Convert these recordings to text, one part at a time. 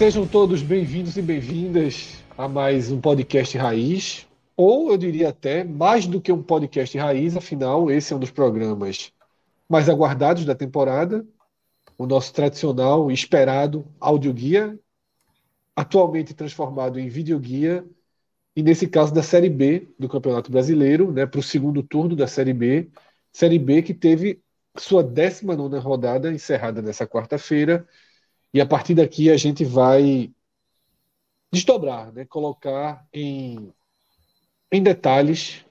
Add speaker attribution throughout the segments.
Speaker 1: Sejam todos bem-vindos e bem-vindas a mais um podcast Raiz, ou eu diria até mais do que um podcast Raiz, afinal, esse é um dos programas mais aguardados da temporada, o nosso tradicional e esperado audioguia, atualmente transformado em videoguia, e nesse caso da Série B do Campeonato Brasileiro, né, para o segundo turno da Série B, Série B que teve sua 19 rodada encerrada nessa quarta-feira e a partir daqui a gente vai desdobrar, né? colocar em, em detalhes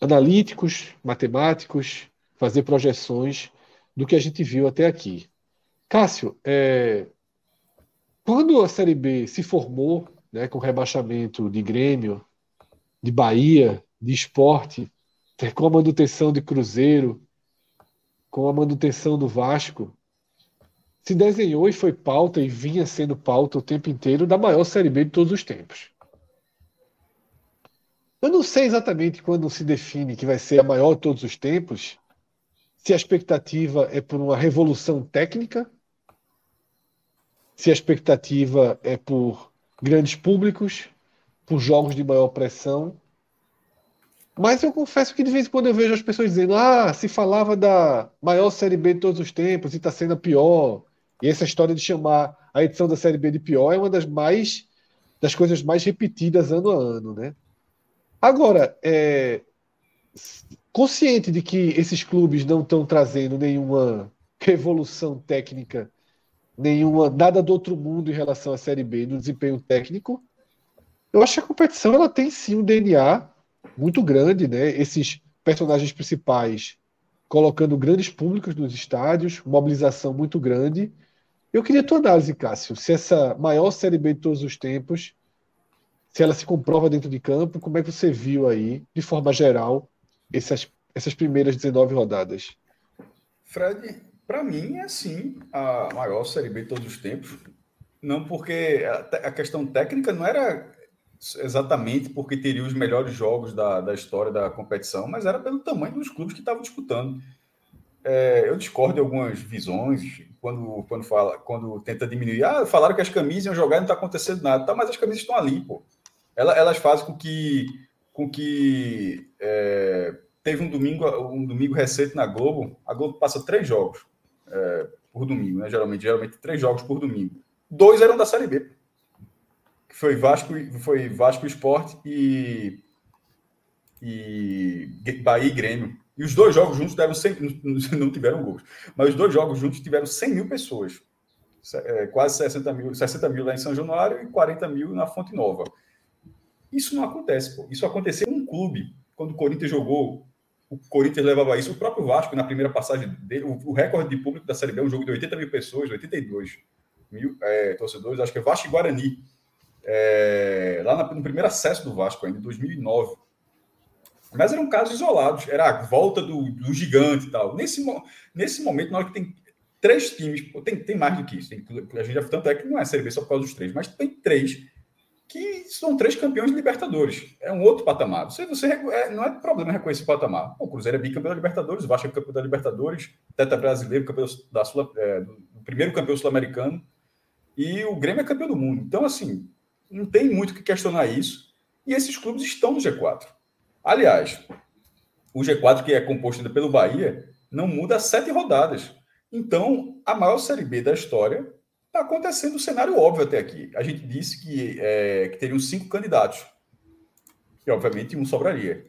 Speaker 1: analíticos, matemáticos, fazer projeções do que a gente viu até aqui. Cássio, é, quando a Série B se formou, né, com rebaixamento de Grêmio, de Bahia, de Esporte, com a manutenção de Cruzeiro, com a manutenção do Vasco, se desenhou e foi pauta e vinha sendo pauta o tempo inteiro da maior Série B de todos os tempos. Eu não sei exatamente quando se define que vai ser a maior de todos os tempos, se a expectativa é por uma revolução técnica, se a expectativa é por grandes públicos, por jogos de maior pressão. Mas eu confesso que de vez em quando eu vejo as pessoas dizendo: ah, se falava da maior Série B de todos os tempos e está sendo a pior. E essa história de chamar a edição da Série B de pior é uma das mais das coisas mais repetidas ano a ano, né? Agora, é, consciente de que esses clubes não estão trazendo nenhuma revolução técnica, nenhuma nada do outro mundo em relação à Série B no desempenho técnico, eu acho que a competição ela tem sim um DNA muito grande, né? Esses personagens principais colocando grandes públicos nos estádios, mobilização muito grande eu queria a tua análise, Cássio, se essa maior Série B de todos os tempos, se ela se comprova dentro de campo, como é que você viu aí, de forma geral, essas, essas primeiras 19 rodadas?
Speaker 2: Fred, para mim é sim a maior Série B de todos os tempos. Não porque a, questão técnica não era exatamente porque teria os melhores jogos da, da história da competição, mas era pelo tamanho dos clubes que estavam disputando. É, eu discordo de algumas visões, quando, quando, fala, quando tenta diminuir. Ah, falaram que as camisas iam jogar e não está acontecendo nada. Tá, mas as camisas estão ali, pô. Elas, elas fazem com que. Com que é, teve um domingo, um domingo recente na Globo. A Globo passa três jogos é, por domingo, né? Geralmente, geralmente três jogos por domingo. Dois eram da Série B. Foi Vasco, foi Vasco Esporte e, e Bahia e Grêmio. E os dois jogos juntos deram 100, não tiveram gols, mas os dois jogos juntos tiveram 100 mil pessoas. É, quase 60 mil, 60 mil lá em São Januário e 40 mil na Fonte Nova. Isso não acontece, pô. Isso aconteceu em um clube. Quando o Corinthians jogou, o Corinthians levava isso. O próprio Vasco, na primeira passagem dele, o, recorde de público da Série B é um jogo de 80 mil pessoas, 82 mil é, torcedores, acho que é Vasco e Guarani. É, lá no primeiro acesso do Vasco, ainda em 2009. Mas eram casos isolados, era a volta do, do gigante e tal. Nesse, nesse momento, na hora que tem três times, tem, tem mais do que isso, tem, a gente já, tanto é que não é B só por causa dos três, mas tem três que são três campeões de Libertadores. É um outro patamar. Você, você é, não é problema reconhecer o patamar. O Cruzeiro é bicampeão da Libertadores, o Vasco é campeão da Libertadores, Teta Brasileiro, campeão da Sul, é, primeiro campeão sul-americano, e o Grêmio é campeão do mundo. Então, assim, não tem muito que questionar isso. E esses clubes estão no G4. Aliás, o G4, que é composto pelo Bahia, não muda sete rodadas. Então, a maior Série B da história está acontecendo um cenário óbvio até aqui. A gente disse que, é, que teriam cinco candidatos. E, obviamente, um sobraria.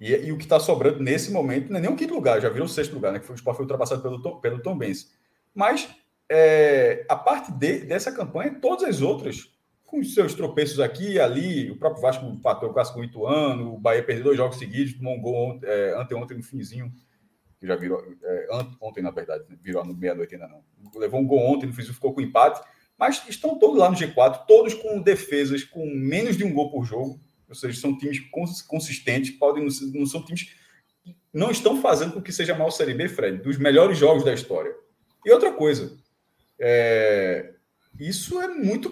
Speaker 2: E, e o que está sobrando nesse momento não é nem o quinto lugar, já virou o sexto lugar, né? Que foi, foi ultrapassado pelo pelo Tom Benz. Mas é, a parte de, dessa campanha, todas as outras, com os seus tropeços aqui e ali, o próprio Vasco empatou quase com o Ituano, o Bahia perdeu dois jogos seguidos, tomou um gol é, anteontem no finzinho, que já virou, é, ontem na verdade, virou no meia-noite ainda não. Levou um gol ontem no finzinho, ficou com empate, mas estão todos lá no G4, todos com defesas com menos de um gol por jogo, ou seja, são times consistentes, podem não são times que não estão fazendo com que seja mal Série B, Fred, dos melhores jogos da história. E outra coisa, é, isso é muito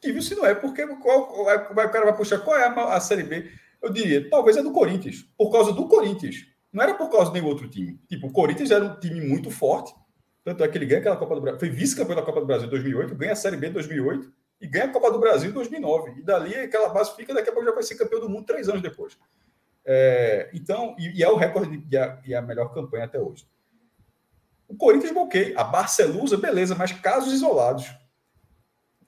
Speaker 2: discutível se não é, porque qual, o cara vai puxar qual é a, a Série B? Eu diria, talvez é do Corinthians, por causa do Corinthians. Não era por causa de nenhum outro time. Tipo, o Corinthians era um time muito forte, tanto é que ele ganha aquela Copa do Brasil, foi vice-campeão da Copa do Brasil em 2008, ganha a Série B em 2008 e ganha a Copa do Brasil em 2009. E dali aquela base fica, daqui a pouco já vai ser campeão do mundo três anos depois. É, então, e, e, é o recorde e a, e a melhor campanha até hoje. O Corinthians bloqueia. A Barcelusa, beleza, mas casos isolados.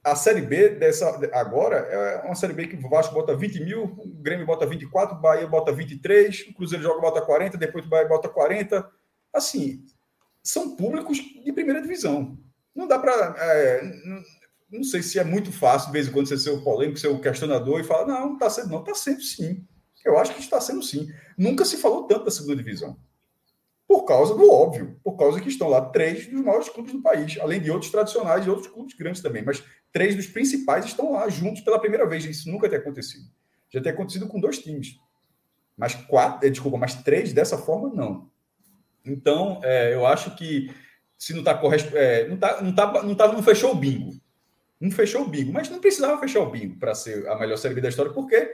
Speaker 2: A Série B dessa agora é uma Série B que o Vasco bota 20 mil, o Grêmio bota 24, o Bahia bota 23, o Cruzeiro joga bota 40, depois o Bahia bota 40. Assim, são públicos de primeira divisão. Não dá para. É, não, sei se é muito fácil, de vez em quando, você ser o polêmico, ser o questionador e falar: não, não está sendo, não, está sendo sim. Eu acho que está sendo sim. Nunca se falou tanto da segunda divisão por causa do óbvio, por causa que estão lá três dos maiores clubes do país, além de outros tradicionais e outros clubes grandes também, mas três dos principais estão lá juntos pela primeira vez. Isso nunca tinha acontecido. Já tem acontecido com dois times, mas quatro, eh, desculpa, mas três dessa forma não. Então, é, eu acho que se não está correto, é, não tá, não tá, não tá, não fechou o bingo, não fechou o bingo, mas não precisava fechar o bingo para ser a melhor série B da história, porque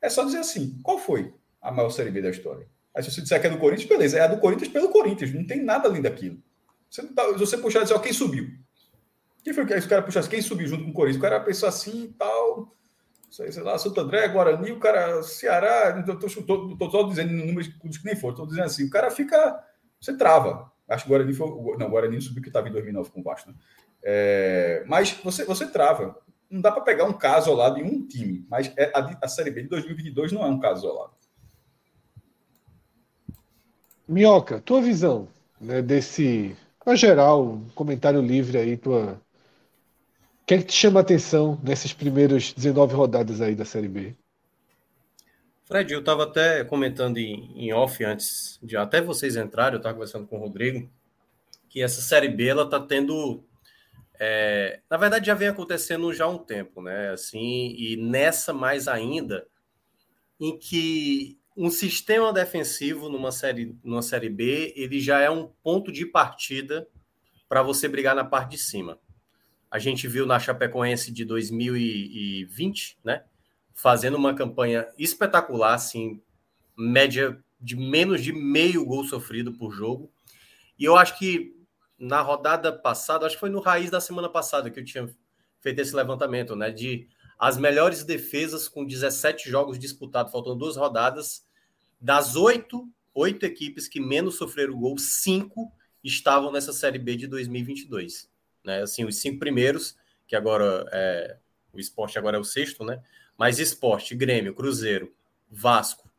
Speaker 2: é só dizer assim, qual foi a maior série B da história? Aí se você disser que é do Corinthians, beleza. É a do Corinthians pelo Corinthians. Não tem nada além daquilo. Você, tá, se você puxar e dizer, ó, quem subiu? Quem foi que esse cara puxasse? Quem subiu junto com o Corinthians? O cara pensou assim e tal. Sei, sei lá, Santo André, Guarani, o cara, Ceará. Estou só dizendo números que nem for. Estou dizendo assim, o cara fica. Você trava. Acho que o Guarani foi. Não, o Guarani subiu que estava em 2009 com o Vasco. Né? É, mas você, você trava. Não dá para pegar um caso ao lado em um time. Mas é, a, a Série B de 2022 não é um caso ao lado.
Speaker 1: Minhoca, tua visão né, desse. Na geral, comentário livre aí, tua. O que é que te chama a atenção nessas primeiras 19 rodadas aí da Série B?
Speaker 3: Fred, eu estava até comentando em, em, off antes de até vocês entrarem, eu estava conversando com o Rodrigo, que essa Série B ela está tendo. É, na verdade, já vem acontecendo já há um tempo, né? Assim, e nessa mais ainda, em que um sistema defensivo numa série, numa série B, ele já é um ponto de partida para você brigar na parte de cima. A gente viu na Chapecoense de 2020, né? Fazendo uma campanha espetacular, assim, média de menos de meio gol sofrido por jogo. E eu acho que na rodada passada, acho que foi no raiz da semana passada que eu tinha feito esse levantamento, né? De as melhores defesas com 17 jogos disputados, faltando duas rodadas, das oito, oito equipes que menos sofreram gol, cinco estavam nessa Série B de 2022. Né? Assim, os cinco primeiros, que agora é, o esporte agora é o sexto, né? Mas esporte, Grêmio, Cruzeiro, Vasco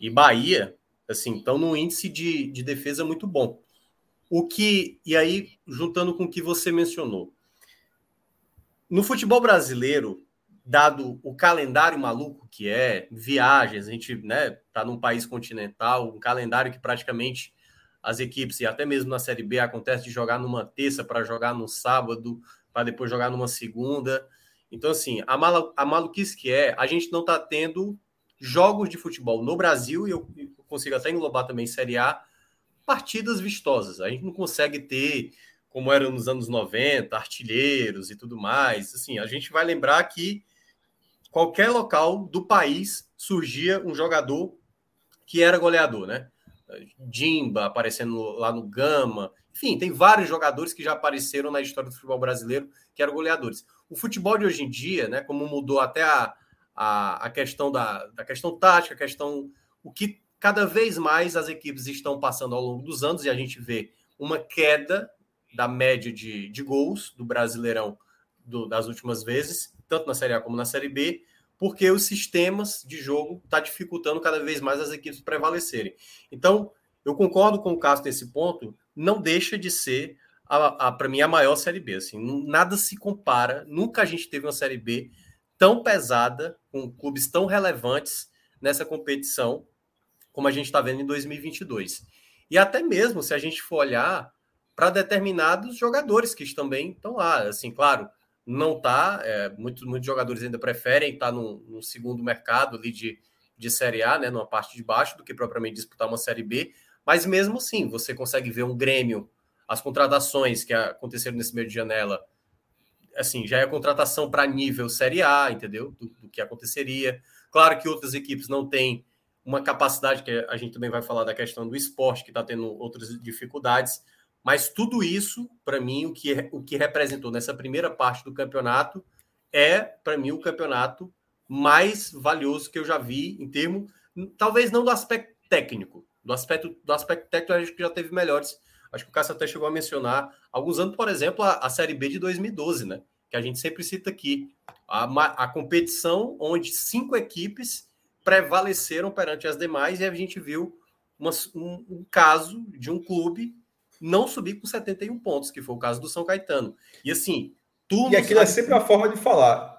Speaker 3: e Bahia, assim, estão num índice de, de defesa muito bom. O que, e aí, juntando com o que você mencionou, no futebol brasileiro, dado o calendário maluco que é, viagens, a gente né, tá num país continental, um calendário que praticamente as equipes, e até mesmo na Série B, acontece de jogar numa terça para jogar no sábado, para depois jogar numa segunda. Então, assim, a, mal, a maluquice que é, a gente não está tendo jogos de futebol no Brasil, e eu consigo até englobar também Série A, partidas vistosas. A gente não consegue ter, como era nos anos 90, artilheiros e tudo mais. Assim, a gente vai lembrar que qualquer local do país surgia um jogador que era goleador, né? Dimba aparecendo lá no Gama. Enfim, tem vários jogadores que já apareceram na história do futebol brasileiro que eram goleadores. O futebol de hoje em dia, né, como mudou até a, a, a questão da, da questão tática, a questão. O que cada vez mais as equipes estão passando ao longo dos anos, e a gente vê uma queda da média de, de gols do Brasileirão do, das últimas vezes, tanto na Série A como na Série B, porque os sistemas de jogo tá dificultando cada vez mais as equipes prevalecerem. Então, eu concordo com o Cássio nesse ponto, não deixa de ser para mim a maior série B, assim, nada se compara, nunca a gente teve uma série B tão pesada com clubes tão relevantes nessa competição como a gente está vendo em 2022. E até mesmo se a gente for olhar para determinados jogadores que também estão lá, assim, claro, não tá. É, muitos, muitos jogadores ainda preferem estar tá no, no, segundo mercado ali de, de Série A, né, numa parte de baixo, do que propriamente disputar uma Série B. Mas mesmo assim, você consegue ver um Grêmio, as contratações que aconteceram nesse meio de janela, assim, já é contratação para nível Série A, entendeu? Do, do, que aconteceria. Claro que outras equipes não têm uma capacidade, que a gente também vai falar da questão do esporte, que está tendo outras dificuldades, mas tudo isso, para mim, o que, o que representou nessa primeira parte do campeonato é, para mim, o campeonato mais valioso que eu já vi em termos, talvez não do aspecto técnico, do aspecto, do aspecto técnico a gente já teve melhores. Acho que o Cássio até chegou a mencionar alguns anos, por exemplo, a, a Série B de 2012, né? Que a gente sempre cita aqui. A, a competição onde cinco equipes prevaleceram perante as demais e a gente viu uma, um, um caso de um clube não subir com 71 pontos, que foi o caso do São Caetano. E assim,
Speaker 2: tudo. E aquilo é sempre a forma de falar.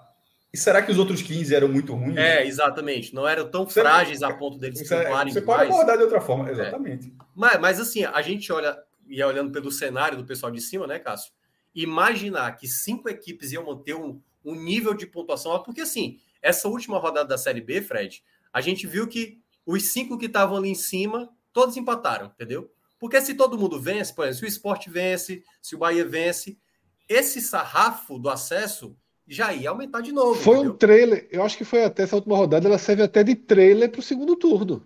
Speaker 2: E será que os outros 15 eram muito ruins?
Speaker 3: É, exatamente. Não eram tão você, frágeis a ponto deles
Speaker 2: se pontuarem Você pode abordar de outra forma, é. exatamente. É.
Speaker 3: Mas, mas assim, a gente olha, e olhando pelo cenário do pessoal de cima, né, Cássio? Imaginar que cinco equipes iam manter um, um nível de pontuação, porque assim, essa última rodada da Série B, Fred, a gente viu que os cinco que estavam ali em cima, todos empataram, entendeu? Porque se todo mundo vence, por exemplo, se o esporte vence, se o Bahia vence, esse sarrafo do acesso já ia aumentar de novo.
Speaker 1: Foi entendeu? um trailer, eu acho que foi até essa última rodada, ela serve até de trailer para o segundo turno.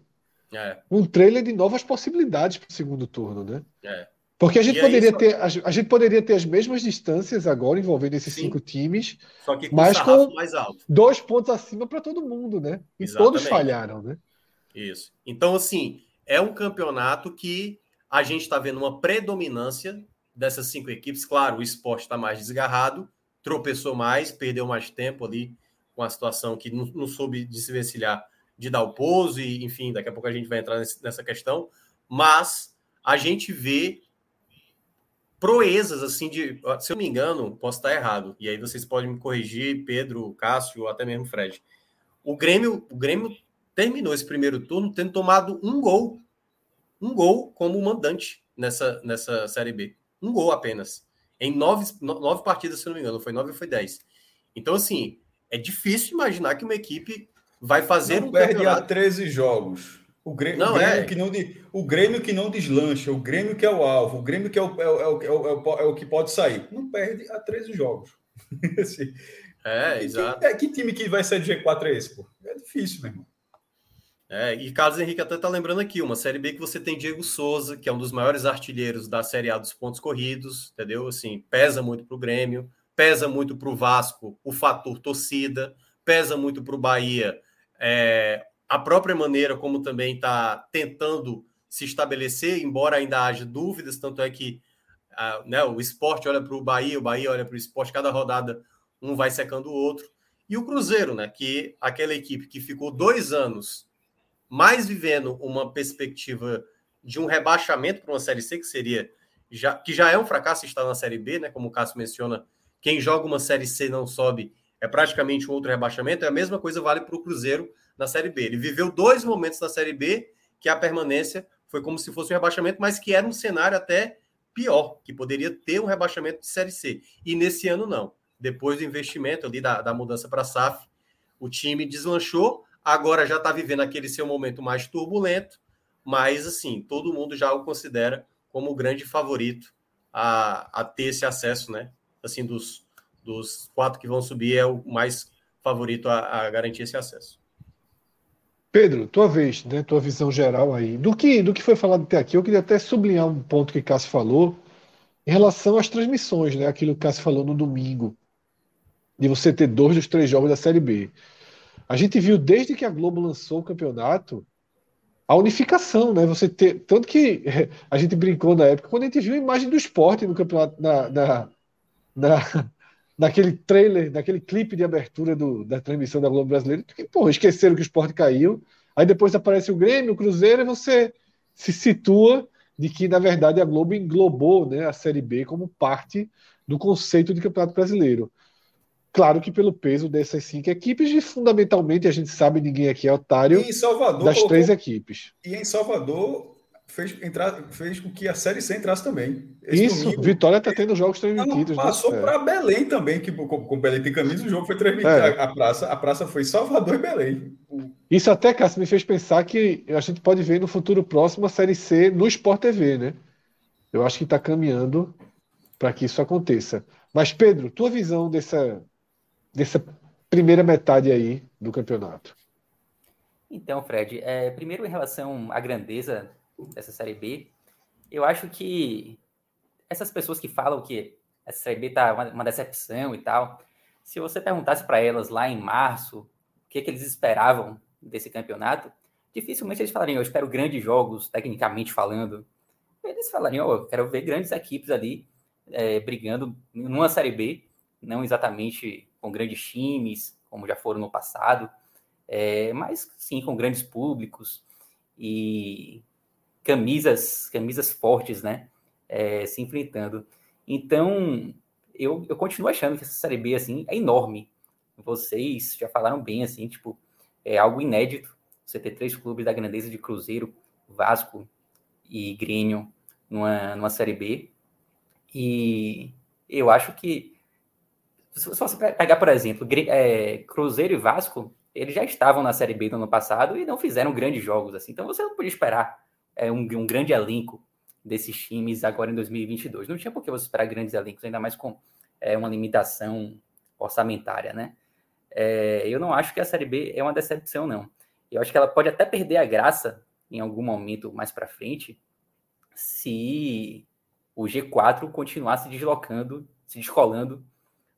Speaker 1: É. Um trailer de novas possibilidades para o segundo turno, né? É. Porque a gente, e poderia aí, ter, a, a, gente poderia ter as mesmas distâncias agora envolvendo esses Sim. cinco times,
Speaker 3: só que
Speaker 1: com mas com dois pontos acima para todo mundo, né? E Exatamente. todos falharam, né?
Speaker 3: Isso. Então, assim, é um campeonato que a gente está vendo uma predominância dessas cinco equipes. Claro, o esporte está mais desgarrado, tropeçou mais, perdeu mais tempo ali com a situação que não, não soube desvencilhar de dar o pouso, e enfim, daqui a pouco a gente vai entrar nesse, nessa questão. Mas a gente vê proezas assim de. Se eu não me engano, posso estar errado, e aí vocês podem me corrigir, Pedro, Cássio ou até mesmo Fred. O Grêmio, o Grêmio terminou esse primeiro turno tendo tomado um gol um gol como mandante nessa, nessa Série B. Um gol apenas. Em nove, nove partidas, se não me engano, foi nove ou foi dez. Então, assim, é difícil imaginar que uma equipe vai fazer
Speaker 2: não um perde campeonato... a 13 jogos. O Grêmio, não, o, Grêmio é. que não, o Grêmio que não deslancha, o Grêmio que é o alvo, o Grêmio que é o, é o, é o, é o que pode sair. Não perde a 13 jogos.
Speaker 3: assim, é, exato.
Speaker 2: Que, é, que time que vai sair de G4 é esse, pô? É difícil, meu irmão.
Speaker 3: É, e Carlos Henrique até está lembrando aqui, uma Série B que você tem Diego Souza, que é um dos maiores artilheiros da Série A dos pontos corridos, entendeu? Assim, pesa muito para o Grêmio, pesa muito para o Vasco o fator torcida, pesa muito para o Bahia é, a própria maneira como também está tentando se estabelecer, embora ainda haja dúvidas, tanto é que a, né, o esporte olha para o Bahia, o Bahia olha para o esporte, cada rodada um vai secando o outro. E o Cruzeiro, né? Que aquela equipe que ficou dois anos mais vivendo uma perspectiva de um rebaixamento para uma Série C, que seria já, que já é um fracasso estar na Série B, né? Como o Cássio menciona, quem joga uma Série C não sobe, é praticamente um outro rebaixamento. É a mesma coisa vale para o Cruzeiro na Série B. Ele viveu dois momentos na Série B, que a permanência foi como se fosse um rebaixamento, mas que era um cenário até pior, que poderia ter um rebaixamento de Série C. E nesse ano não. Depois do investimento ali da, da mudança para a SAF, o time deslanchou, agora já está vivendo aquele seu momento mais turbulento, mas assim, todo mundo já o considera como o grande favorito a, a ter esse acesso, né? Assim, dos, dos quatro que vão subir, é o mais favorito a, a garantir esse acesso.
Speaker 1: Pedro, tua vez, né? Tua visão geral aí. Do que, do que foi falado até aqui, eu queria até sublinhar um ponto que Cássio falou em relação às transmissões, né? Aquilo que Cássio falou no domingo, de você ter dois dos três jogos da Série B. A gente viu desde que a Globo lançou o campeonato a unificação, né? Você ter tanto que a gente brincou na época quando a gente viu a imagem do esporte no campeonato na, na, na, naquele trailer, naquele clipe de abertura do, da transmissão da Globo Brasileira, que, porra, esqueceram que o esporte caiu. Aí depois aparece o Grêmio, o Cruzeiro, e você se situa de que, na verdade, a Globo englobou né, a Série B como parte do conceito de Campeonato Brasileiro. Claro que pelo peso dessas cinco equipes, e fundamentalmente a gente sabe, ninguém aqui é otário
Speaker 2: Salvador,
Speaker 1: das três equipes.
Speaker 2: E em Salvador fez, entrar, fez com que a Série C entrasse também.
Speaker 1: Esse Isso, domingo, Vitória está tendo jogos transmitidos.
Speaker 2: Né? Passou né? para Belém também, que com, com Belém tem camisa, o jogo foi transmitido. É. A, praça, a praça foi Salvador e Belém.
Speaker 1: Isso até, Cássio, me fez pensar que a gente pode ver no futuro próximo a Série C no Sport TV, né? Eu acho que está caminhando para que isso aconteça. Mas, Pedro, tua visão dessa, dessa primeira metade aí do campeonato?
Speaker 4: Então, Fred, é, primeiro em relação à grandeza dessa Série B, eu acho que essas pessoas que falam que essa Série B tá uma, uma decepção e tal, se você perguntasse para elas lá em março o que, que eles esperavam desse campeonato, dificilmente eles falariam, eu espero grandes jogos, tecnicamente falando. Eles falariam, oh, eu quero ver grandes equipes ali é, brigando numa Série B, não exatamente com grandes times, como já foram no passado, é, mas sim com grandes públicos e camisas, camisas fortes, né? É, se enfrentando. Então, eu, eu continuo achando que essa Série B, assim, é enorme. Vocês já falaram bem, assim, tipo, é algo inédito você ter três clubes da grandeza de Cruzeiro, Vasco e Grêmio numa, numa Série B. E eu acho que, se você pegar, por exemplo, é, Cruzeiro e Vasco, eles já estavam na Série B do ano passado e não fizeram grandes jogos assim. Então você não podia esperar é, um, um grande elenco desses times agora em 2022. Não tinha por que você esperar grandes elencos, ainda mais com é, uma limitação orçamentária, né? É, eu não acho que a Série B é uma decepção, não. Eu acho que ela pode até perder a graça em algum momento mais para frente, se o G4 continuar se deslocando, se descolando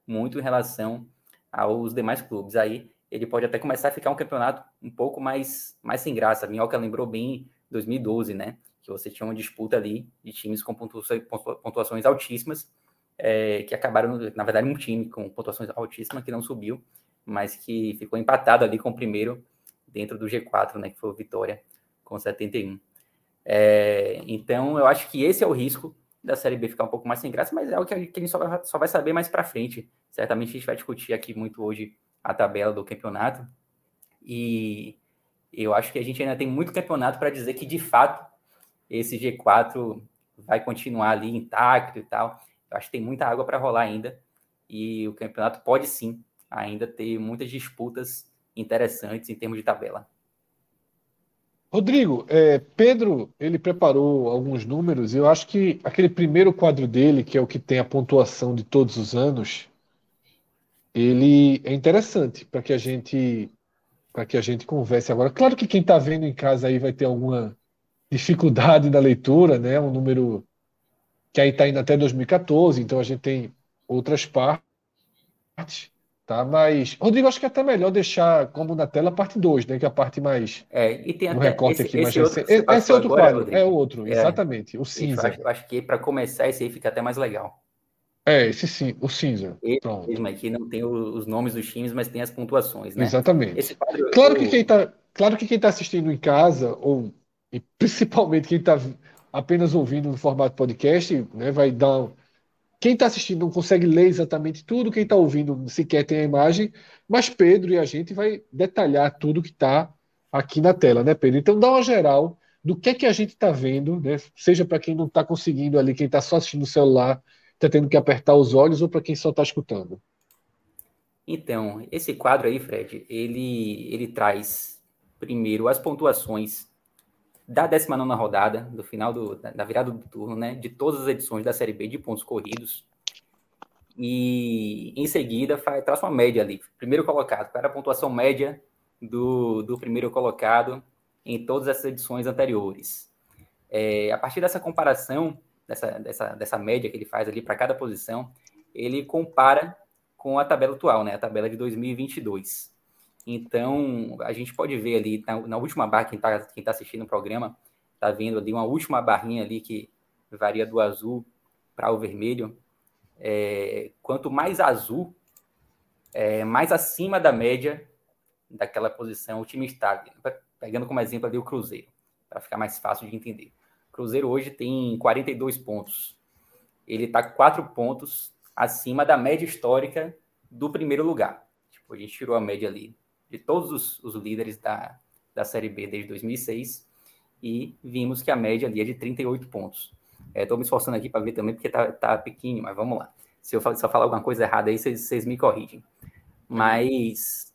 Speaker 4: muito em relação aos demais clubes. Aí ele pode até começar a ficar um campeonato um pouco mais, mais sem graça. A Minhoca lembrou bem 2012, né? Que você tinha uma disputa ali de times com pontuações altíssimas, é, que acabaram, na verdade, um time com pontuações altíssimas que não subiu, mas que ficou empatado ali com o primeiro dentro do G4, né? Que foi o Vitória com 71. É, então, eu acho que esse é o risco da Série B ficar um pouco mais sem graça, mas é algo que a gente só vai, só vai saber mais para frente. Certamente a gente vai discutir aqui muito hoje a tabela do campeonato. E eu acho que a gente ainda tem muito campeonato para dizer que, de fato, esse G4 vai continuar ali intacto e tal. Eu acho que tem muita água para rolar ainda. E o campeonato pode sim ainda ter muitas disputas interessantes em termos de tabela.
Speaker 1: Rodrigo, é, Pedro, ele preparou alguns números. Eu acho que aquele primeiro quadro dele, que é o que tem a pontuação de todos os anos, ele é interessante para que a gente para que a gente converse agora. Claro que quem está vendo em casa aí vai ter alguma dificuldade na leitura, né? Um número que aí está indo até 2014, então a gente tem outras partes. Tá, mas, Rodrigo, acho que é até melhor deixar como na tela a parte 2, né? Que é a parte mais.
Speaker 4: É, e tem
Speaker 1: até. recorte esse, aqui esse mais outro Esse é outro agora, quadro, Rodrigo. é outro, é, exatamente. O cinza.
Speaker 4: Acho, acho que para começar, esse aí fica até mais legal.
Speaker 1: É, esse sim, o cinza.
Speaker 4: Esse Pronto. mesmo aqui não tem os nomes dos times, mas tem as pontuações, né?
Speaker 1: Exatamente. Quadro, claro, eu... que quem tá, claro que quem está assistindo em casa, ou e principalmente quem está apenas ouvindo no formato podcast, né, vai dar quem está assistindo não consegue ler exatamente tudo, quem está ouvindo sequer tem a imagem, mas Pedro e a gente vai detalhar tudo que está aqui na tela, né, Pedro? Então dá uma geral do que é que a gente está vendo, né? Seja para quem não está conseguindo ali, quem está só assistindo no celular, está tendo que apertar os olhos, ou para quem só está escutando.
Speaker 4: Então, esse quadro aí, Fred, ele, ele traz primeiro as pontuações da 19 rodada, do final do, da virada do turno, né, de todas as edições da Série B de pontos corridos. E em seguida faz, traz uma média ali. Primeiro colocado, qual era a pontuação média do, do primeiro colocado em todas essas edições anteriores. É, a partir dessa comparação, dessa, dessa, dessa média que ele faz ali para cada posição, ele compara com a tabela atual, né, a tabela de 2022. Então, a gente pode ver ali na, na última barra, quem está quem tá assistindo o programa, está vendo ali uma última barrinha ali que varia do azul para o vermelho. é, quanto mais azul, é, mais acima da média daquela posição o time está. Pegando como exemplo ali o Cruzeiro, para ficar mais fácil de entender. O Cruzeiro hoje tem 42 pontos. Ele está quatro pontos acima da média histórica do primeiro lugar. Tipo, a gente tirou a média ali de todos os, os líderes da, da Série B desde 2006 e vimos que a média ali é de 38 pontos. Estou é, me esforçando aqui para ver também, porque tá, tá pequeno, mas vamos lá. Se eu, se eu falar alguma coisa errada aí, vocês me corrigem. Mas,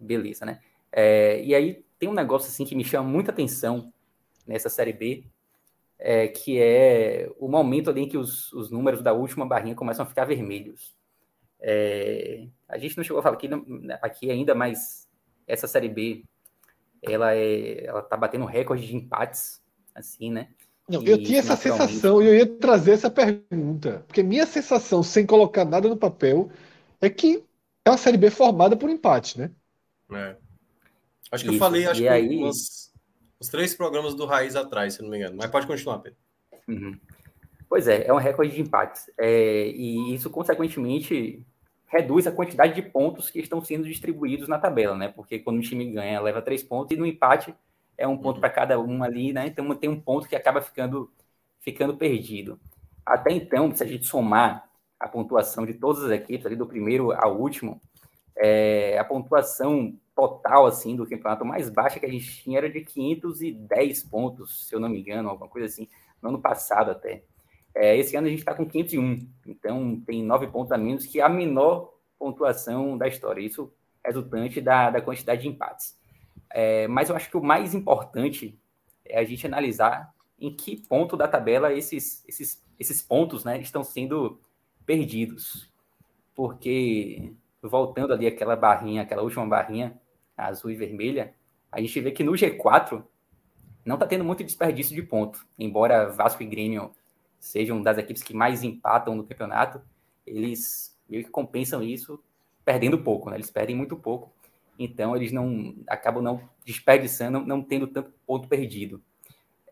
Speaker 4: beleza, né? É, e aí tem um negócio assim que me chama muita atenção nessa Série B, é, que é o momento ali em que os, os números da última barrinha começam a ficar vermelhos. É, a gente não chegou a falar aqui, aqui ainda, mas essa Série B, ela é, ela tá batendo recorde de empates, assim, né?
Speaker 1: Não, eu tinha essa sensação e eu ia trazer essa pergunta, porque minha sensação, sem colocar nada no papel, é que é uma Série B formada por empate, né?
Speaker 3: É. Acho que Isso. eu falei, acho e que aí... uns, uns, três programas do Raiz atrás, se não me engano. Mas pode continuar, Pedro.
Speaker 4: Uhum. Pois é, é um recorde de empates. É, e isso, consequentemente, reduz a quantidade de pontos que estão sendo distribuídos na tabela, né? Porque quando o time ganha, leva três pontos, e no empate é um ponto uhum. para cada um ali, né? Então tem um ponto que acaba ficando, ficando perdido. Até então, se a gente somar a pontuação de todas as equipes, ali do primeiro ao último, é, a pontuação total assim do campeonato mais baixa que a gente tinha era de 510 pontos, se eu não me engano, alguma coisa assim, no ano passado até. É, esse ano a gente está com 501, então tem nove pontos a menos, que é a menor pontuação da história. Isso resultante da, da quantidade de empates. É, mas eu acho que o mais importante é a gente analisar em que ponto da tabela esses, esses, esses pontos né, estão sendo perdidos. Porque, voltando ali aquela barrinha, aquela última barrinha azul e vermelha, a gente vê que no G4 não está tendo muito desperdício de ponto. Embora Vasco e Grêmio sejam das equipes que mais empatam no campeonato, eles meio que compensam isso perdendo pouco, né? Eles perdem muito pouco. Então eles não acabam não desperdiçando, não, tendo tanto ponto perdido.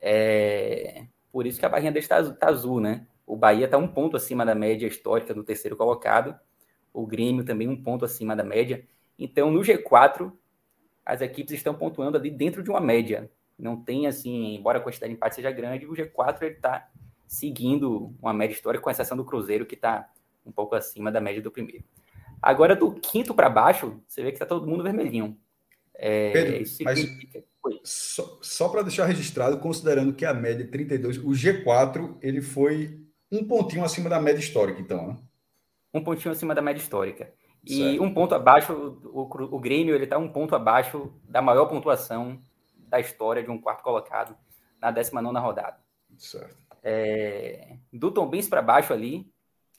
Speaker 4: É, por isso que a barrinha deles está tá azul, né? O Bahia está um ponto acima da média histórica do terceiro colocado. O Grêmio também um ponto acima da média. Então, no G4, as equipes estão pontuando ali dentro de uma média. Não tem assim, embora a quantidade de empate seja grande, o G4 está seguindo uma média histórica, com exceção do Cruzeiro, que está um pouco acima da média do primeiro. Agora, do quinto para baixo, você vê que está todo mundo vermelhinho.
Speaker 2: É, Pedro, mas só, só para deixar registrado, considerando que a média é 32, o G4 ele foi um pontinho acima da média histórica, então, né?
Speaker 4: Um pontinho acima da média histórica. E certo. um ponto abaixo, o, o Grêmio ele está um ponto abaixo da maior pontuação da história de um quarto colocado na 19 rodada.
Speaker 2: Certo.
Speaker 4: É, do Tom Benz para baixo ali,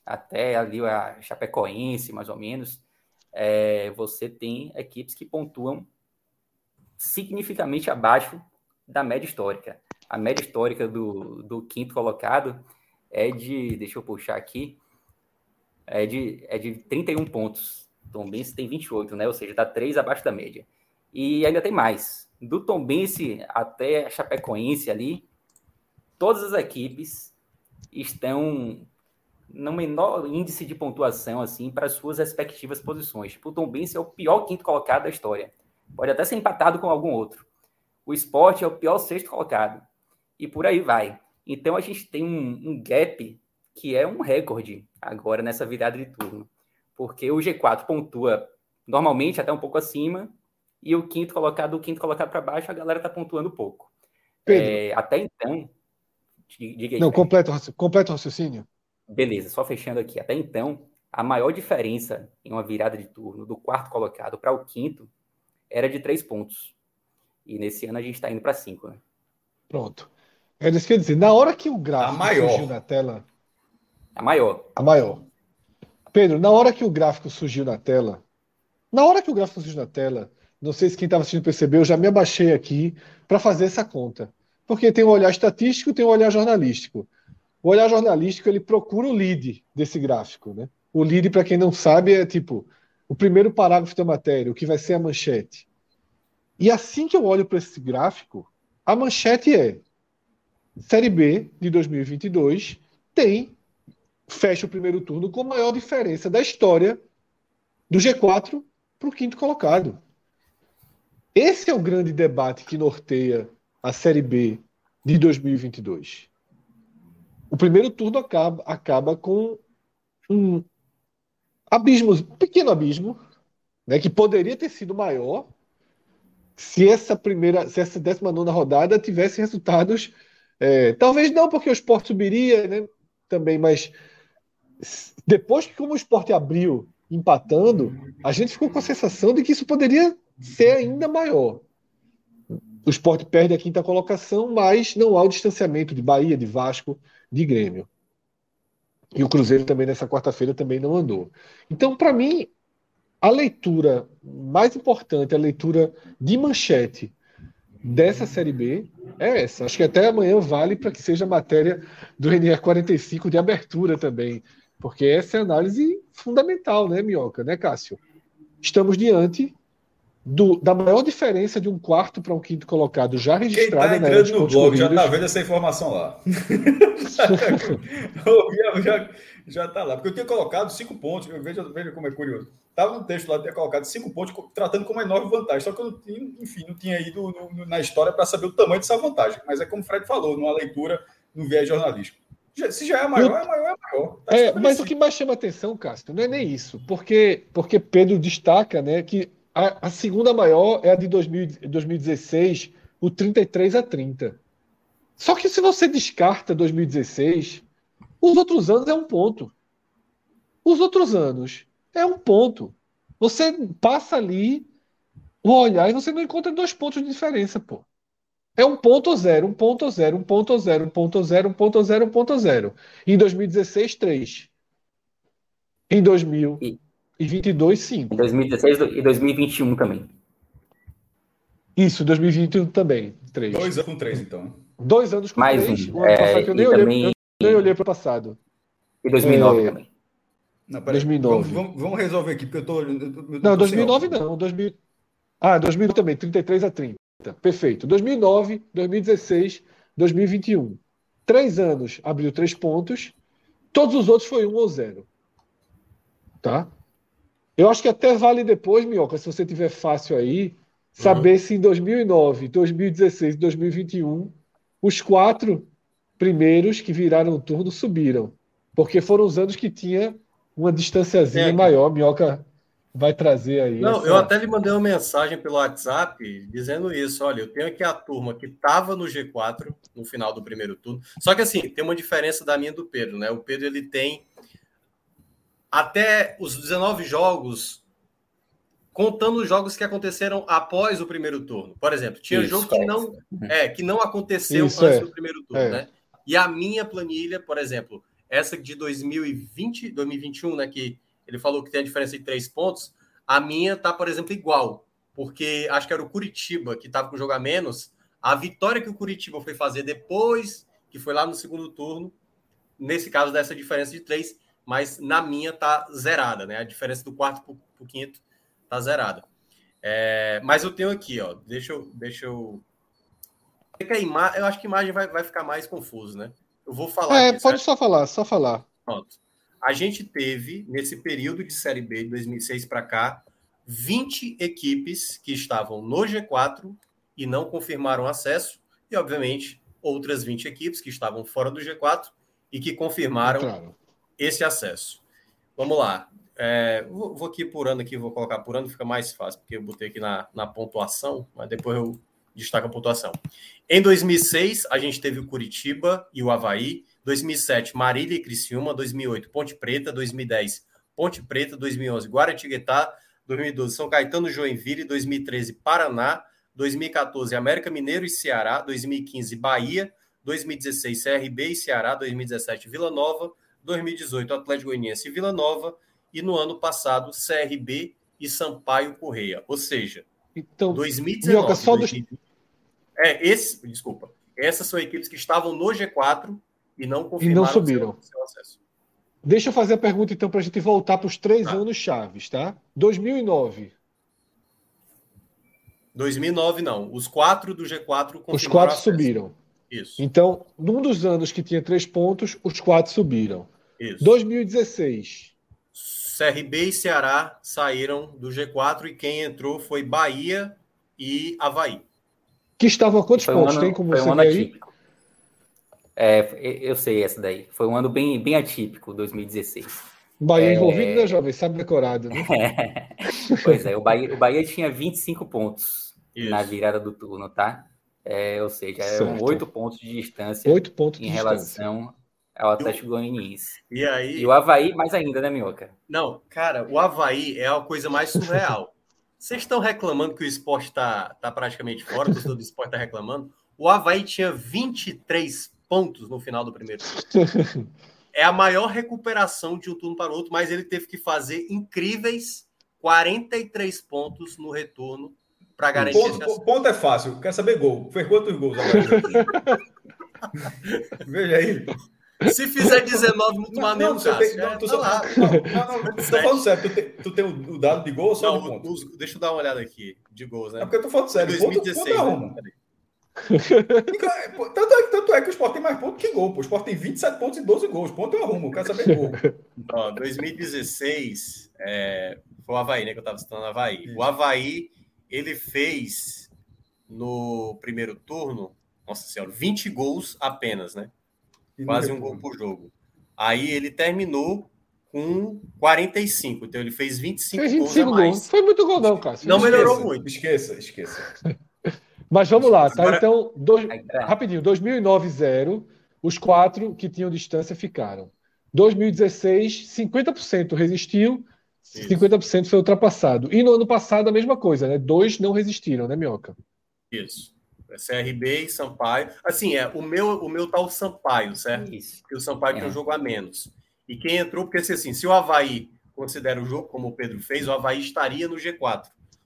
Speaker 4: até ali a Chapecoense, mais ou menos, é, você tem equipes que pontuam significativamente abaixo da média histórica. A média histórica do, do quinto colocado é de, deixa eu puxar aqui, é de, é de 31 pontos. Tom Benz tem 28, né? Ou seja, está 3 abaixo da média. E ainda tem mais. Do Tom Benz até a Chapecoense ali, todas as equipes estão no menor índice de pontuação assim para suas respectivas posições. Tipo, o Tom Benz é o pior quinto colocado da história. Pode até ser empatado com algum outro. O esporte é o pior sexto colocado. E por aí vai. Então a gente tem um, um gap que é um recorde agora nessa virada de turno. Porque o G4 pontua normalmente até um pouco acima, e o quinto colocado, o quinto colocado para baixo, a galera está pontuando pouco. É, até então,
Speaker 1: Diga aí, Não, completo, completo raciocínio.
Speaker 4: Beleza, só fechando aqui. Até então, a maior diferença em uma virada de turno do quarto colocado para o quinto era de três pontos. E nesse ano a gente está indo para cinco, né?
Speaker 1: Pronto. É isso que eu dizer. Na hora que o gráfico surgiu na tela.
Speaker 4: A maior.
Speaker 1: A maior. Pedro, na hora que o gráfico surgiu na tela. Na hora que o gráfico surgiu na tela, não sei se quem estava assistindo percebeu, eu já me abaixei aqui para fazer essa conta. Porque tem um olhar estatístico, tem um olhar jornalístico. O olhar jornalístico ele procura o lead desse gráfico, né? O lead, para quem não sabe, é tipo o primeiro parágrafo da matéria, o que vai ser a manchete. E assim que eu olho para esse gráfico, a manchete é Série B de 2022 tem fecha o primeiro turno com a maior diferença da história do G4 para o quinto colocado. Esse é o grande debate que norteia a Série B de 2022. O primeiro turno acaba, acaba com um abismo, um pequeno abismo, né, que poderia ter sido maior se essa primeira, se essa 19 rodada tivesse resultados. É, talvez não, porque o esporte subiria né, também, mas depois que como o esporte abriu empatando, a gente ficou com a sensação de que isso poderia ser ainda maior. O esporte perde a quinta colocação, mas não há o distanciamento de Bahia, de Vasco, de Grêmio. E o Cruzeiro também nessa quarta-feira também não andou. Então, para mim, a leitura mais importante, a leitura de manchete dessa Série B é essa. Acho que até amanhã vale para que seja matéria do NR 45 de abertura também, porque essa é a análise fundamental, né, Minhoca, né, Cássio? Estamos diante do, da maior diferença de um quarto para um quinto colocado já registrado.
Speaker 2: Quem está entrando no blog já está vendo essa informação lá. já está lá. Porque eu tinha colocado cinco pontos. Veja, veja como é curioso. Estava no texto lá, eu tinha colocado cinco pontos, tratando como uma enorme vantagem. Só que eu, não tinha, enfim, não tinha ido no, no, na história para saber o tamanho dessa vantagem. Mas é como o Fred falou, numa leitura, no viés jornalístico. Se já é maior, é maior, é maior.
Speaker 1: Tá é, mas o que mais chama atenção, Castro, não é nem isso. Porque, porque Pedro destaca né, que a, a segunda maior é a de 2000, 2016, o 33 a 30. Só que se você descarta 2016, os outros anos é um ponto. Os outros anos é um ponto. Você passa ali o olhar e você não encontra dois pontos de diferença, pô. É um ponto zero, um ponto zero, um ponto zero, um ponto zero, um ponto zero, um ponto zero. Em 2016, três. Em 2000. E... E 22, 5.
Speaker 4: 2016 e 2021 também.
Speaker 1: Isso, 2021 também. 3.
Speaker 2: Dois anos com três, então.
Speaker 1: Dois anos com
Speaker 4: Mais
Speaker 1: três.
Speaker 4: Um. É, passado,
Speaker 1: eu nem, olhei, também... eu nem olhei para o passado.
Speaker 4: E 2009 é... também.
Speaker 2: Não, peraí, 2009. Vamos, vamos, resolver aqui, porque eu tô. Eu,
Speaker 1: eu não, 2009 não. 2000... Ah, 2000 também, 33 a 30. Perfeito. 2009, 2016, 2021. Três anos abriu três pontos. Todos os outros foi um ou zero. Tá? Eu acho que até vale depois, Minhoca, se você tiver fácil aí, saber uhum. se em 2009, 2016 e 2021 os quatro primeiros que viraram o turno subiram. Porque foram os anos que tinha uma distanciazinha é. maior. Minhoca vai trazer aí.
Speaker 3: Não, essa... eu até lhe mandei uma mensagem pelo WhatsApp dizendo isso. Olha, eu tenho aqui a turma que estava no G4 no final do primeiro turno. Só que assim, tem uma diferença da minha do Pedro, né? O Pedro ele tem até os 19 jogos, contando os jogos que aconteceram após o primeiro turno. Por exemplo, tinha Isso, jogo que não, é, que não aconteceu Isso, antes é. do primeiro turno, é. né? E a minha planilha, por exemplo, essa de 2020, 2021, né, que ele falou que tem a diferença de três pontos, a minha tá, por exemplo, igual, porque acho que era o Curitiba que estava com o jogo a menos. A vitória que o Curitiba foi fazer depois, que foi lá no segundo turno, nesse caso dessa diferença de três, mas na minha tá zerada, né? A diferença do quarto para o quinto tá zerada. É, mas eu tenho aqui, ó. Deixa eu. Deixa eu... eu acho que a imagem vai, vai ficar mais confuso, né? Eu vou falar.
Speaker 1: É, aqui, pode certo? só falar, só falar.
Speaker 3: Pronto. A gente teve, nesse período de Série B, de 2006 para cá, 20 equipes que estavam no G4 e não confirmaram acesso, e, obviamente, outras 20 equipes que estavam fora do G4 e que confirmaram claro esse acesso. Vamos lá. É, vou, aqui por ano aqui, vou colocar por ano, fica mais fácil, porque eu botei aqui na, na pontuação, mas depois eu destaco a pontuação. Em 2006, a gente teve o Curitiba e o Havaí. 2007, Marília e Criciúma. 2008, Ponte Preta. 2010, Ponte Preta. 2011, Guaratinguetá. 2012, São Caetano, Joinville. 2013, Paraná. 2014, América Mineiro e Ceará. 2015, Bahia. 2016, CRB e Ceará. 2017, Vila Nova. 2018 Atlético Goianiense e Vila Nova e no ano passado CRB e Sampaio Correia. Ou seja, então, 2019 Mioca, só 2020, É, esse, desculpa. Essas são equipes que estavam no G4 e não confirmaram
Speaker 1: e não subiram. Seu, seu acesso. Deixa eu fazer a pergunta então para a gente voltar para os três tá. anos chaves, tá? 2009.
Speaker 3: 2009 não. Os quatro do G4
Speaker 1: Os quatro subiram.
Speaker 3: Isso.
Speaker 1: Então, num dos anos que tinha três pontos, os quatro subiram. Isso. 2016.
Speaker 3: CRB e Ceará saíram do G4 e quem entrou foi Bahia e Havaí.
Speaker 1: Que estavam a quantos um pontos? Ano, Tem como
Speaker 4: foi um ano atípico. É, eu sei essa daí. Foi um ano bem, bem atípico, 2016.
Speaker 1: Bahia é... envolvido, né, jovem? Sabe decorado, né?
Speaker 4: pois é, o Bahia, o Bahia tinha 25 pontos Isso. na virada do turno, tá? É, ou seja, eram oito pontos de distância
Speaker 1: 8 pontos
Speaker 4: em relação ao Atlético Goianiense.
Speaker 3: E aí?
Speaker 4: E o Havaí mais ainda, né, Minhoca?
Speaker 3: Não, cara, o Havaí é a coisa mais surreal. Vocês estão reclamando que o esporte está tá praticamente fora, o torcedor do esporte está reclamando. O Havaí tinha 23 pontos no final do primeiro turno. É a maior recuperação de um turno para o outro, mas ele teve que fazer incríveis 43 pontos no retorno para garantir.
Speaker 2: Ponto, ponto é fácil, quer saber gol. Fez quantos gols agora? Veja aí.
Speaker 3: Se fizer 19, muito maneiro, não,
Speaker 2: Tem, não, tu tá só, lá. não, não, não, tô falando sério. Tu tem, tu tem o, dado de gol ou só não, de ponto?
Speaker 3: Os, deixa eu dar uma olhada aqui, de gols, né?
Speaker 2: É porque eu tô falando sério. 2016, ponto, ponto né? tanto, é, tanto é que o Sport tem mais pontos que gol. Pô. O Sport tem 27 pontos e 12 gols. Ponto eu arrumo, quero saber gol.
Speaker 3: Ó, 2016 é, foi o Havaí, né? Que eu tava citando o Havaí. O Havaí, ele fez no primeiro turno, nossa senhora, 20 gols apenas, né? Quase um gol por jogo. Aí ele terminou com 45, então ele fez 25, fez 25 gols a mais. Gols.
Speaker 1: Foi muito gol não, cara.
Speaker 3: Não esqueça, melhorou muito.
Speaker 2: Esqueça, esqueça.
Speaker 1: Mas vamos lá, tá? Então, dois, rapidinho, 2009 0, os quatro que tinham distância ficaram. 2016, 50% resistiu, Isso. 50% foi ultrapassado. E no ano passado a mesma coisa, né? Dois não resistiram, né, Minhoca?
Speaker 3: Isso. CRB e Sampaio. Assim, é, o meu, o meu tá o Sampaio, certo? Isso. Porque o Sampaio é. tem um jogo a menos. E quem entrou, porque assim, se o Havaí considera o jogo como o Pedro fez, o Havaí estaria no G4.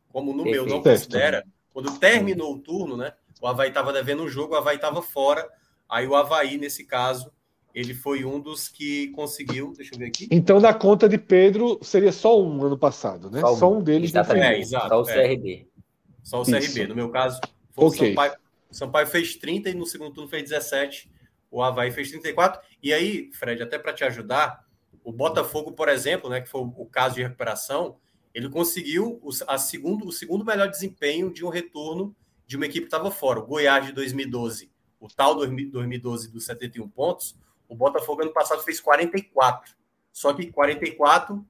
Speaker 3: Como no Perfeito. meu não considera, quando terminou o turno, né? O Havaí estava devendo um jogo, o Havaí estava fora. Aí o Havaí, nesse caso, ele foi um dos que conseguiu. Deixa eu ver aqui.
Speaker 1: Então, na conta de Pedro, seria só um ano passado, né? Só um, só um deles.
Speaker 4: Exatamente. É, exato, só o CRB. É.
Speaker 3: Só o CRB. Isso. No meu caso, foi okay. o Sampaio. O Sampaio fez 30 e no segundo turno fez 17. O Havaí fez 34. E aí, Fred, até para te ajudar, o Botafogo, por exemplo, né, que foi o caso de recuperação, ele conseguiu o, a segundo, o segundo melhor desempenho de um retorno de uma equipe que estava fora. O Goiás de 2012, o tal 2012 dos 71 pontos, o Botafogo ano passado fez 44. Só que 44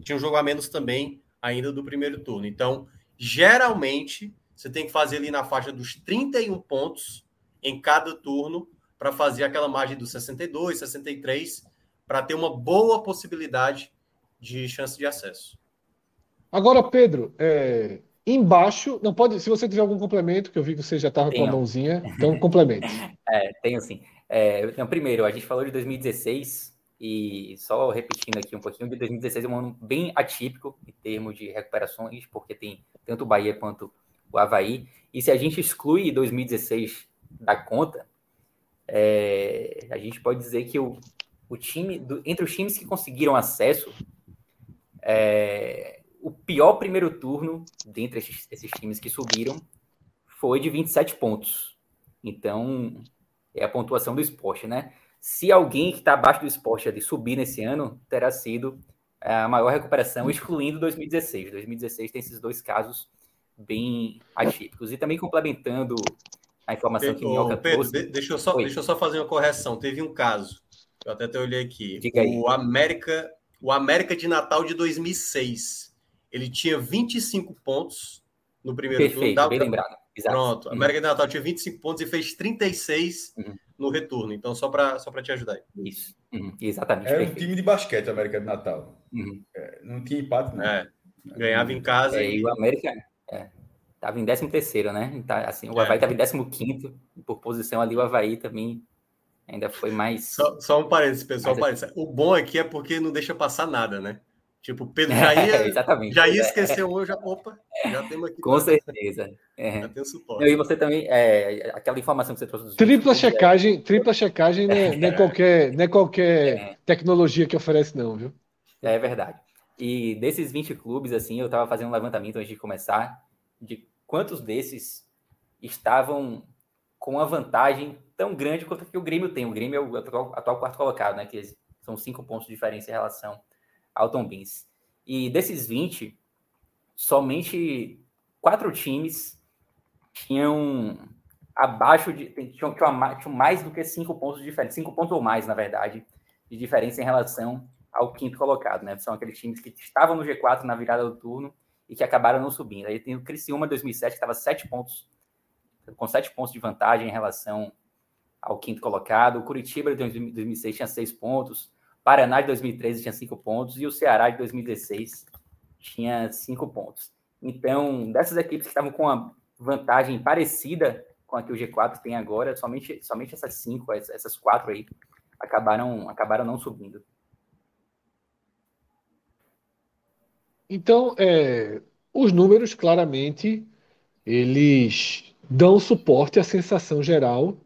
Speaker 3: tinha um jogo a menos também ainda do primeiro turno. Então, geralmente, você tem que fazer ali na faixa dos 31 pontos em cada turno para fazer aquela margem dos 62, 63, para ter uma boa possibilidade de chance de acesso.
Speaker 1: Agora, Pedro, é, embaixo, não pode, se você tiver algum complemento, que eu vi que você já estava com a mãozinha, então complemente.
Speaker 4: é, tenho sim. É, então, primeiro, a gente falou de 2016 e só repetindo aqui um pouquinho, de 2016 é um ano bem atípico em termos de recuperações, porque tem tanto o Bahia quanto o Havaí. E se a gente exclui 2016 da conta, é, a gente pode dizer que o, o time, do, entre os times que conseguiram acesso, é, o pior primeiro turno dentre esses, esses, times que subiram foi de 27 pontos. Então, é a pontuação do esporte, né? Se alguém que está abaixo do esporte de subir nesse ano, terá sido a maior recuperação, excluindo 2016. 2016 tem esses dois casos bem atípicos. E também complementando a informação Pedro, que Minhoca
Speaker 3: Pedro, trouxe... deixa, eu só, deixa eu só fazer uma correção. Teve um caso, eu até, até olhei aqui. O América, o América de Natal de 2006. Ele tinha 25 pontos no primeiro
Speaker 4: Perfeito, turno. bem lembrado.
Speaker 3: Exato. Pronto, uhum. América de Natal tinha 25 pontos e fez 36 uhum. no retorno. Então, só para só te ajudar.
Speaker 4: Isso, uhum. exatamente.
Speaker 2: Era perfeito. um time de basquete, América de Natal. Uhum. É, não tinha empate, não. É.
Speaker 3: Ganhava em casa.
Speaker 4: É, e o América, é, tava em 13 terceiro, né? Tá, assim, o Havaí estava em 15 quinto por posição ali, o Havaí também ainda foi mais.
Speaker 3: Só, só um parênteses, pessoal. Um parênteses. O bom aqui é porque não deixa passar nada, né? Tipo, o Pedro já ia,
Speaker 4: Exatamente.
Speaker 3: já ia esquecer um, já, opa, já temos aqui.
Speaker 4: Com certeza. É. Já tem o suporte. e você também, é, aquela informação que você trouxe dos
Speaker 1: Tripla checagem, é... tripla checagem não é, não é qualquer, não é qualquer é. tecnologia que oferece, não, viu?
Speaker 4: É verdade. E desses 20 clubes, assim, eu estava fazendo um levantamento antes de começar de quantos desses estavam com uma vantagem tão grande quanto que o Grêmio tem. O Grêmio é o atual, atual quarto colocado, né? Que São cinco pontos de diferença em relação ao Tom Benz. E desses 20, somente quatro times tinham abaixo de. Tinham, tinham mais do que cinco pontos de diferença, cinco pontos ou mais, na verdade, de diferença em relação ao quinto colocado, né? São aqueles times que estavam no G4 na virada do turno e que acabaram não subindo. Aí tem o Criciúma 2007, que estava sete pontos, com sete pontos de vantagem em relação ao quinto colocado. O Curitiba de 2006 tinha seis pontos. Paraná de 2013 tinha cinco pontos. E o Ceará de 2016 tinha cinco pontos. Então, dessas equipes que estavam com uma vantagem parecida com a que o G4 tem agora, somente, somente essas cinco, essas quatro aí, acabaram, acabaram não subindo.
Speaker 1: Então, é, os números claramente eles dão suporte à sensação geral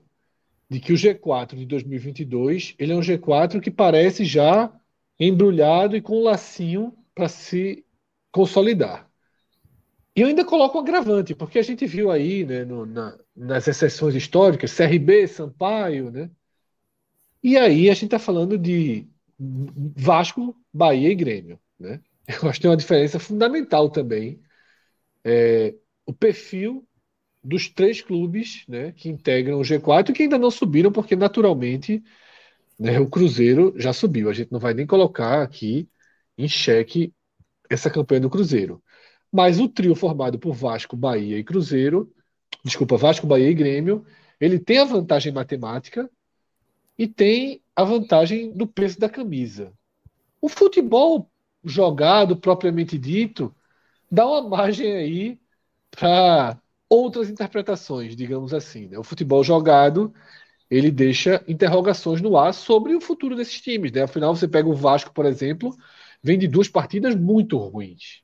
Speaker 1: de que o G4 de 2022 ele é um G4 que parece já embrulhado e com um lacinho para se consolidar. E eu ainda coloco um agravante, porque a gente viu aí né, no, na, nas exceções históricas, CRB, Sampaio, né? E aí a gente está falando de Vasco, Bahia e Grêmio, né? Eu acho que tem uma diferença fundamental também. É, o perfil dos três clubes né, que integram o G4 e que ainda não subiram, porque naturalmente né, o Cruzeiro já subiu. A gente não vai nem colocar aqui em xeque essa campanha do Cruzeiro. Mas o trio formado por Vasco, Bahia e Cruzeiro, desculpa, Vasco, Bahia e Grêmio, ele tem a vantagem matemática e tem a vantagem do peso da camisa. O futebol jogado, propriamente dito, dá uma margem aí para outras interpretações, digamos assim. Né? O futebol jogado ele deixa interrogações no ar sobre o futuro desses times. Né? Afinal, você pega o Vasco, por exemplo, vem de duas partidas muito ruins.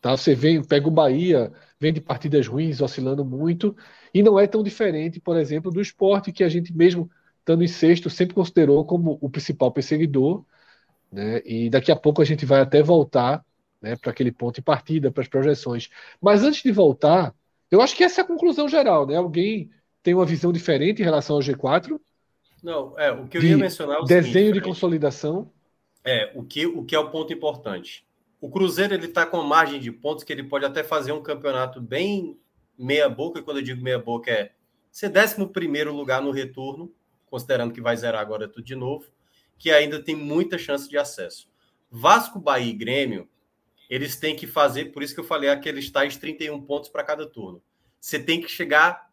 Speaker 1: Tá? Você vem, pega o Bahia, vem de partidas ruins, oscilando muito, e não é tão diferente, por exemplo, do esporte, que a gente mesmo estando em sexto sempre considerou como o principal perseguidor, né? e daqui a pouco a gente vai até voltar né, para aquele ponto de partida, para as projeções. Mas antes de voltar, eu acho que essa é a conclusão geral. Né? Alguém tem uma visão diferente em relação ao G4?
Speaker 3: Não, é, o que eu ia mencionar é o
Speaker 1: Desenho seguinte, de consolidação.
Speaker 3: É, o que, o que é o ponto importante. O Cruzeiro ele está com margem de pontos que ele pode até fazer um campeonato bem meia boca, e quando eu digo meia boca é ser 11 primeiro lugar no retorno, considerando que vai zerar agora tudo de novo, que ainda tem muita chance de acesso. Vasco, Bahia e Grêmio, eles têm que fazer, por isso que eu falei aqueles tais 31 pontos para cada turno. Você tem que chegar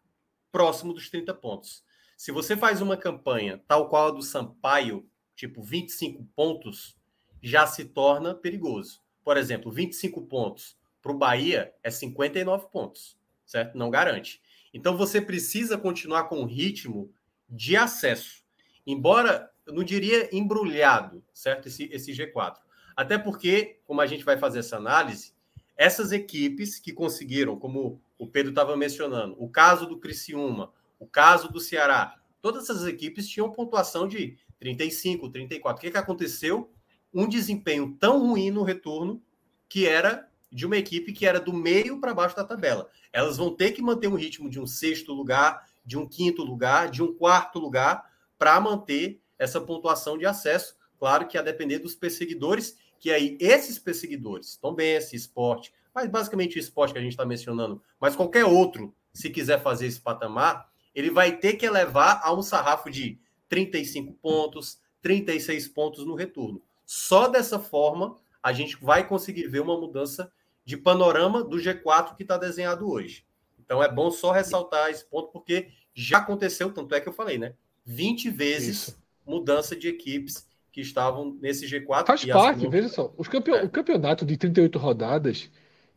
Speaker 3: próximo dos 30 pontos. Se você faz uma campanha tal qual a do Sampaio, tipo 25 pontos, já se torna perigoso. Por exemplo, 25 pontos para o Bahia é 59 pontos, certo? Não garante. Então você precisa continuar com o ritmo de acesso. Embora, eu não diria embrulhado, certo? Esse, esse G4. Até porque, como a gente vai fazer essa análise, essas equipes que conseguiram, como o Pedro estava mencionando, o caso do Criciúma, o caso do Ceará, todas essas equipes tinham pontuação de 35, 34. O que, que aconteceu? um desempenho tão ruim no retorno que era de uma equipe que era do meio para baixo da tabela. Elas vão ter que manter um ritmo de um sexto lugar, de um quinto lugar, de um quarto lugar para manter essa pontuação de acesso. Claro que a depender dos perseguidores, que aí esses perseguidores, também esse esporte, mas basicamente o esporte que a gente está mencionando, mas qualquer outro, se quiser fazer esse patamar, ele vai ter que elevar a um sarrafo de 35 pontos, 36 pontos no retorno. Só dessa forma a gente vai conseguir ver uma mudança de panorama do G4 que está desenhado hoje. Então é bom só ressaltar esse ponto, porque já aconteceu, tanto é que eu falei, né? 20 vezes Isso. Mudança de equipes que estavam nesse G4.
Speaker 1: Faz parte, veja só. Campeon... É. O campeonato de 38 rodadas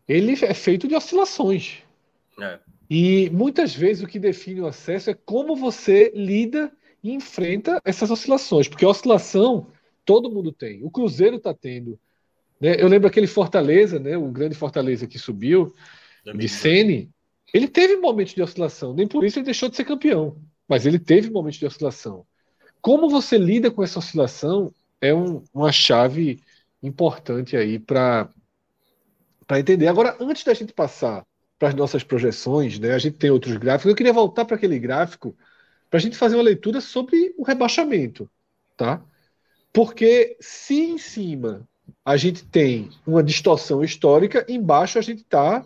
Speaker 1: ele é feito de oscilações. É. E muitas vezes o que define o acesso é como você lida e enfrenta essas oscilações. Porque oscilação Todo mundo tem. O Cruzeiro está tendo. Né? Eu lembro aquele Fortaleza, né? o grande Fortaleza que subiu, de Sene. Ele teve momentos de oscilação. Nem por isso ele deixou de ser campeão. Mas ele teve momentos de oscilação. Como você lida com essa oscilação é um, uma chave importante aí para entender. Agora, antes da gente passar para as nossas projeções, né, a gente tem outros gráficos. Eu queria voltar para aquele gráfico para a gente fazer uma leitura sobre o rebaixamento, tá? Porque se em cima a gente tem uma distorção histórica, embaixo a gente está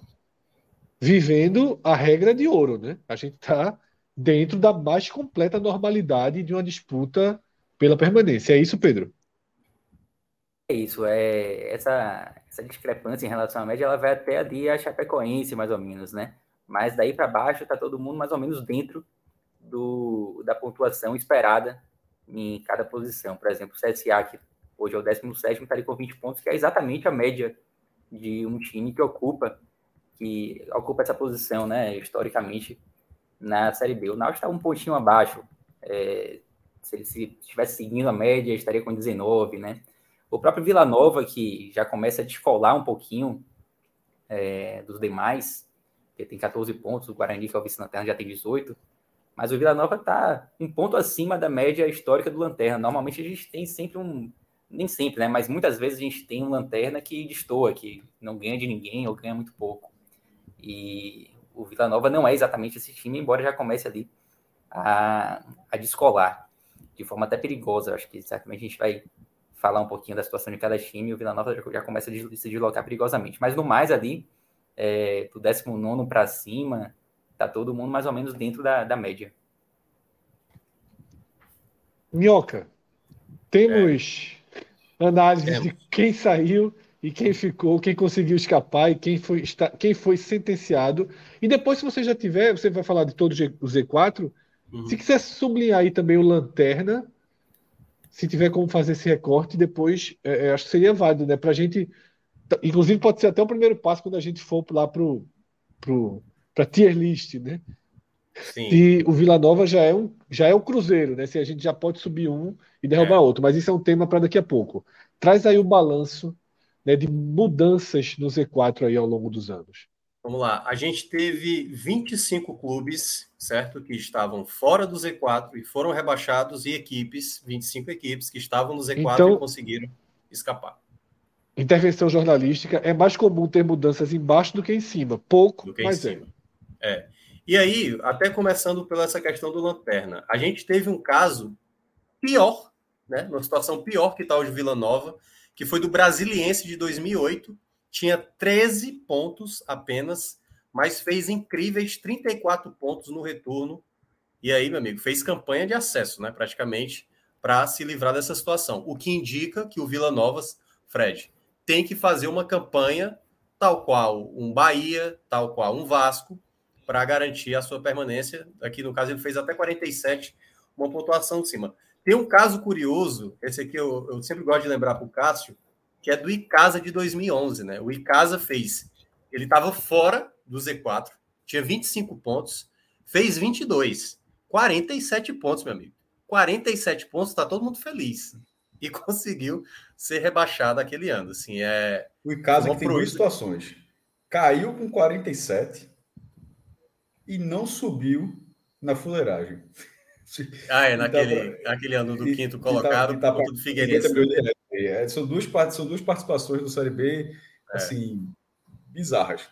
Speaker 1: vivendo a regra de ouro, né? A gente está dentro da mais completa normalidade de uma disputa pela permanência. É isso, Pedro?
Speaker 4: É isso. É essa, essa discrepância em relação à média, ela vai até ali a Chapecoense, mais ou menos, né? Mas daí para baixo está todo mundo mais ou menos dentro do, da pontuação esperada em cada posição. Por exemplo, o CSA, que hoje é o 17, está ali com 20 pontos, que é exatamente a média de um time que ocupa que ocupa essa posição, né, historicamente, na Série B. O Náutico está um pontinho abaixo. É, se ele estivesse seguindo a média, estaria com 19, né? O próprio Vila Nova, que já começa a descolar um pouquinho é, dos demais, que tem 14 pontos, o Guarani, que é o vice-lanterna, já tem 18, mas o Vila Nova está um ponto acima da média histórica do Lanterna. Normalmente a gente tem sempre um. Nem sempre, né? Mas muitas vezes a gente tem um Lanterna que destoa, que não ganha de ninguém ou ganha muito pouco. E o Vila Nova não é exatamente esse time, embora já comece ali a, a descolar de forma até perigosa. Acho que certamente a gente vai falar um pouquinho da situação de cada time e o Vila Nova já, já começa a se deslocar perigosamente. Mas no mais ali, é, do 19 para cima, tá todo mundo mais ou menos dentro da, da média.
Speaker 1: Minhoca, temos é. análises é. de quem saiu e quem ficou, quem conseguiu escapar e quem foi, quem foi sentenciado. E depois, se você já tiver, você vai falar de todo o Z4. Uhum. Se quiser sublinhar aí também o Lanterna, se tiver como fazer esse recorte, depois é, é acho que seria válido, né? Para a gente. Inclusive, pode ser até o primeiro passo quando a gente for lá para pro, pro, tier list, né? Sim. E o Vila Nova já é, um, já é o Cruzeiro, né? Se a gente já pode subir um e derrubar é. outro, mas isso é um tema para daqui a pouco. Traz aí o balanço né, de mudanças no Z4 aí ao longo dos anos?
Speaker 3: Vamos lá. A gente teve 25 clubes, certo? Que estavam fora do Z4 e foram rebaixados, e equipes, 25 equipes que estavam no Z4 então, e conseguiram escapar.
Speaker 1: Intervenção jornalística é mais comum ter mudanças embaixo do que em cima. Pouco, que mas é.
Speaker 3: É. E aí, até começando pela essa questão do Lanterna, a gente teve um caso pior, né? Uma situação pior que está de Vila Nova, que foi do Brasiliense de 2008, tinha 13 pontos apenas, mas fez incríveis 34 pontos no retorno. E aí, meu amigo, fez campanha de acesso, né, praticamente, para se livrar dessa situação. O que indica que o Vila Novas, Fred, tem que fazer uma campanha tal qual um Bahia, tal qual um Vasco, para garantir a sua permanência. Aqui no caso ele fez até 47, uma pontuação de cima. Tem um caso curioso, esse aqui eu, eu sempre gosto de lembrar para o Cássio, que é do Icasa de 2011, né? O Icasa fez, ele estava fora do Z4, tinha 25 pontos, fez 22, 47 pontos, meu amigo. 47 pontos, está todo mundo feliz. E conseguiu ser rebaixado aquele ano. Assim, é
Speaker 2: o Icasa tem duas situações. Caiu com 47 e não subiu na fuleiragem.
Speaker 3: Ah, é, naquele, tá aquele ano do quinto colocado, tá, tá, do Figueirense.
Speaker 2: É, são, duas, são duas participações do Série B, é. assim, bizarras.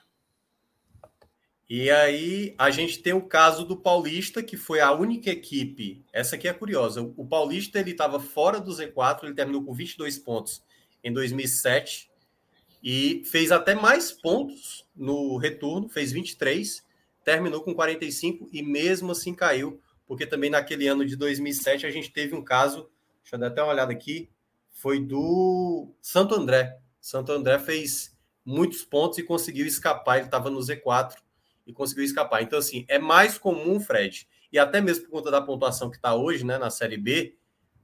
Speaker 3: E aí a gente tem o caso do Paulista, que foi a única equipe. Essa aqui é curiosa. O Paulista ele estava fora do Z4, ele terminou com 22 pontos em 2007 e fez até mais pontos no retorno, fez 23, terminou com 45 e mesmo assim caiu porque também naquele ano de 2007 a gente teve um caso, deixa eu dar até uma olhada aqui, foi do Santo André. Santo André fez muitos pontos e conseguiu escapar, ele estava no Z4 e conseguiu escapar. Então, assim, é mais comum, Fred, e até mesmo por conta da pontuação que está hoje, né, na Série B,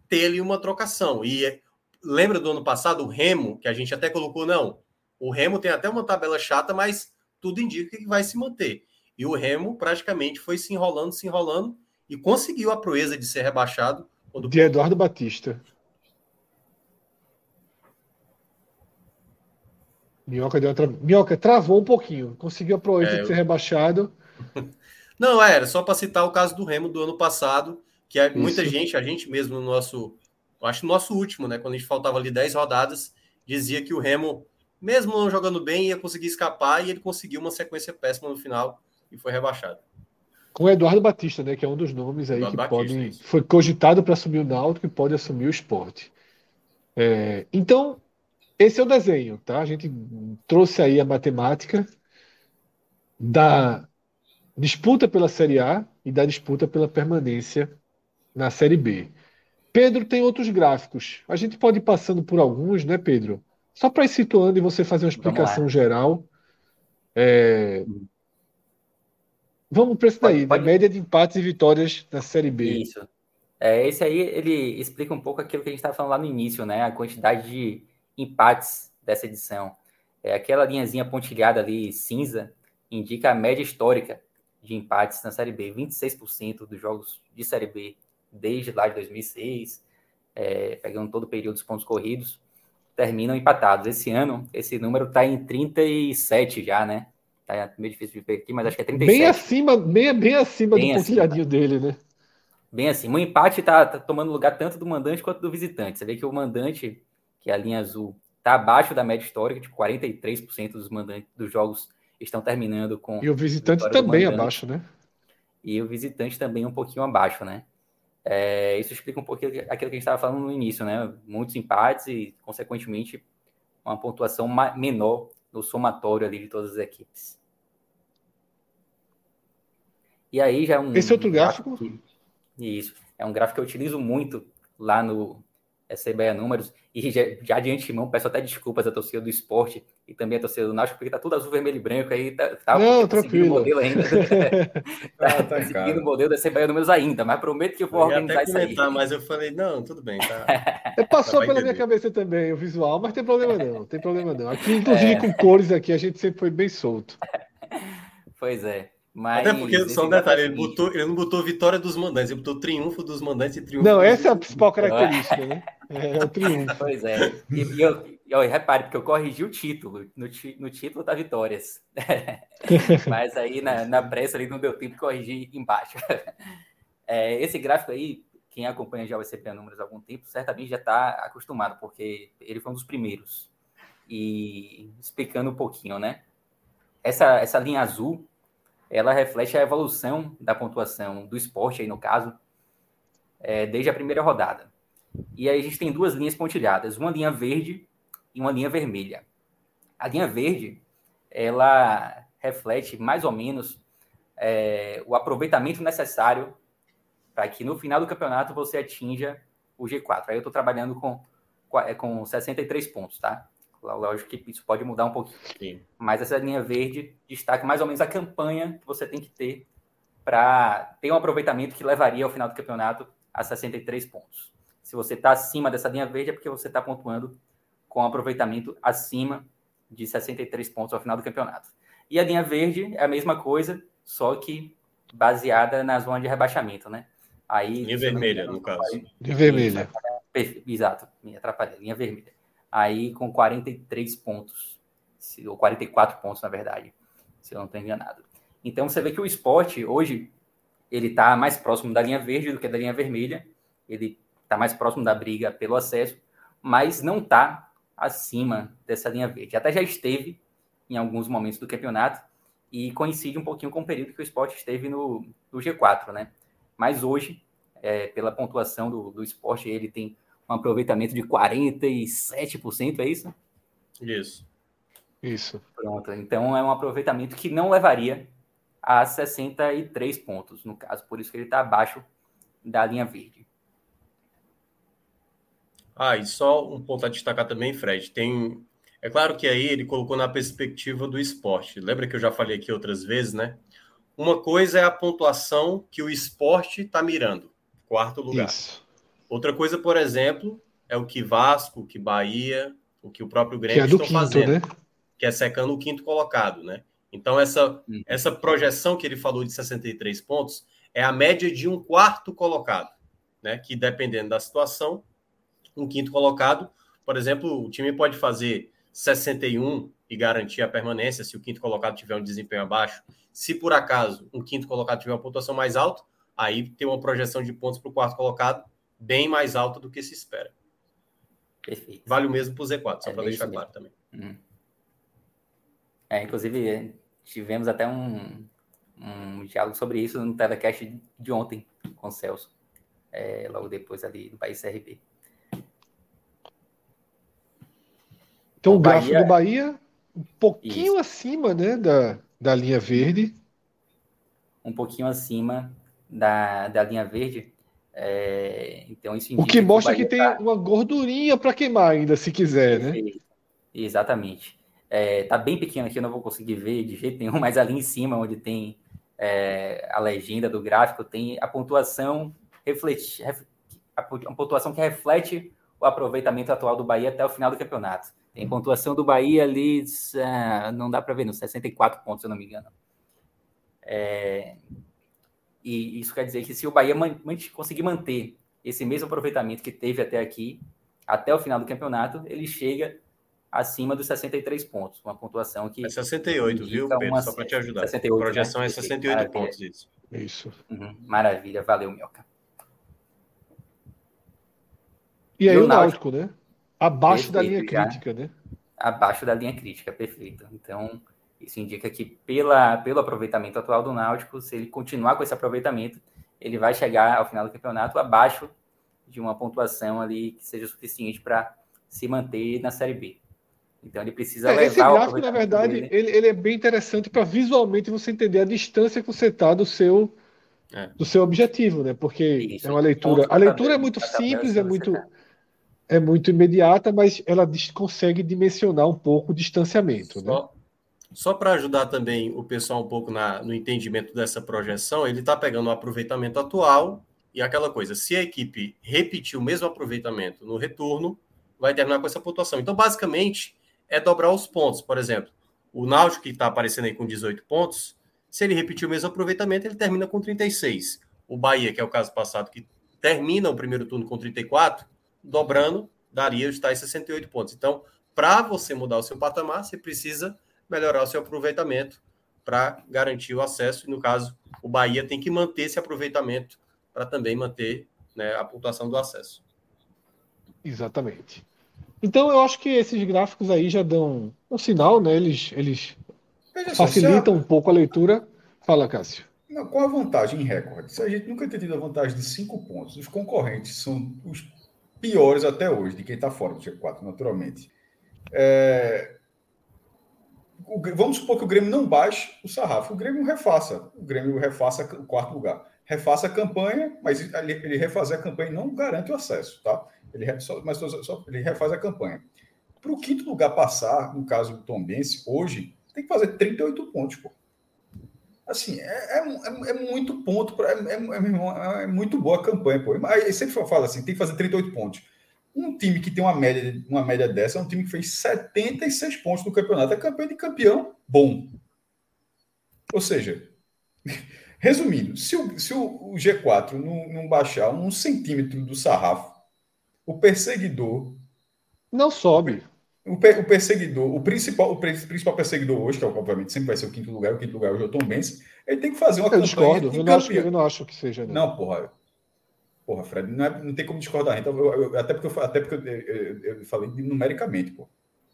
Speaker 3: ter ali uma trocação. E lembra do ano passado, o Remo, que a gente até colocou, não, o Remo tem até uma tabela chata, mas tudo indica que vai se manter. E o Remo praticamente foi se enrolando, se enrolando, e conseguiu a proeza de ser rebaixado.
Speaker 1: Quando... De Eduardo Batista. Minhoca, deu outra... Minhoca travou um pouquinho, conseguiu a proeza é, de ser rebaixado.
Speaker 3: Não, é, era só para citar o caso do Remo do ano passado, que é muita gente, a gente mesmo no nosso, acho no nosso último, né, quando a gente faltava ali 10 rodadas, dizia que o Remo, mesmo não jogando bem, ia conseguir escapar e ele conseguiu uma sequência péssima no final e foi rebaixado.
Speaker 1: Com o Eduardo Batista, né, que é um dos nomes aí Eduardo que Batista, pode. Foi cogitado para assumir o Náutico e pode assumir o esporte. É, então, esse é o desenho, tá? A gente trouxe aí a matemática da disputa pela Série A e da disputa pela permanência na Série B. Pedro tem outros gráficos. A gente pode ir passando por alguns, né, Pedro? Só para ir situando e você fazer uma explicação geral. É... Vamos para esse daí, pode, pode... média de empates e vitórias na Série B.
Speaker 4: Isso. É, esse aí ele explica um pouco aquilo que a gente estava falando lá no início, né? A quantidade de empates dessa edição. É, aquela linhazinha pontilhada ali, cinza, indica a média histórica de empates na Série B. 26% dos jogos de Série B desde lá de 2006, é, pegando todo o período dos pontos corridos, terminam empatados. Esse ano, esse número está em 37 já, né? Tá meio difícil de ver aqui, mas acho que é 37.
Speaker 1: Bem acima, bem, bem acima bem do pontilhadinho dele, né?
Speaker 4: Bem assim. O empate está tá tomando lugar tanto do mandante quanto do visitante. Você vê que o mandante, que é a linha azul, está abaixo da média histórica, tipo 43% dos mandantes dos jogos estão terminando com.
Speaker 1: E o visitante também abaixo, né?
Speaker 4: E o visitante também um pouquinho abaixo, né? É, isso explica um pouquinho aquilo que a gente estava falando no início, né? Muitos empates e, consequentemente, uma pontuação menor no somatório ali de todas as equipes. E aí já é um.
Speaker 1: Esse outro gráfico?
Speaker 4: que, isso. É um gráfico que eu utilizo muito lá no, essa IBEA Números. E já, já de antemão, peço até desculpas à torcida do esporte e também à torcida do Náutico, porque tá tudo azul, vermelho e branco aí. Tá, tá,
Speaker 1: Não, tá tranquilo.
Speaker 4: o modelo ainda. tá, tá seguindo o modelo da IBEA Números ainda, mas prometo que eu vou eu organizar
Speaker 3: até comentar, Mas eu falei, não, tudo bem, tá.
Speaker 1: Passou pela minha cabeça também o visual, mas tem problema não, tem problema não. Aqui, inclusive, é... com cores aqui, a gente sempre foi bem solto.
Speaker 4: Pois é. Mas
Speaker 3: Até porque, só um detalhe, ele, botou, ele não botou vitória dos mandantes, ele botou triunfo dos mandantes e triunfo
Speaker 1: Não, essa é a principal característica, né? É, é o triunfo.
Speaker 4: Pois é. E, e eu, eu, repare, porque eu corrigi o título. No, no título tá vitórias. Mas aí na, na pressa ali não deu tempo de corrigir embaixo. É, esse gráfico aí, quem acompanha já o ECP Números há algum tempo, certamente já está acostumado, porque ele foi um dos primeiros. E explicando um pouquinho, né? Essa, essa linha azul ela reflete a evolução da pontuação do esporte, aí no caso, é, desde a primeira rodada. E aí a gente tem duas linhas pontilhadas, uma linha verde e uma linha vermelha. A linha verde, ela reflete mais ou menos é, o aproveitamento necessário para que no final do campeonato você atinja o G4. Aí eu estou trabalhando com, com 63 pontos, tá? Lógico que isso pode mudar um pouquinho. Sim. Mas essa linha verde destaca mais ou menos a campanha que você tem que ter para ter um aproveitamento que levaria ao final do campeonato a 63 pontos. Se você está acima dessa linha verde, é porque você está pontuando com um aproveitamento acima de 63 pontos ao final do campeonato. E a linha verde é a mesma coisa, só que baseada na zona de rebaixamento, né?
Speaker 3: Aí, linha vermelha, no caso.
Speaker 1: Linha vermelha.
Speaker 4: Exato, me atrapalhei. Linha vermelha aí com 43 pontos, ou 44 pontos, na verdade, se eu não estou enganado. Então você vê que o esporte hoje ele está mais próximo da linha verde do que da linha vermelha, ele está mais próximo da briga pelo acesso, mas não está acima dessa linha verde. Até já esteve em alguns momentos do campeonato e coincide um pouquinho com o período que o esporte esteve no, no G4, né? Mas hoje, é, pela pontuação do, do esporte, ele tem um aproveitamento de 47%, é isso?
Speaker 3: Isso.
Speaker 1: Isso.
Speaker 4: Pronto. Então é um aproveitamento que não levaria a 63 pontos, no caso, por isso que ele está abaixo da linha verde.
Speaker 3: Ah, e só um ponto a destacar também, Fred, tem. É claro que aí ele colocou na perspectiva do esporte. Lembra que eu já falei aqui outras vezes, né? Uma coisa é a pontuação que o esporte está mirando, quarto lugar. Isso. Outra coisa, por exemplo, é o que Vasco, o que Bahia, o que o próprio Grêmio é estão quinto, fazendo, né? que é secando o quinto colocado, né? Então, essa, hum. essa projeção que ele falou de 63 pontos é a média de um quarto colocado, né? Que dependendo da situação, um quinto colocado, por exemplo, o time pode fazer 61 e garantir a permanência se o quinto colocado tiver um desempenho abaixo. Se por acaso um quinto colocado tiver uma pontuação mais alta, aí tem uma projeção de pontos para o quarto colocado bem mais alta do que se espera. Perfeito. Vale o mesmo para o Z4, só é para deixar claro também. Uhum.
Speaker 4: É, inclusive, tivemos até um, um diálogo sobre isso no telecast de ontem com o Celso, é, logo depois ali do País CRB.
Speaker 1: Então o, o gráfico Bahia... do Bahia um pouquinho Isso. acima né, da, da linha verde.
Speaker 4: Um pouquinho acima da, da linha verde. É, então isso
Speaker 1: o que mostra que, que tem tá... uma gordurinha para queimar ainda, se quiser, né?
Speaker 4: Exatamente. É, tá bem pequeno aqui, eu não vou conseguir ver de jeito nenhum, mas ali em cima, onde tem é, a legenda do gráfico, tem a pontuação reflete, a pontuação que reflete o aproveitamento atual do Bahia até o final do campeonato. Tem pontuação do Bahia ali, uh, não dá para ver, nos 64 pontos, se eu não me engano. É, e isso quer dizer que se o Bahia man, man, conseguir manter esse mesmo aproveitamento que teve até aqui, até o final do campeonato, ele chega acima dos 63 pontos, uma pontuação que.
Speaker 3: É 68, viu, Pedro? Uma... Só para te ajudar. 68, a projeção né? é 68 Maravilha. pontos, isso.
Speaker 1: Isso.
Speaker 4: Uhum. Maravilha, valeu, Mioca.
Speaker 1: E aí e o Náutico, né? Abaixo da linha crítica, né?
Speaker 4: Abaixo da linha crítica, perfeito. Então, isso indica que pela, pelo aproveitamento atual do Náutico, se ele continuar com esse aproveitamento, ele vai chegar ao final do campeonato abaixo de uma pontuação ali que seja suficiente para se manter na Série B. Então ele precisa é, levar
Speaker 1: esse gráfico, na verdade, ele, ele, é bem interessante para visualmente você entender a distância que você está do seu é. do seu objetivo, né? Porque Isso, é uma leitura. A leitura é muito simples, é muito tá é muito imediata, mas ela consegue dimensionar um pouco o distanciamento. Né?
Speaker 3: Só, para ajudar também o pessoal um pouco na, no entendimento dessa projeção, ele está pegando o aproveitamento atual e aquela coisa, se a equipe repetir o mesmo aproveitamento no retorno, vai terminar com essa pontuação. Então, basicamente, é dobrar os pontos. Por exemplo, o Náutico, que está aparecendo aí com 18 pontos, se ele repetir o mesmo aproveitamento, ele termina com 36. O Bahia, que é o caso passado, que termina o primeiro turno com 34, dobrando, daria os tais 68 pontos. Então, para você mudar o seu patamar, você precisa melhorar o seu aproveitamento para garantir o acesso. E no caso, o Bahia tem que manter esse aproveitamento para também manter né, a pontuação do acesso.
Speaker 1: Exatamente. Então eu acho que esses gráficos aí já dão um sinal, né? Eles, eles facilitam a... um pouco a leitura. Fala, Cássio.
Speaker 2: Não, qual a vantagem em recorde? Se a gente nunca tem tido a vantagem de cinco pontos, os concorrentes são os piores até hoje, de quem está fora do G4, naturalmente. É... O... vamos supor que o Grêmio não baixe o sarrafo, o Grêmio refaça, o Grêmio refaça o quarto lugar. Refaça a campanha, mas ele refazer a campanha não garante o acesso, tá? Ele, só, mas só, só, ele refaz a campanha. Para o quinto lugar passar, no caso do Tom Bense, hoje, tem que fazer 38 pontos, pô. Assim, é, é, é, é muito ponto, pra, é, é, é, muito boa a campanha, pô. Aí sempre fala assim, tem que fazer 38 pontos. Um time que tem uma média, uma média dessa é um time que fez 76 pontos no campeonato. É campanha de campeão bom. Ou seja, resumindo, se o, se o G4 não, não baixar um centímetro do sarrafo, o perseguidor.
Speaker 1: Não sobe.
Speaker 2: O, per, o perseguidor, o principal, o principal perseguidor hoje, que obviamente sempre vai ser o quinto lugar, o quinto lugar hoje é o Tom Benz, ele tem que fazer uma
Speaker 1: eu campanha. Discordo. Eu, não acho que, eu não acho que seja.
Speaker 2: Não, não porra. Porra, Fred, não, é, não tem como discordar. Então, eu, eu, até porque, eu, até porque eu, falei numericamente, pô.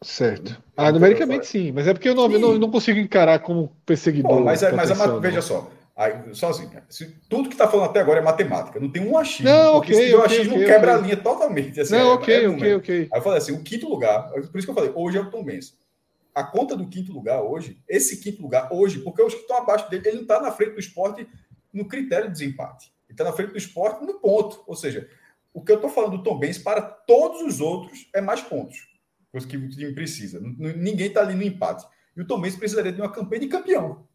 Speaker 1: Certo. Ah, numericamente sim, mas é porque eu não, não, não, consigo encarar como perseguidor. Pô,
Speaker 2: mas, é, mas a, veja né? só, Aí, sozinho. Se, tudo que está falando até agora é matemática, não tem um achismo.
Speaker 1: Não, porque okay,
Speaker 2: se
Speaker 1: okay,
Speaker 2: achismo okay, quebra okay. a linha totalmente.
Speaker 1: Assim, não, é, ok, é ok, ok.
Speaker 2: Aí eu falei assim: o quinto lugar, por isso que eu falei, hoje é o Tom Benz. A conta do quinto lugar hoje, esse quinto lugar hoje, porque os que estão abaixo dele, ele não está na frente do esporte no critério de desempate. Ele está na frente do esporte no ponto. Ou seja, o que eu estou falando do Tom Benz para todos os outros é mais pontos. Coisa que o time precisa. Ninguém está ali no empate. E o Tom Benz precisaria de uma campanha de campeão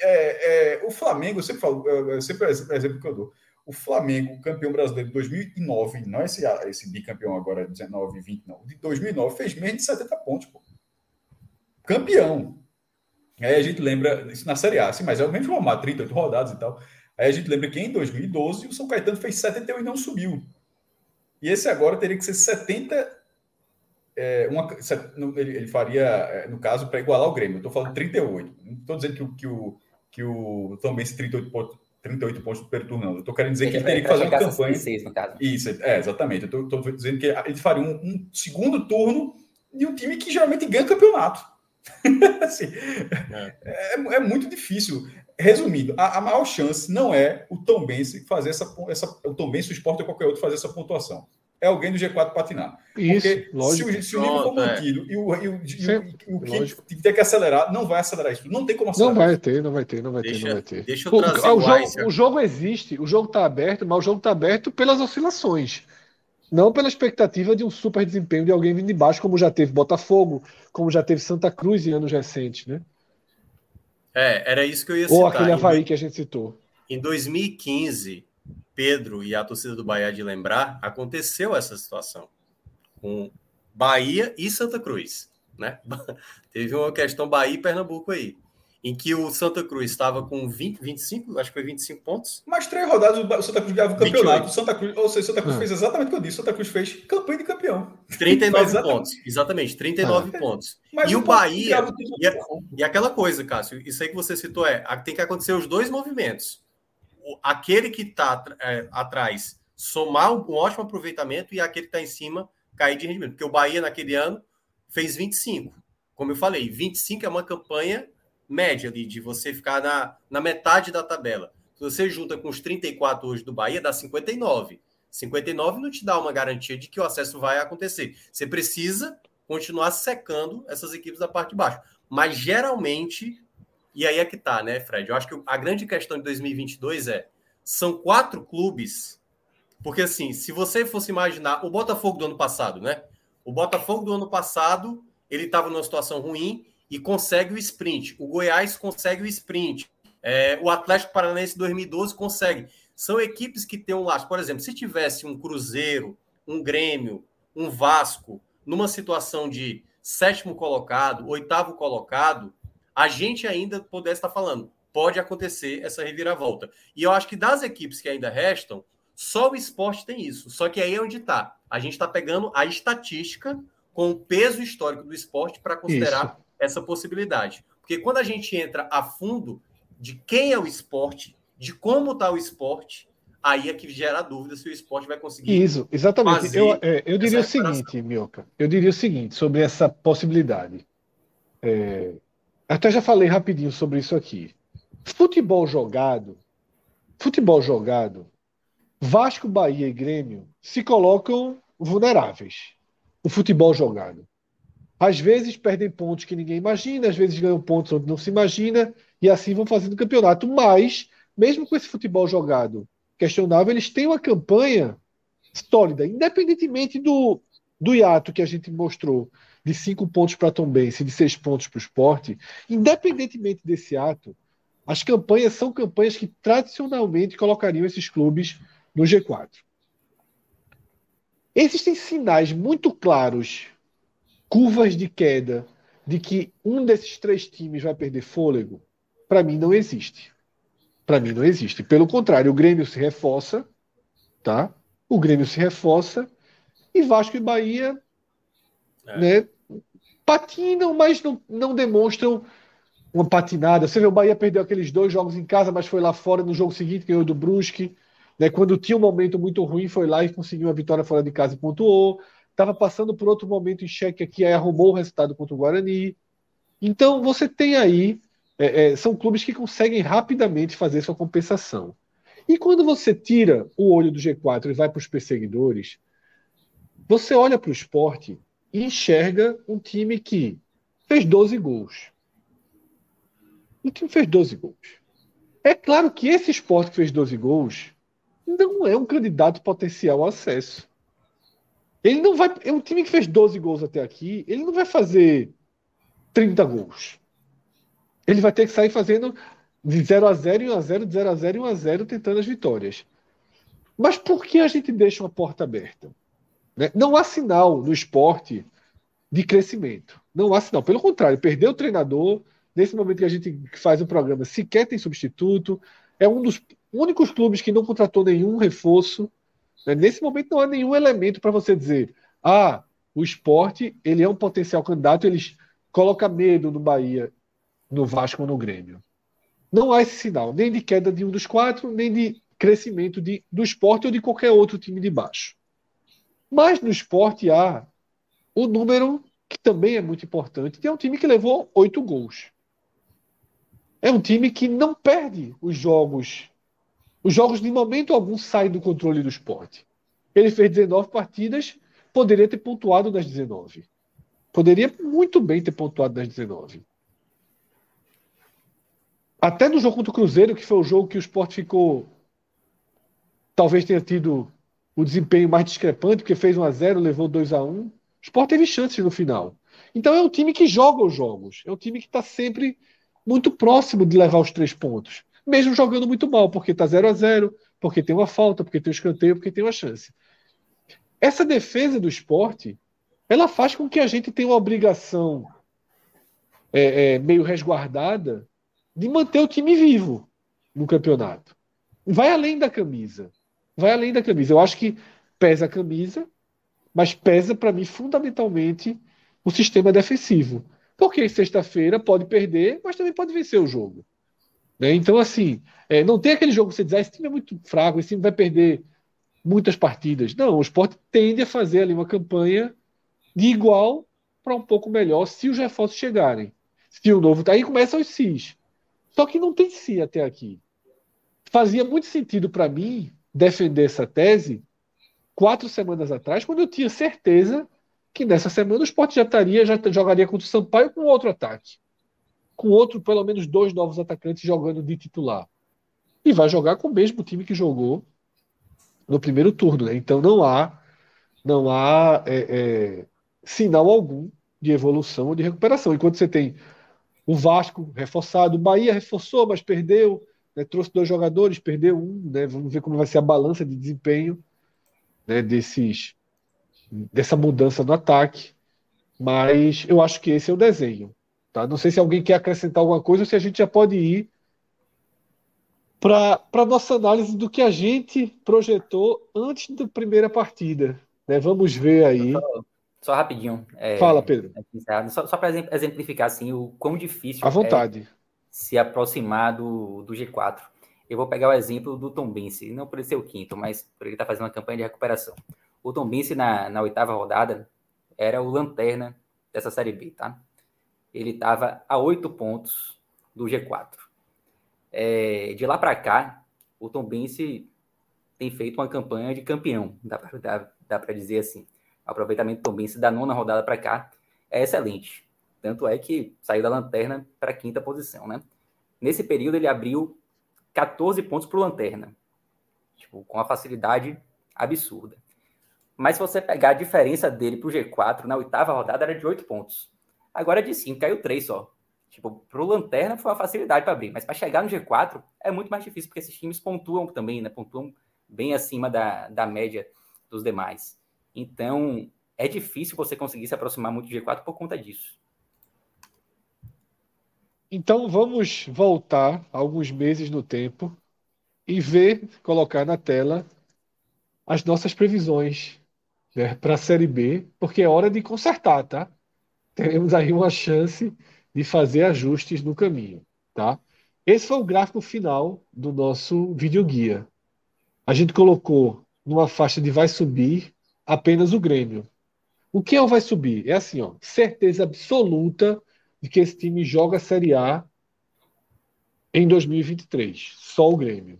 Speaker 2: é, é, o Flamengo, eu sempre falo, eu sempre é exemplo que eu dou. O Flamengo, campeão brasileiro de 2009, não esse, esse bicampeão agora, 19 e 20, não. De 2009, fez menos de 70 pontos, pô. Campeão. Aí a gente lembra, isso na Série A, assim, mas é o mesmo formato, 38 rodadas e tal. Aí a gente lembra que em 2012 o São Caetano fez 71 e não subiu. E esse agora teria que ser 70 é, uma, ele, ele, faria, é, no caso, para igualar o Grêmio. Eu estou falando 38. Não estou dizendo que o, que o, que o Tom Benz 38 pontos, 38 pontos do primeiro turno, não. Eu estou querendo dizer ele que ele teria que fazer uma campanha. 66, no caso. Isso, é, exatamente. Eu estou dizendo que ele faria um, um, segundo turno de um time que geralmente ganha campeonato. assim, é. É, é. muito difícil. Resumindo, a, a, maior chance não é o Tom Benz fazer essa, essa o Tom Benz, o esporte ou qualquer outro fazer essa pontuação. é alguém do G4 patinar.
Speaker 1: Isso,
Speaker 2: Porque
Speaker 1: lógico.
Speaker 2: se o, se o nível for
Speaker 3: é.
Speaker 2: mantido e o, e o, e o, e que tem que acelerar, não vai acelerar isso. Não tem como
Speaker 1: Não
Speaker 2: acelerar.
Speaker 1: vai ter, não vai ter, não vai ter,
Speaker 3: Deixa-
Speaker 1: não vai ter.
Speaker 3: deixa eu
Speaker 1: O-
Speaker 3: trazer
Speaker 1: o,
Speaker 3: o
Speaker 1: jogo, o jogo existe, o jogo está aberto, mas o jogo está aberto pelas oscilações. Não pela expectativa de um super desempenho de alguém vindo de baixo, como já teve Botafogo, como já teve Santa Cruz em anos recentes, né?
Speaker 3: É, era isso que eu ia
Speaker 1: Ou
Speaker 3: citar.
Speaker 1: aquele
Speaker 3: Em
Speaker 1: Havaí que a gente citou.
Speaker 3: Em 2015, Pedro e a torcida do Bahia de lembrar, aconteceu essa situação com Bahia e Santa Cruz, né? Teve uma questão Bahia e Pernambuco aí, em que o Santa Cruz estava com 20, 25, acho que foi 25 pontos.
Speaker 2: Mais três rodadas, o Santa Cruz ganhava o campeonato.
Speaker 3: 28.
Speaker 2: O Santa Cruz, ou seja, o Santa Cruz
Speaker 1: Ah.
Speaker 2: fez exatamente o que eu disse. O Santa Cruz fez campanha de campeão.
Speaker 3: 39
Speaker 2: Exatamente.
Speaker 3: pontos, exatamente, 39 pontos.
Speaker 2: Mas
Speaker 3: E o Bahia-
Speaker 2: ganhava
Speaker 3: e a- E aquela coisa, Cássio, isso aí que você citou é, tem que acontecer os dois movimentos. O- Aquele que está atrás somar um, um ótimo aproveitamento e aquele que está em cima cair de rendimento. Porque o Bahia, naquele ano, fez 25. Como eu falei, 25 é uma campanha média ali, de você ficar na, na metade da tabela. Se você junta com os 34 hoje do Bahia, dá 59. 59 não te dá uma garantia de que o acesso vai acontecer. Você precisa continuar secando essas equipes da parte de baixo. Mas geralmente, e aí é que tá, né, Fred? Eu acho que a grande questão de 2022 é: são quatro clubes. Porque, assim, se você fosse imaginar o Botafogo do ano passado, né? O Botafogo do ano passado, ele estava numa situação ruim e consegue o sprint. O Goiás consegue o sprint. É, o Atlético Paranaense 2012 consegue. São equipes que têm um laço. Por exemplo, se tivesse um Cruzeiro, um Grêmio, um Vasco, numa situação de sétimo colocado, oitavo colocado, a gente ainda pudesse estar falando, pode acontecer essa reviravolta. E eu acho que das equipes que ainda restam, só o esporte tem isso. Só que aí é onde está. A gente está pegando a estatística com o peso histórico do esporte para considerar essa possibilidade. Porque quando a gente entra a fundo de quem é o esporte, de como está o esporte, aí é que gera dúvida se o esporte vai conseguir.
Speaker 1: Isso, exatamente. Eu, é, eu diria o seguinte, Mioca. Eu diria o seguinte sobre essa possibilidade. É, até já falei rapidinho sobre isso aqui. Futebol jogado, futebol jogado, Vasco, Bahia e Grêmio se colocam vulneráveis. O futebol jogado. Às vezes perdem pontos que ninguém imagina, às vezes ganham pontos onde não se imagina, e assim vão fazendo campeonato. Mas, mesmo com esse futebol jogado questionável, eles têm uma campanha sólida, independentemente do, do hiato que a gente mostrou de cinco pontos para Tom Benz e de seis pontos para o esporte, independentemente desse ato, as campanhas são campanhas que tradicionalmente colocariam esses clubes no G4. Existem sinais muito claros, curvas de queda, de que um desses três times vai perder fôlego? Para mim, não existe. Para mim, não existe. Pelo contrário, o Grêmio se reforça, tá? O Grêmio se reforça e Vasco e Bahia
Speaker 3: É.
Speaker 1: né, patinam, mas não, não demonstram uma patinada. Você vê, o Bahia perdeu aqueles dois jogos em casa, mas foi lá fora no jogo seguinte, ganhou do Brusque. Né, quando tinha um momento muito ruim, foi lá e conseguiu uma vitória fora de casa e pontuou. Estava passando por outro momento em xeque aqui, aí arrumou o resultado contra o Guarani. Então, você tem aí, é, é, são clubes que conseguem rapidamente fazer sua compensação. E quando você tira o olho do G4 e vai para os perseguidores, você olha para o esporte e enxerga um time que fez 12 gols. Um time fez 12 gols. É claro que esse esporte que fez 12 gols não é um candidato potencial ao acesso. Ele não vai. É um time que fez 12 gols até aqui, ele não vai fazer 30 gols. Ele vai ter que sair fazendo de 0 a 0 e 1 a 0, de 0 a 0 e 1 a 0 tentando as vitórias. Mas por que a gente deixa uma porta aberta? Né? Não há sinal no esporte de crescimento. Não há sinal. Pelo contrário, perdeu o treinador. Nesse momento que a gente faz o programa, sequer tem substituto. É um dos únicos clubes que não contratou nenhum reforço. Nesse momento não há nenhum elemento para você dizer: ah, o esporte ele é um potencial candidato, eles colocam medo no Bahia, no Vasco ou no Grêmio. Não há esse sinal, nem de queda de um dos quatro, nem de crescimento de, do esporte ou de qualquer outro time de baixo. Mas no esporte há o número que também é muito importante, que é um time que levou oito gols. É um time que não perde os jogos. Os jogos, de momento algum, saem do controle do esporte. Ele fez 19 partidas, poderia ter pontuado nas 19. Poderia muito bem ter pontuado nas 19. Até no jogo contra o Cruzeiro, que foi o jogo que o Sport ficou. Talvez tenha tido o desempenho mais discrepante, porque fez 1 a 0 levou 2 a 1 O Sport teve chances no final. Então é um time que joga os jogos. É um time que está sempre muito próximo de levar os três pontos. Mesmo jogando muito mal, porque está 0 a 0 porque tem uma falta, porque tem um escanteio, porque tem uma chance. Essa defesa do esporte, ela faz com que a gente tenha uma obrigação é, é, meio resguardada de manter o time vivo no campeonato. Vai além da camisa. Vai além da camisa. Eu acho que pesa a camisa, mas pesa para mim fundamentalmente o sistema defensivo. Porque sexta-feira pode perder, mas também pode vencer o jogo. Né? Então, assim, é, não tem aquele jogo que você diz, ah, esse time é muito fraco, esse time vai perder muitas partidas. Não, o esporte tende a fazer ali uma campanha de igual para um pouco melhor se os reforços chegarem. Se o novo. Aí começam os CIS. Só que não tem si até aqui. Fazia muito sentido para mim defender essa tese quatro semanas atrás, quando eu tinha certeza que nessa semana o esporte já estaria, já jogaria contra o Sampaio com outro ataque. Com outro, pelo menos dois novos atacantes jogando de titular. E vai jogar com o mesmo time que jogou no primeiro turno. Né? Então não há, não há é, é, sinal algum de evolução ou de recuperação. Enquanto você tem o Vasco reforçado, o Bahia reforçou, mas perdeu, né? trouxe dois jogadores, perdeu um. Né? Vamos ver como vai ser a balança de desempenho né? desses, dessa mudança no ataque. Mas eu acho que esse é o desenho. Tá? Não sei se alguém quer acrescentar alguma coisa ou se a gente já pode ir para a nossa análise do que a gente projetou antes da primeira partida. Né? Vamos ver aí.
Speaker 4: Só, só rapidinho.
Speaker 1: É, Fala, Pedro.
Speaker 4: Só, só para exemplificar assim, o quão difícil
Speaker 1: à vontade.
Speaker 4: é se aproximar do, do G4. Eu vou pegar o exemplo do Tom Bense, não por ele ser o quinto, mas por ele estar tá fazendo uma campanha de recuperação. O Tom Bense, na, na oitava rodada, era o lanterna dessa Série B, tá? Ele estava a oito pontos do G4. É, de lá para cá, o Tom Bense tem feito uma campanha de campeão, dá para dizer assim. O aproveitamento do Tom Bense da nona rodada para cá é excelente. Tanto é que saiu da lanterna para a quinta posição, né? Nesse período, ele abriu 14 pontos para o lanterna. Tipo, com uma facilidade absurda. Mas se você pegar a diferença dele para o G4, na oitava rodada era de 8 pontos. Agora de 5, caiu 3 só. Tipo, pro Lanterna foi uma facilidade para abrir, mas para chegar no G4 é muito mais difícil, porque esses times pontuam também, né? Pontuam bem acima da, da média dos demais. Então, é difícil você conseguir se aproximar muito do G4 por conta disso.
Speaker 1: Então, vamos voltar alguns meses no tempo e ver, colocar na tela as nossas previsões né, para a Série B, porque é hora de consertar, tá? Teremos aí uma chance de fazer ajustes no caminho, tá? Esse foi o gráfico final do nosso videoguia. A gente colocou numa faixa de vai subir apenas o Grêmio. O que é o vai subir? É assim, ó, certeza absoluta de que esse time joga a Série A em 2023. Só o Grêmio.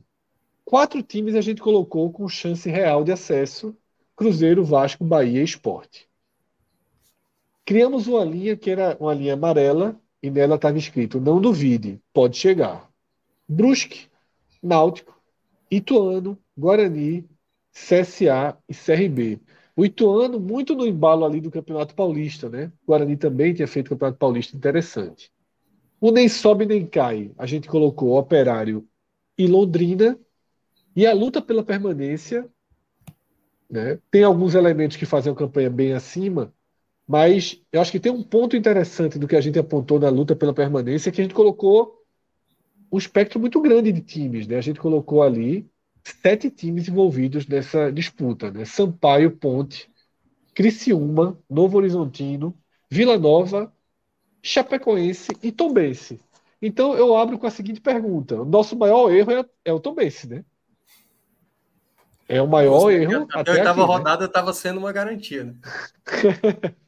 Speaker 1: Quatro times a gente colocou com chance real de acesso: Cruzeiro, Vasco, Bahia e Esporte. Criamos uma linha que era uma linha amarela e nela estava escrito: não duvide, pode chegar. Brusque, Náutico, Ituano, Guarani, CSA e CRB. O Ituano, muito no embalo ali do Campeonato Paulista, né? O Guarani também tinha feito Campeonato Paulista interessante. O nem sobe nem cai. A gente colocou Operário e Londrina. E a luta pela permanência, né? Tem alguns elementos que fazem a campanha bem acima, mas eu acho que tem um ponto interessante do que a gente apontou na luta pela permanência, que a gente colocou um espectro muito grande de times. Né? A gente colocou ali sete times envolvidos nessa disputa. Né? Sampaio, Ponte, Criciúma, Novo Horizontino, Vila Nova, Chapecoense e Tombense. Então eu abro com a seguinte pergunta: o nosso maior erro é, é o Tombense, né? É o maior Nossa, erro.
Speaker 3: Até a oitava rodada estava né? sendo uma garantia. Né?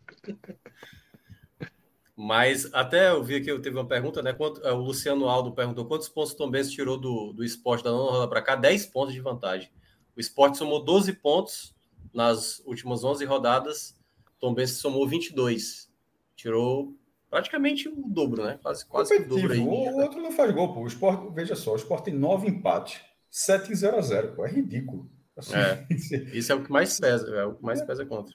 Speaker 3: Mas até eu vi que eu teve uma pergunta, né? Quanto, é, o Luciano Aldo perguntou quantos pontos o Tom Benz tirou do, do esporte da nona roda para cá? 10 pontos de vantagem. O esporte somou 12 pontos nas últimas 11 rodadas, Tom Benz somou 22. Tirou praticamente o dobro, né? Quase, quase o dobro aí.
Speaker 2: O outro não faz gol, pô. O Sport, veja só, o Sport tem 9 empates, 7 em 0 a 0 pô. É ridículo.
Speaker 3: Assim, é, isso é o que mais pesa, é o que mais pesa contra.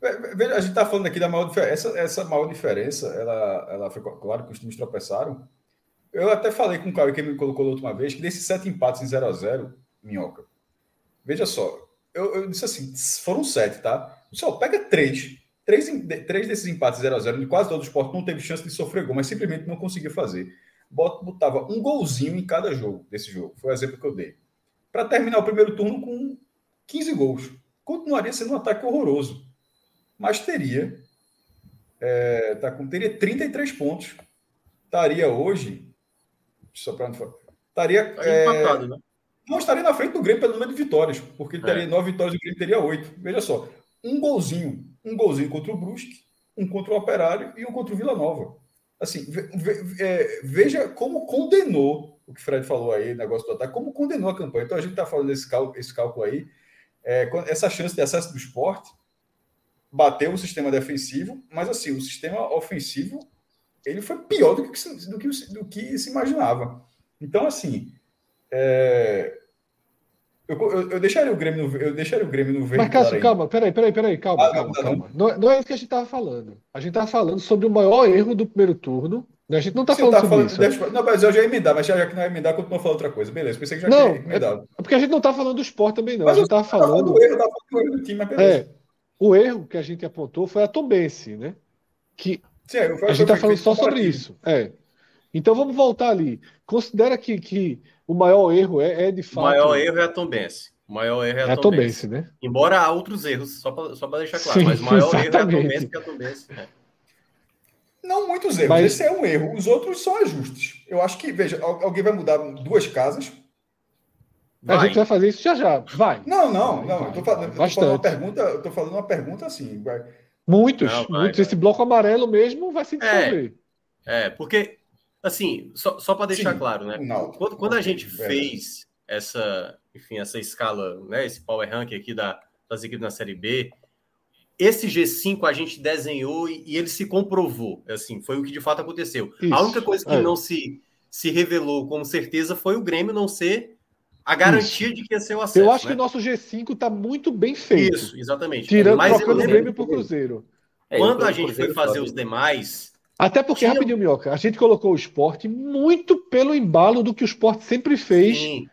Speaker 2: Veja, a gente está falando aqui da maior diferença. Essa, essa maior diferença, ela, ela foi claro que os times tropeçaram. Eu até falei com o Caio que me colocou da última vez que desses sete empates em 0 a 0 minhoca. Veja só, eu, eu disse assim: foram sete, tá? Só pega três. Três, três desses empates 0 a 0 de quase todo o esporte não teve chance de sofrer gol, mas simplesmente não conseguiu fazer. Botava um golzinho em cada jogo desse jogo. Foi o exemplo que eu dei. Para terminar o primeiro turno com 15 gols. Continuaria sendo um ataque horroroso mas teria, é, tá com, teria 33 pontos. Estaria hoje, só para estaria tá é, empatado, né? Não estaria na frente do Grêmio pelo número de vitórias, porque teria é. nove vitórias e o Grêmio teria oito. Veja só, um golzinho, um golzinho contra o Brusque, um contra o Operário e um contra o Vila Nova. Assim, ve, ve, é, veja como condenou o que o Fred falou aí, negócio do ataque, como condenou a campanha. Então a gente está falando desse cálculo, esse cálculo aí, é, essa chance de acesso do esporte bateu o sistema defensivo, mas assim, o sistema ofensivo ele foi pior do que, do que, do que se imaginava. Então, assim, é... eu, eu, eu, deixaria o Grêmio no, eu deixaria o Grêmio no
Speaker 1: verde. Mas, Cássio, calma, peraí, peraí, peraí, calma, ah, calma, não, calma. Não, não, é isso que a gente estava falando. A gente estava falando sobre o maior erro do primeiro turno. Né? A gente não está falando tá sobre falando, isso.
Speaker 2: Não, mas eu já ia emendar, mas já, já que não ia emendar, continua falando outra coisa. Beleza, pensei que já não, tinha emendado.
Speaker 1: É porque a gente não está falando do esporte também, não. Mas a gente estava falando. Falando do erro do time, mas beleza. É, o erro que a gente apontou foi a Tombense, né? Que Sim, a gente está falando só sobre isso. É. Então vamos voltar ali. Considera que, que o maior erro é, é de fato.
Speaker 3: O maior erro é a Tombense. O maior erro é a, é a Tombense. né? Embora há outros erros, só para só deixar claro. Sim, mas o maior exatamente. erro é a Tombense que é a Tombense. É.
Speaker 2: Não muitos erros. Mas... Esse é um erro. Os outros são ajustes. Eu acho que, veja, alguém vai mudar duas casas
Speaker 1: Vai. A gente vai fazer isso já já. Vai.
Speaker 2: Não, não, não. Vai, eu tô falando, tô falando uma pergunta, eu tô falando uma pergunta assim. Vai.
Speaker 1: Muitos, não, vai, muitos. Vai. Esse bloco amarelo mesmo vai se
Speaker 3: desenvolver. É, é porque, assim, só, só para deixar Sim, claro, né? Não, quando, quando a gente fez essa, enfim, essa escala, né? Esse power rank aqui da, das equipes na Série B, esse G5 a gente desenhou e, e ele se comprovou. Assim, foi o que de fato aconteceu. Isso, a única coisa que é. não se, se revelou com certeza foi o Grêmio não ser a garantia Isso. de que ia ser o acesso.
Speaker 1: Eu acho
Speaker 3: né?
Speaker 1: que o nosso G5 está muito bem feito.
Speaker 3: Isso, exatamente.
Speaker 1: Tirando Mas trocando o Grêmio para o Cruzeiro.
Speaker 3: É, Quando a gente foi fazer os demais.
Speaker 1: Até porque, tinha... rapidinho, Minhoca, a gente colocou o esporte muito pelo embalo do que o esporte sempre fez. Sim.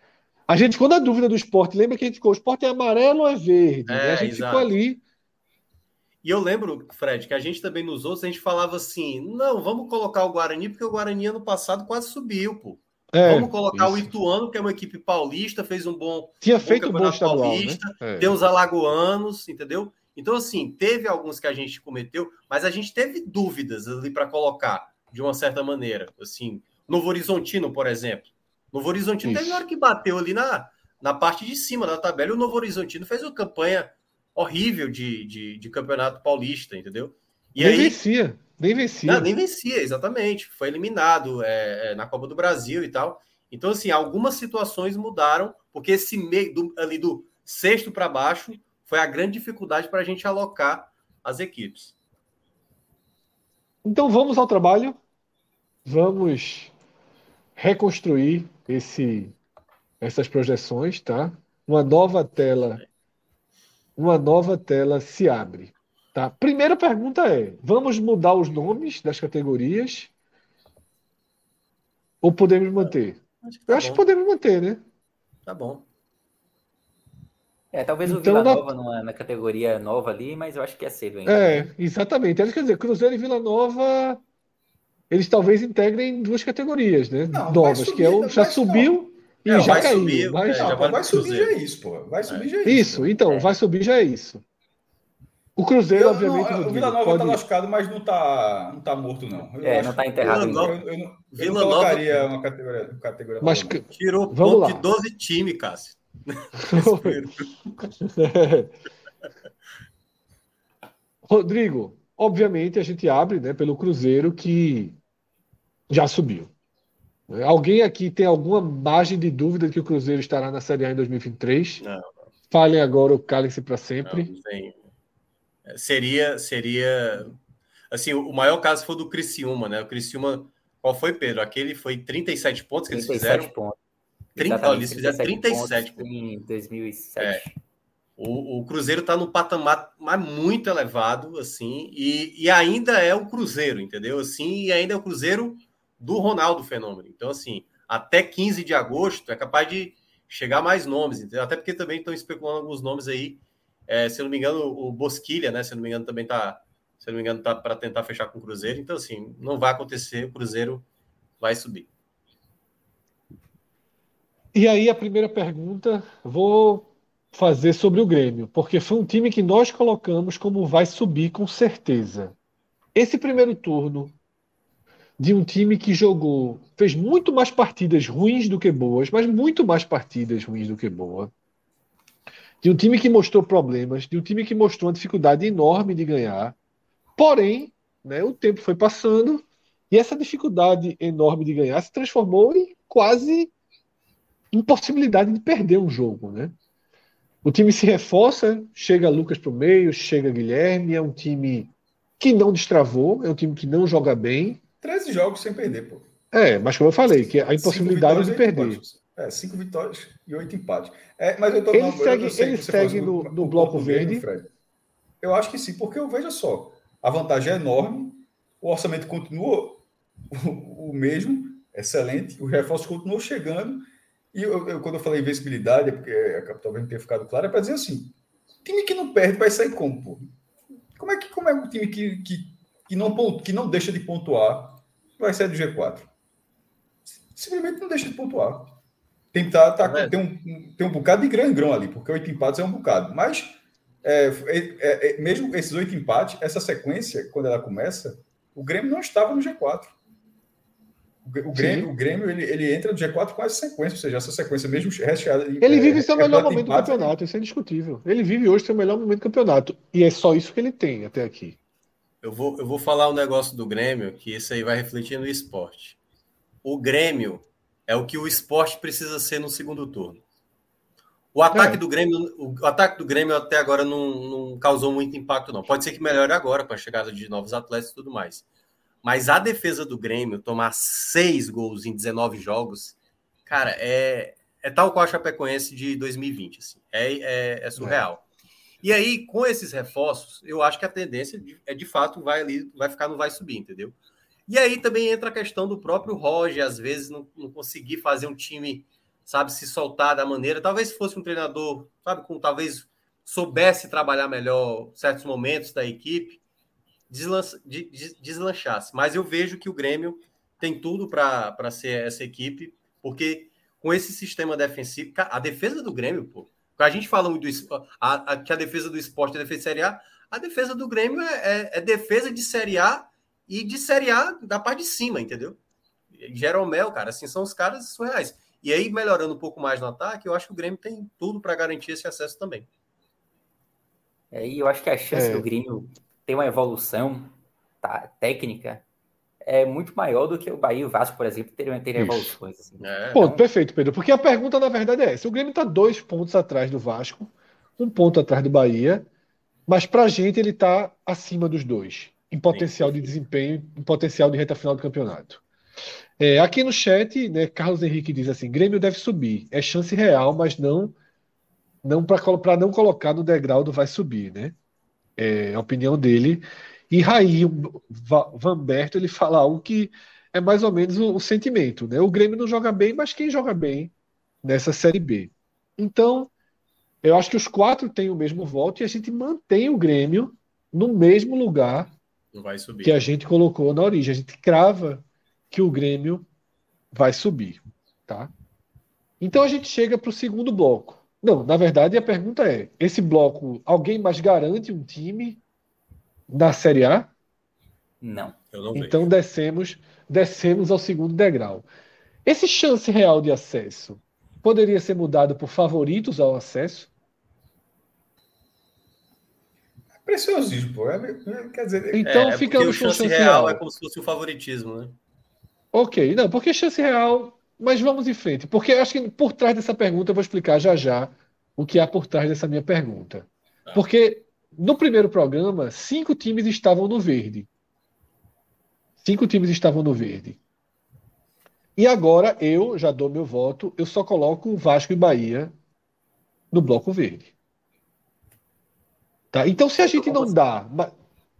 Speaker 1: A gente ficou na dúvida do esporte. Lembra que a gente ficou, o esporte é amarelo ou é verde? É, a gente exato. ficou ali.
Speaker 3: E eu lembro, Fred, que a gente também nos outros, a gente falava assim: não, vamos colocar o Guarani, porque o Guarani ano passado quase subiu, pô. É, Vamos colocar isso. o Ituano, que é uma equipe paulista, fez um bom.
Speaker 1: Tinha bom feito um bom estadual, né? paulista,
Speaker 3: né? é. tem os alagoanos, entendeu? Então, assim, teve alguns que a gente cometeu, mas a gente teve dúvidas ali para colocar, de uma certa maneira. Assim, Novo Horizontino, por exemplo. Novo Horizontino isso. teve hora que bateu ali na, na parte de cima da tabela e o Novo Horizontino fez uma campanha horrível de, de, de campeonato paulista, entendeu?
Speaker 1: E Nem aí, vencia. Nem vencia.
Speaker 3: Não, nem vencia, exatamente. Foi eliminado é, é, na Copa do Brasil e tal. Então, assim, algumas situações mudaram, porque esse meio do, ali do sexto para baixo foi a grande dificuldade para a gente alocar as equipes.
Speaker 1: Então vamos ao trabalho. Vamos reconstruir esse, essas projeções, tá? Uma nova tela, uma nova tela se abre. Tá? Primeira pergunta é: vamos mudar os nomes das categorias? Ou podemos manter? Acho tá Eu acho bom. que podemos manter, né?
Speaker 3: Tá bom.
Speaker 4: É, talvez o então, Vila Nova numa, na categoria nova ali, mas eu acho que é cedo ainda.
Speaker 1: É, exatamente. Quer dizer, Cruzeiro e Vila Nova, eles talvez integrem duas categorias, né? Não, Novas, subir, que é o já subiu não. e é, já caiu. Subir,
Speaker 2: mas... É, já vai, vai subir já é isso, pô. Vai subir já é
Speaker 1: isso. Isso, então, é. vai subir já é isso. O Cruzeiro, eu, obviamente. Não,
Speaker 2: o Vila Nova está pode... lascado, mas não está não tá morto, não.
Speaker 4: Eu é, não está enterrado. Vila Nova, eu, eu,
Speaker 2: Vila não colocaria Nova... uma categoria, uma categoria
Speaker 1: mas,
Speaker 2: nova,
Speaker 3: Tirou Vamos ponto lá. de 12 times, Cássio.
Speaker 1: Rodrigo, obviamente a gente abre né, pelo Cruzeiro que já subiu. Alguém aqui tem alguma margem de dúvida de que o Cruzeiro estará na Série A em 2023?
Speaker 3: Não.
Speaker 1: falem agora o cálice para sempre.
Speaker 3: Não, seria, seria. Assim, o maior caso foi do Criciúma, né? O Criciúma. Qual foi, Pedro? Aquele foi 37 pontos que eles fizeram.
Speaker 4: Pontos.
Speaker 3: 30, eles fizeram 37 pontos,
Speaker 4: em 2007. É.
Speaker 3: O, o, Cruzeiro está no patamar mas muito elevado, assim, e, e, ainda é o Cruzeiro, entendeu? Assim, e ainda é o Cruzeiro do Ronaldo Fenômeno. Então, assim, até 15 de agosto é capaz de chegar mais nomes, entendeu? Até porque também estão especulando alguns nomes aí. É, se não me engano, o Bosquilha, né? Se não me engano, também tá. Se não me engano, tá para tentar fechar com o Cruzeiro. Então, assim, não vai acontecer, o Cruzeiro vai subir.
Speaker 1: E aí, a primeira pergunta, vou fazer sobre o Grêmio, porque foi um time que nós colocamos como vai subir com certeza. Esse primeiro turno de um time que jogou, fez muito mais partidas ruins do que boas, mas muito mais partidas ruins do que boas. De um time que mostrou problemas, de um time que mostrou uma dificuldade enorme de ganhar. Porém, né, o tempo foi passando e essa dificuldade enorme de ganhar se transformou em quase impossibilidade de perder um jogo, né? O time se reforça, chega Lucas para o meio, chega Guilherme, é um time que não destravou, é um time que não joga bem.
Speaker 2: 13 jogos sem perder, pô.
Speaker 1: É, mas como eu falei, que a impossibilidade de perder.
Speaker 2: É, cinco vitórias e oito empates. É, mas eu tô,
Speaker 1: ele não, segue, eu ele segue no, no bloco verde.
Speaker 2: Fred. Eu acho que sim, porque eu vejo só, a vantagem é enorme, o orçamento continua o, o mesmo, excelente, os reforços continuam chegando e eu, eu, quando eu falei invencibilidade, é porque a capital não ter ficado claro, é para dizer assim: time que não perde vai sair como, pô? Como é que como é um time que, que, que, não, que não deixa de pontuar vai sair do G4? Simplesmente não deixa de pontuar. Tem, tá, tá, é. tem, um, tem um bocado de grão ali, porque oito empates é um bocado. Mas, é, é, é, mesmo esses oito empates, essa sequência, quando ela começa, o Grêmio não estava no G4. O Grêmio, o Grêmio ele, ele entra no G4 com essa sequência, ou seja, essa sequência mesmo recheada.
Speaker 1: Ele vive é, seu melhor momento do campeonato, isso é indiscutível. Ele vive hoje seu melhor momento do campeonato. E é só isso que ele tem até aqui.
Speaker 3: Eu vou, eu vou falar um negócio do Grêmio, que isso aí vai refletir no esporte. O Grêmio é o que o esporte precisa ser no segundo turno. O ataque é. do Grêmio, o ataque do Grêmio até agora não, não causou muito impacto, não. Pode ser que melhore agora com a chegada de novos atletas e tudo mais. Mas a defesa do Grêmio tomar seis gols em 19 jogos, cara, é, é tal qual a Chapecoense de 2020. Assim. É, é, é surreal. É. E aí, com esses reforços, eu acho que a tendência é de fato vai ali, vai ficar no vai subir, entendeu? E aí também entra a questão do próprio Roger, às vezes não, não conseguir fazer um time, sabe, se soltar da maneira. Talvez fosse um treinador, sabe, com talvez soubesse trabalhar melhor certos momentos da equipe deslanchasse. Mas eu vejo que o Grêmio tem tudo para ser essa equipe, porque com esse sistema defensivo, a defesa do Grêmio, pô, a gente fala muito do, a, a, que a defesa do esporte é defesa de Série A, a defesa do Grêmio é, é, é, defesa de Série A e de Série A da parte de cima, entendeu? Jeromel, cara, assim, são os caras surreais. E aí, melhorando um pouco mais no ataque, eu acho que o Grêmio tem tudo para garantir esse acesso também.
Speaker 4: É, e eu acho que a chance é. do Grêmio tem uma evolução tá, técnica é muito maior do que o Bahia e o Vasco, por exemplo, teriam, teriam evoluções. Assim.
Speaker 1: É, Ponto, então... perfeito, Pedro. Porque a pergunta, na verdade, é essa. O Grêmio está dois pontos atrás do Vasco, um ponto atrás do Bahia, mas para a gente ele está acima dos dois, em potencial de desempenho, em potencial de reta final do campeonato. É, aqui no chat, né, Carlos Henrique diz assim: Grêmio deve subir. É chance real, mas não não para não colocar no degrau do vai subir, né? é a opinião dele. E Raí, Vanberto, ele fala algo que é mais ou menos o, o, sentimento. Né? O Grêmio não joga bem, mas quem joga bem nessa Série B? Então, eu acho que os quatro têm o mesmo voto e a gente mantém o Grêmio no mesmo lugar que a gente colocou na origem. A gente crava que o Grêmio vai subir. Tá? Então a gente chega para o segundo bloco. Não, na verdade a pergunta é: esse bloco, alguém mais garante um time na Série A?
Speaker 4: Não.
Speaker 1: não então descemos, descemos ao segundo degrau. Esse chance real de acesso poderia ser mudado por favoritos ao acesso?
Speaker 2: Preciosismo, pô. É, é, quer dizer,
Speaker 1: então é, ficamos com chance real, real.
Speaker 3: É como se fosse o favoritismo, né?
Speaker 1: Ok, não, porque chance real mas vamos em frente, porque acho que por trás dessa pergunta eu vou explicar já já o que há por trás dessa minha pergunta. Porque no primeiro programa, cinco times estavam no verde. Cinco times estavam no verde. E agora eu já dou meu voto, eu só coloco Vasco e Bahia no bloco verde. Tá? Então, se a gente não dá,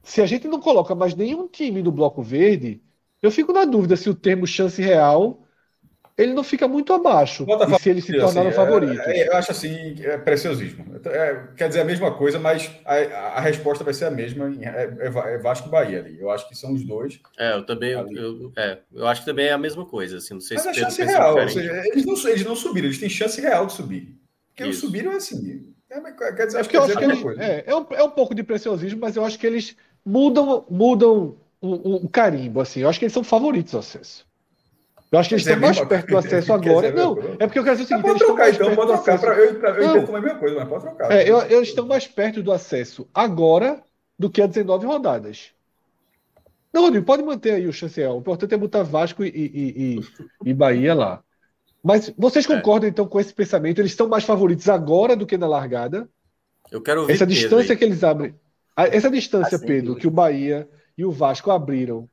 Speaker 1: se a gente não coloca mais nenhum time no bloco verde, eu fico na dúvida se o termo chance real ele não fica muito abaixo e se eles se tornaram assim, favoritos.
Speaker 2: É, é, eu acho assim, é preciosismo. É, quer dizer a mesma coisa, mas a, a resposta vai ser a mesma. É, é, é, Vasco e Bahia ali. Eu acho que são os dois.
Speaker 3: É, eu também. Eu, é, eu acho que também é a mesma coisa. Assim, não sei
Speaker 2: mas
Speaker 3: se
Speaker 2: é chance real. Seja, eles, não, eles não subiram, eles têm chance real de subir. Porque eles subiram assim.
Speaker 1: Quer dizer, acho que eu acho que eles, é, um, é um pouco de preciosismo, mas eu acho que eles mudam, mudam o, o carimbo. Assim. Eu acho que eles são favoritos ao acesso. Eu acho que eles estão mais perto do acesso agora. Não, é porque eu quero dizer o seguinte:
Speaker 2: eles
Speaker 1: trocar,
Speaker 2: então, pode trocar. eu, eu, eu entendo a mesma coisa, mas pode trocar.
Speaker 1: É, eu, eles estão mais perto do acesso agora do que há 19 rodadas. Não, Rodrigo, pode manter aí o chanceão. O importante é botar Vasco e, e, e, e Bahia lá. Mas vocês é. concordam, é. então, com esse pensamento? Eles estão mais favoritos agora do que na largada?
Speaker 3: Eu quero ouvir
Speaker 1: Essa distância que eles abrem. Essa distância, assim, Pedro, que o Bahia e o Vasco abriram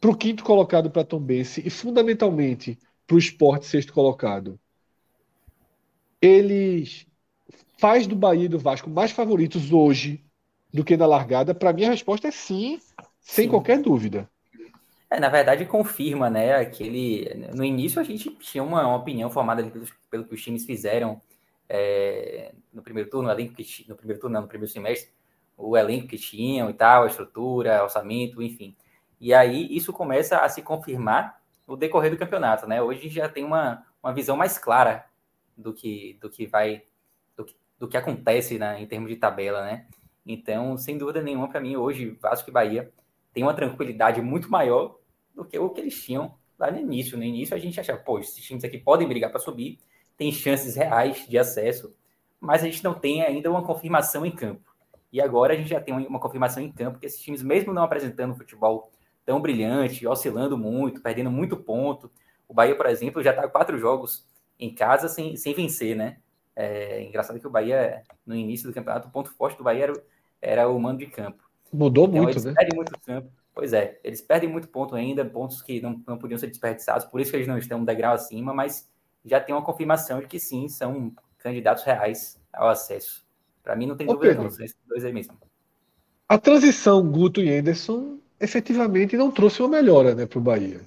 Speaker 1: para o quinto colocado para Tombense e fundamentalmente para o esporte sexto colocado. Eles faz do Bahia e do Vasco mais favoritos hoje do que na largada? Para mim a resposta é sim, sem sim. qualquer dúvida.
Speaker 4: É, na verdade confirma, né? Aquele no início a gente tinha uma, uma opinião formada pelo, pelo, que os times fizeram é, no primeiro turno, elenco que, no primeiro turno, não, no primeiro semestre, o elenco que tinham e tal, a estrutura, orçamento, enfim. E aí isso começa a se confirmar no decorrer do campeonato, né? Hoje já tem uma, uma visão mais clara do que, do que vai do que, do que acontece né, em termos de tabela, né? Então, sem dúvida nenhuma, para mim, hoje, Vasco e Bahia tem uma tranquilidade muito maior do que o que eles tinham lá no início. No início, a gente achava, pô, esses times aqui podem brigar para subir, tem chances reais de acesso, mas a gente não tem ainda uma confirmação em campo. E agora a gente já tem uma confirmação em campo que esses times, mesmo não apresentando futebol tão brilhante, oscilando muito, perdendo muito ponto. O Bahia, por exemplo, já está quatro jogos em casa sem, sem vencer, né? É engraçado que o Bahia, no início do campeonato, o ponto forte do Bahia era, era o mando de campo.
Speaker 1: Mudou então, muito, né?
Speaker 4: Muito campo. Pois é, eles perdem muito ponto ainda, pontos que não, não podiam ser desperdiçados, por isso que eles não estão um degrau acima, mas já tem uma confirmação de que sim, são candidatos reais ao acesso. Para mim não tem Ô, dúvida Pedro, não, são esses dois aí mesmo.
Speaker 1: A transição Guto e Anderson efetivamente não trouxe uma melhora né, para o Bahia.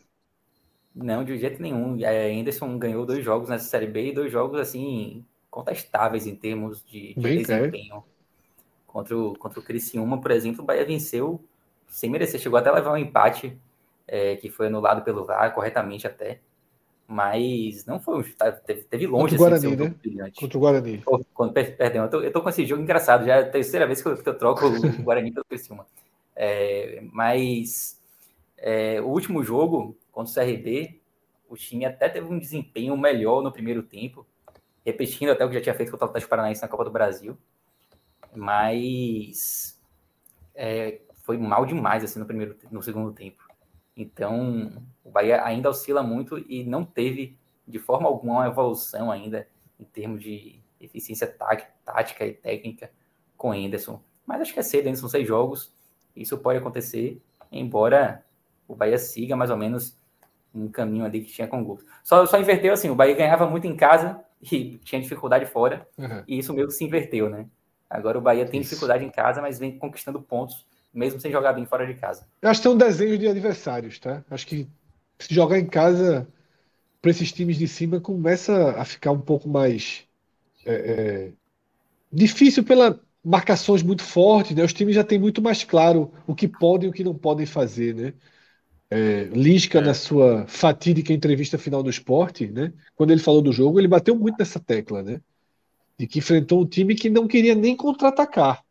Speaker 4: Não, de jeito nenhum. É, Anderson ganhou dois jogos nessa Série B e dois jogos assim contestáveis em termos de, de desempenho. Contra o, contra o Criciúma, por exemplo, o Bahia venceu sem merecer. Chegou até a levar um empate é, que foi anulado pelo VAR, corretamente até. Mas não foi um. Tá, teve, teve longe
Speaker 1: Contra o assim, Guarani, assim, né? Contra o Guarani.
Speaker 4: Quando, perdão, eu tô, eu tô com esse jogo engraçado. Já é a terceira vez que eu, que eu troco o Guarani pelo Criciúma. É, mas é, o último jogo contra o CRB, o time até teve um desempenho melhor no primeiro tempo, repetindo até o que já tinha feito contra o Atlético Paranaense na Copa do Brasil, mas é, foi mal demais assim no primeiro, no segundo tempo. Então o Bahia ainda oscila muito e não teve de forma alguma uma evolução ainda em termos de eficiência tática e técnica com Anderson. Mas acho que é cedo, ainda são seis jogos. Isso pode acontecer, embora o Bahia siga mais ou menos um caminho ali que tinha com o Gol. Só, só inverteu assim, o Bahia ganhava muito em casa e tinha dificuldade fora, uhum. e isso meio que se inverteu, né? Agora o Bahia tem isso. dificuldade em casa, mas vem conquistando pontos, mesmo sem jogar bem fora de casa.
Speaker 1: Eu acho que tem um desenho de adversários, tá? Acho que se jogar em casa para esses times de cima começa a ficar um pouco mais é, é, difícil pela marcações muito fortes, né? Os times já têm muito mais claro o que podem e o que não podem fazer, né? É, Lisca, é. na sua fatídica entrevista final do esporte, né? Quando ele falou do jogo, ele bateu muito nessa tecla, né? De que enfrentou um time que não queria nem contra-atacar.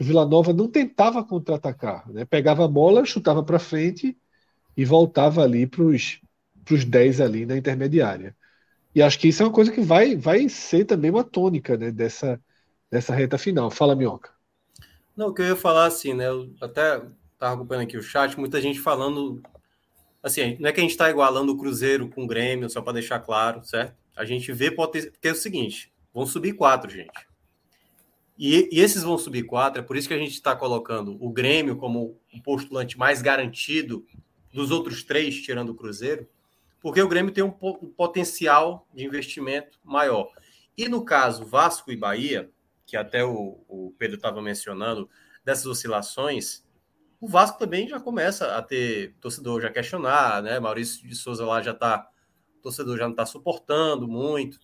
Speaker 1: O Vila Nova não tentava contra-atacar, né? Pegava a bola, chutava para frente e voltava ali para os 10 ali na intermediária. E acho que isso é uma coisa que vai, vai ser também uma tônica né, dessa, nessa reta final. Fala, Minhoca.
Speaker 3: Não, o que eu ia falar assim, né? Eu até estava acompanhando aqui o chat, muita gente falando. Assim, não é que a gente está igualando o Cruzeiro com o Grêmio, só para deixar claro, certo? A gente vê potencial. Porque é o seguinte: Vão subir quatro, gente. E, e, esses vão subir quatro, é por isso que a gente está colocando o Grêmio como o postulante mais garantido dos outros três, tirando o Cruzeiro, porque o Grêmio tem um, um potencial de investimento maior. E no caso Vasco e Bahia, que até o, o Pedro estava mencionando, dessas oscilações, o Vasco também já começa a ter torcedor já questionar, né? Maurício de Souza lá já está, torcedor já não está suportando muito.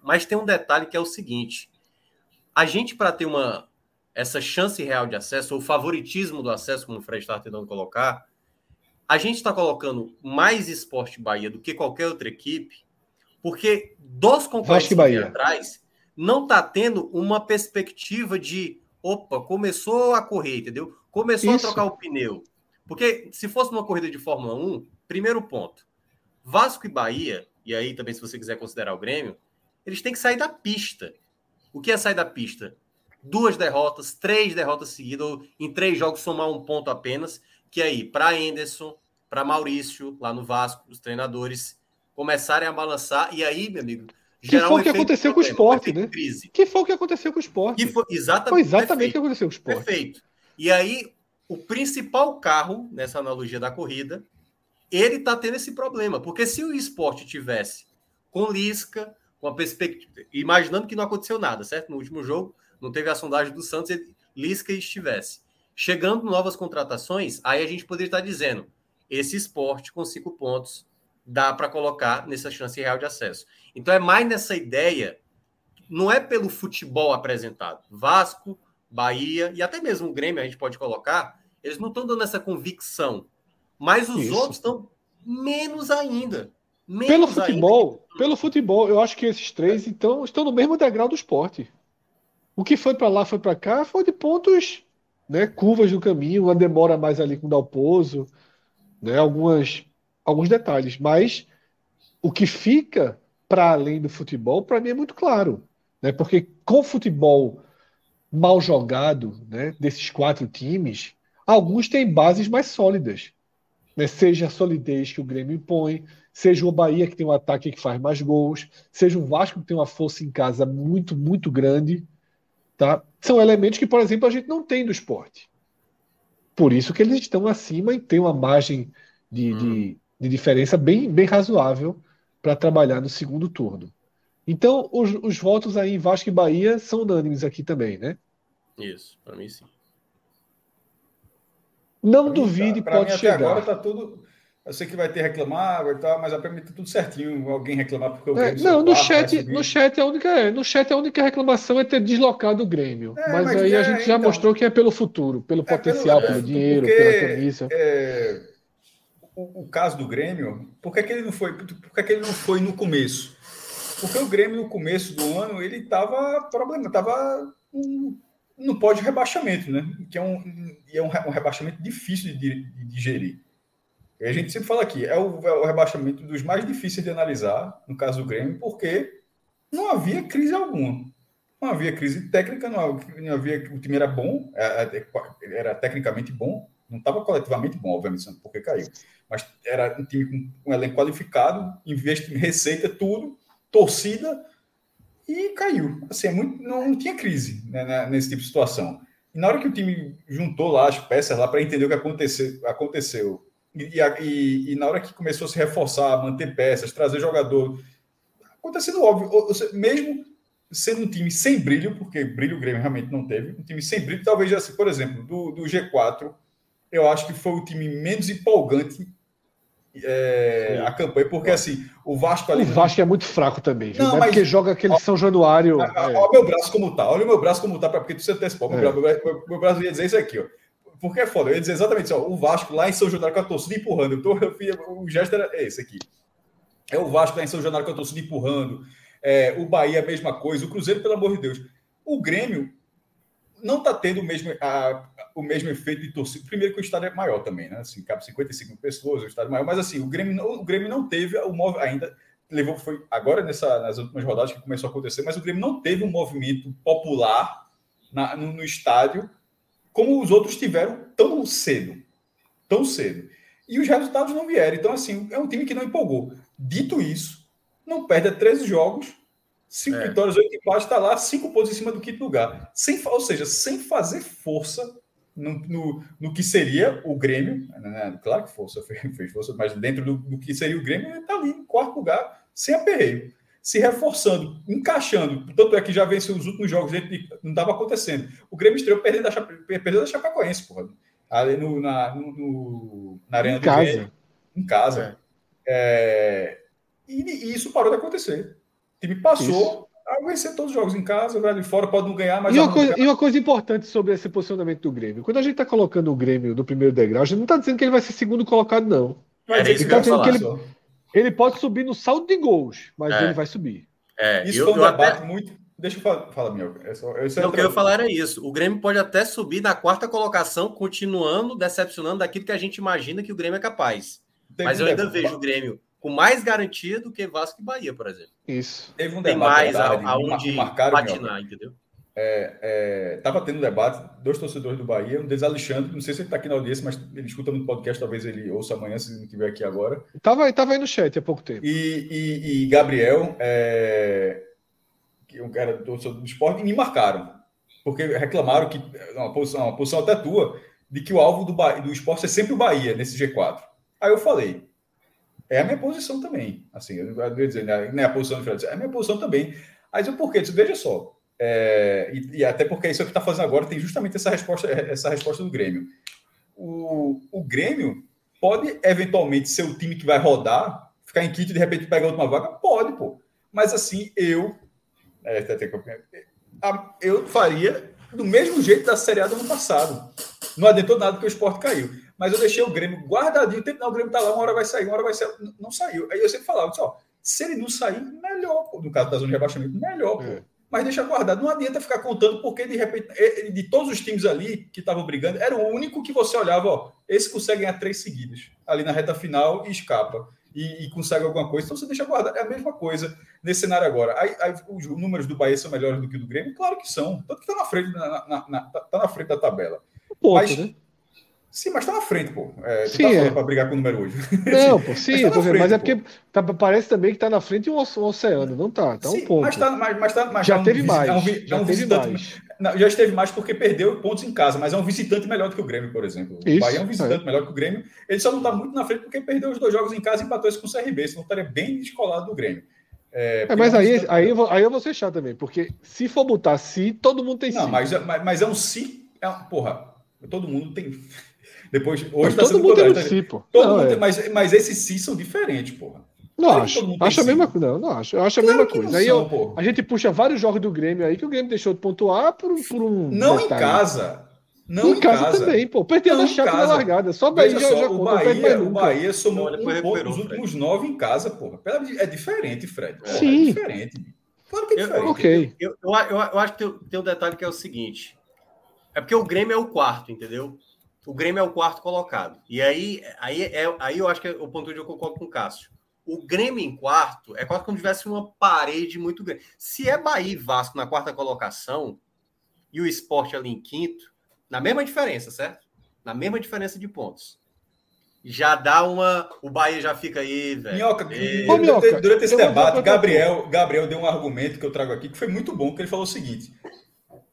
Speaker 3: Mas tem um detalhe que é o seguinte: a gente, para ter uma essa chance real de acesso, ou favoritismo do acesso, como o Fred está tentando colocar, a gente está colocando mais esporte Bahia do que qualquer outra equipe, porque dos concorrentes atrás não está tendo uma perspectiva de opa, começou a correr, entendeu? Começou Isso. a trocar o pneu. Porque se fosse uma corrida de Fórmula 1, primeiro ponto, Vasco e Bahia, e aí também se você quiser considerar o Grêmio, eles têm que sair da pista. O que é sair da pista? Duas derrotas, três derrotas seguidas, ou em três jogos somar um ponto apenas, que aí, para Anderson, para Maurício, lá no Vasco, os treinadores começarem a balançar, e aí, meu amigo,
Speaker 1: que foi o que aconteceu com o esporte, né? Crise. Que foi o que aconteceu com o esporte.
Speaker 3: foi exatamente,
Speaker 1: foi exatamente o que aconteceu com o esporte.
Speaker 3: Perfeito. E aí, o principal carro, nessa analogia da corrida, ele está tendo esse problema. Porque se o esporte tivesse com Lisca, com a perspectiva. Imaginando que não aconteceu nada, certo? No último jogo, não teve a sondagem do Santos, e Lisca estivesse. Chegando novas contratações, aí a gente poderia estar dizendo: esse esporte com cinco pontos dá para colocar nessa chance real de acesso. Então é mais nessa ideia, não é pelo futebol apresentado. Vasco, Bahia e até mesmo o Grêmio a gente pode colocar, eles não estão dando essa convicção, mas os Isso. outros estão menos ainda. Menos
Speaker 1: pelo futebol, ainda. pelo futebol, eu acho que esses três então estão no mesmo degrau do esporte. O que foi para lá, foi para cá, foi de pontos, né, curvas do caminho, uma demora mais ali com o Dalpozo, né, algumas alguns detalhes, mas o que fica para além do futebol, para mim é muito claro. Né? Porque com o futebol mal jogado né, desses quatro times, alguns têm bases mais sólidas. Né? Seja a solidez que o Grêmio impõe, seja o Bahia que tem um ataque que faz mais gols, seja o Vasco que tem uma força em casa muito, muito grande. Tá? São elementos que, por exemplo, a gente não tem do esporte. Por isso que eles estão acima e tem uma margem de, hum. de, de diferença bem, bem razoável para trabalhar no segundo turno. Então, os, os, votos aí em Vasco e Bahia são unânimes aqui também, né?
Speaker 3: Isso, para mim sim.
Speaker 1: Não pra duvide, mim, tá, pode mim, chegar.
Speaker 2: Até agora tá tudo. Eu sei que vai ter reclamar, vai estar, mas para mim tá tudo certinho. Alguém reclamar porque o
Speaker 1: Grêmio. É, não, no chat, no chat a única é, no chat a única reclamação é ter deslocado o Grêmio. É, mas, mas, aí é, a gente já então, mostrou que é pelo futuro, pelo é potencial, pelo, pelo dinheiro, porque, pela camisa.
Speaker 2: O, o, caso do Grêmio, por que, que ele não foi? Por que, que ele não foi no começo? Porque o Grêmio no começo do ano ele estava problema, estava um, no pode rebaixamento, né? Que é um, é um, rebaixamento difícil de, digerir. E a gente sempre fala aqui, é o, é o rebaixamento dos mais difíceis de analisar, no caso do Grêmio, porque não havia crise alguma. Não havia crise técnica, não havia, não havia o time era bom, era, é, é, era tecnicamente bom, não estava coletivamente bom, obviamente, porque caiu. Mas era um time com um elenco qualificado, investimento, receita, tudo, torcida, e caiu. Assim, é muito, não, não tinha crise né, né, nesse tipo de situação. E na hora que o time juntou lá as peças lá para entender o que aconteceu, aconteceu e, e, e, na hora que começou a se reforçar, manter peças, trazer jogador, acontecendo óbvio, mesmo sendo um time sem brilho, porque brilho o Grêmio realmente não teve, um time sem brilho, talvez assim, por exemplo, do, do G4, eu acho que foi o time menos empolgante é, a campanha, porque assim, o Vasco ali.
Speaker 1: O Vasco é muito fraco também, viu? Não, é mas, porque joga aquele ó, São Januário.
Speaker 2: Olha é. o meu braço como tá, olha o meu braço como tá, porque tu se antecipou. Meu, é. braço, meu, meu, braço ia dizer isso aqui, ó. Porque é foda, eu ia dizer exatamente isso, ó, o Vasco lá em São Januário com a torcida empurrando. Eu tô, eu, o gesto era esse aqui. É o Vasco lá em São Januário com a torcida empurrando. É, o Bahia a mesma coisa, o Cruzeiro, pelo amor de Deus. O Grêmio não está tendo o mesmo, a, o mesmo efeito de torcida. Primeiro que o estádio é maior também, né? Assim, cabe 55 mil pessoas, o estádio é maior, mas assim, o Grêmio não, o Grêmio não teve o movimento ainda levou foi agora nessa nas últimas rodadas que começou a acontecer, mas o Grêmio não teve um movimento popular na, no, no, estádio como os outros tiveram tão cedo, tão cedo. E os resultados não vieram. Então assim, é um time que não empolgou. Dito isso, não perde 13 jogos Cinco é. vitórias, oito empates, está lá, cinco pontos em cima do quinto lugar. Sem, ou seja, sem fazer força no, no, no que seria o Grêmio. Né? né claro que força fez força, mas dentro do, do que seria o Grêmio, ele está ali, em quarto lugar, sem aperreio. Se reforçando, encaixando. Tanto é que já venceu os últimos jogos, dele, não estava acontecendo. O Grêmio estreou perdendo Chape, perdendo da Chapecoense, porra. Ali no, na, no, no na Arena
Speaker 1: em casa. Grêmio,
Speaker 2: em casa. É. É, e, e, isso parou de acontecer. O time passou isso. a vencer todos os jogos em casa, ali fora, pode não ganhar, mas.
Speaker 1: E uma, coisa, e uma coisa importante sobre esse posicionamento do Grêmio: quando a gente está colocando o Grêmio no primeiro degrau, a gente não está dizendo que ele vai ser segundo colocado, não.
Speaker 2: Mas é isso que, que ele,
Speaker 1: ele pode subir no saldo de gols, mas é. ele vai subir.
Speaker 2: É, isso eu, foi um debate até... muito. Deixa eu falar, fala, meu. É só,
Speaker 3: é o que eu ia falar era isso. O Grêmio pode até subir na quarta colocação, continuando decepcionando daquilo que a gente imagina que o Grêmio é capaz. Teve mas eu ainda vejo o Grêmio com mais garantia do que Vasco e Bahia, por exemplo.
Speaker 1: Isso.
Speaker 2: Teve um Tem mais
Speaker 3: aonde patinar, entendeu?
Speaker 2: É, é, tendo um debate, dois torcedores do Bahia, um deles Alexandre, não sei se ele está aqui na audiência, mas ele escuta no podcast, talvez ele ouça amanhã, se não estiver aqui agora.
Speaker 1: Tava, tava aí no chat há pouco tempo.
Speaker 2: E, e, e Gabriel, é, que é um cara do torcedor do esporte, me marcaram, porque reclamaram que, uma posição, uma posição até tua, de que o alvo do, Bahia, do esporte é sempre o Bahia, nesse G4. Aí eu falei, é a minha posição também, assim, eu não ia dizer, não é a posição do Fred, é a minha posição também. Aí eu, por quê? Veja só, é, e, e, até porque isso é o que está fazendo agora tem justamente essa resposta, essa resposta do Grêmio. O, o Grêmio pode eventualmente ser o time que vai rodar, ficar em quinto e de repente pegar a última vaga? Pode, pô. Mas assim, eu. É, eu faria do mesmo jeito da Série A do ano passado. Não adiantou nada que o esporte caiu. Mas eu deixei o Grêmio guardadinho. Tempo, não, o Grêmio tá lá, uma hora vai sair, uma hora vai sair. Não saiu. Aí eu sempre falava, só, se ele não sair, melhor, pô. No caso da zona de rebaixamento, melhor, pô. É mas deixa guardado. Não adianta ficar contando, porque de repente, de todos os times ali que estavam brigando, era o único que você olhava, ó, esse consegue ganhar três seguidas, ali na reta final e escapa. E, e consegue alguma coisa, então você deixa guardado. É a mesma coisa nesse cenário agora. Aí, aí, os números do Bahia são melhores do que o do Grêmio? Claro que são. Tanto que está na frente, na, na, na, tá na frente da tabela.
Speaker 1: Ponto, mas, né?
Speaker 2: Sim, mas tá na frente, pô. É,
Speaker 1: sim, tá
Speaker 2: é. para brigar com o número hoje.
Speaker 1: Não, pô, sim, mas, tá frente, mas é porque tá, parece também que tá na frente um oceano, não tá, tá sim, um ponto.
Speaker 2: Mas, tá, mas, mas, tá, mas
Speaker 1: já tá teve um, mais.
Speaker 2: É um,
Speaker 1: já
Speaker 2: é um
Speaker 1: teve mais.
Speaker 2: Não, já esteve mais porque perdeu pontos em casa, mas é um visitante melhor do que o Grêmio, por exemplo. Isso, o Bahia é um visitante é. melhor que o Grêmio. Ele só não tá muito na frente porque perdeu os dois jogos em casa e empatou esse com o CRB, senão estaria bem descolado do Grêmio.
Speaker 1: É, é, mas é aí, aí, eu vou, aí eu vou ser chato também, porque se for botar si, todo mundo tem
Speaker 2: não,
Speaker 1: si.
Speaker 2: Mas, mas, mas é um si. É, porra, todo mundo tem. Depois, hoje
Speaker 1: está sendo mundo contrário. Si, pô.
Speaker 2: Todo não, mundo, é. mas, mas esses si são diferentes, porra.
Speaker 1: Não claro acho. Acho a mesma coisa. Não, não acho. Eu acho a claro mesma coisa. Aí são, eu, a gente puxa vários jogos do Grêmio aí que o Grêmio deixou de pontuar por, por um.
Speaker 2: Não detalhe. em casa. Não em,
Speaker 1: em casa, casa, também, pô. Perdeu na chave na largada. Só daí já,
Speaker 2: só,
Speaker 1: já
Speaker 2: o conta, Bahia, o Bahia somou não, um ponto nos últimos nove em casa, porra. É diferente, Fred. Porra,
Speaker 1: Sim.
Speaker 2: É diferente. Claro que é diferente.
Speaker 1: Eu, ok.
Speaker 3: Eu, eu, eu, eu acho que tem um detalhe que é o seguinte. É porque o Grêmio é o quarto, entendeu? O Grêmio é o quarto colocado. E aí, aí, é, aí eu acho que é o ponto onde eu concordo com o Cássio. O Grêmio em quarto é quase como se tivesse uma parede muito grande. Se é Bahia e Vasco na quarta colocação e o esporte ali em quinto, na mesma diferença, certo? Na mesma diferença de pontos. Já dá uma. O Bahia já fica aí, velho.
Speaker 2: Minhoca, e... durante, durante esse debate, Gabriel, Gabriel deu um argumento que eu trago aqui que foi muito bom, que ele falou o seguinte: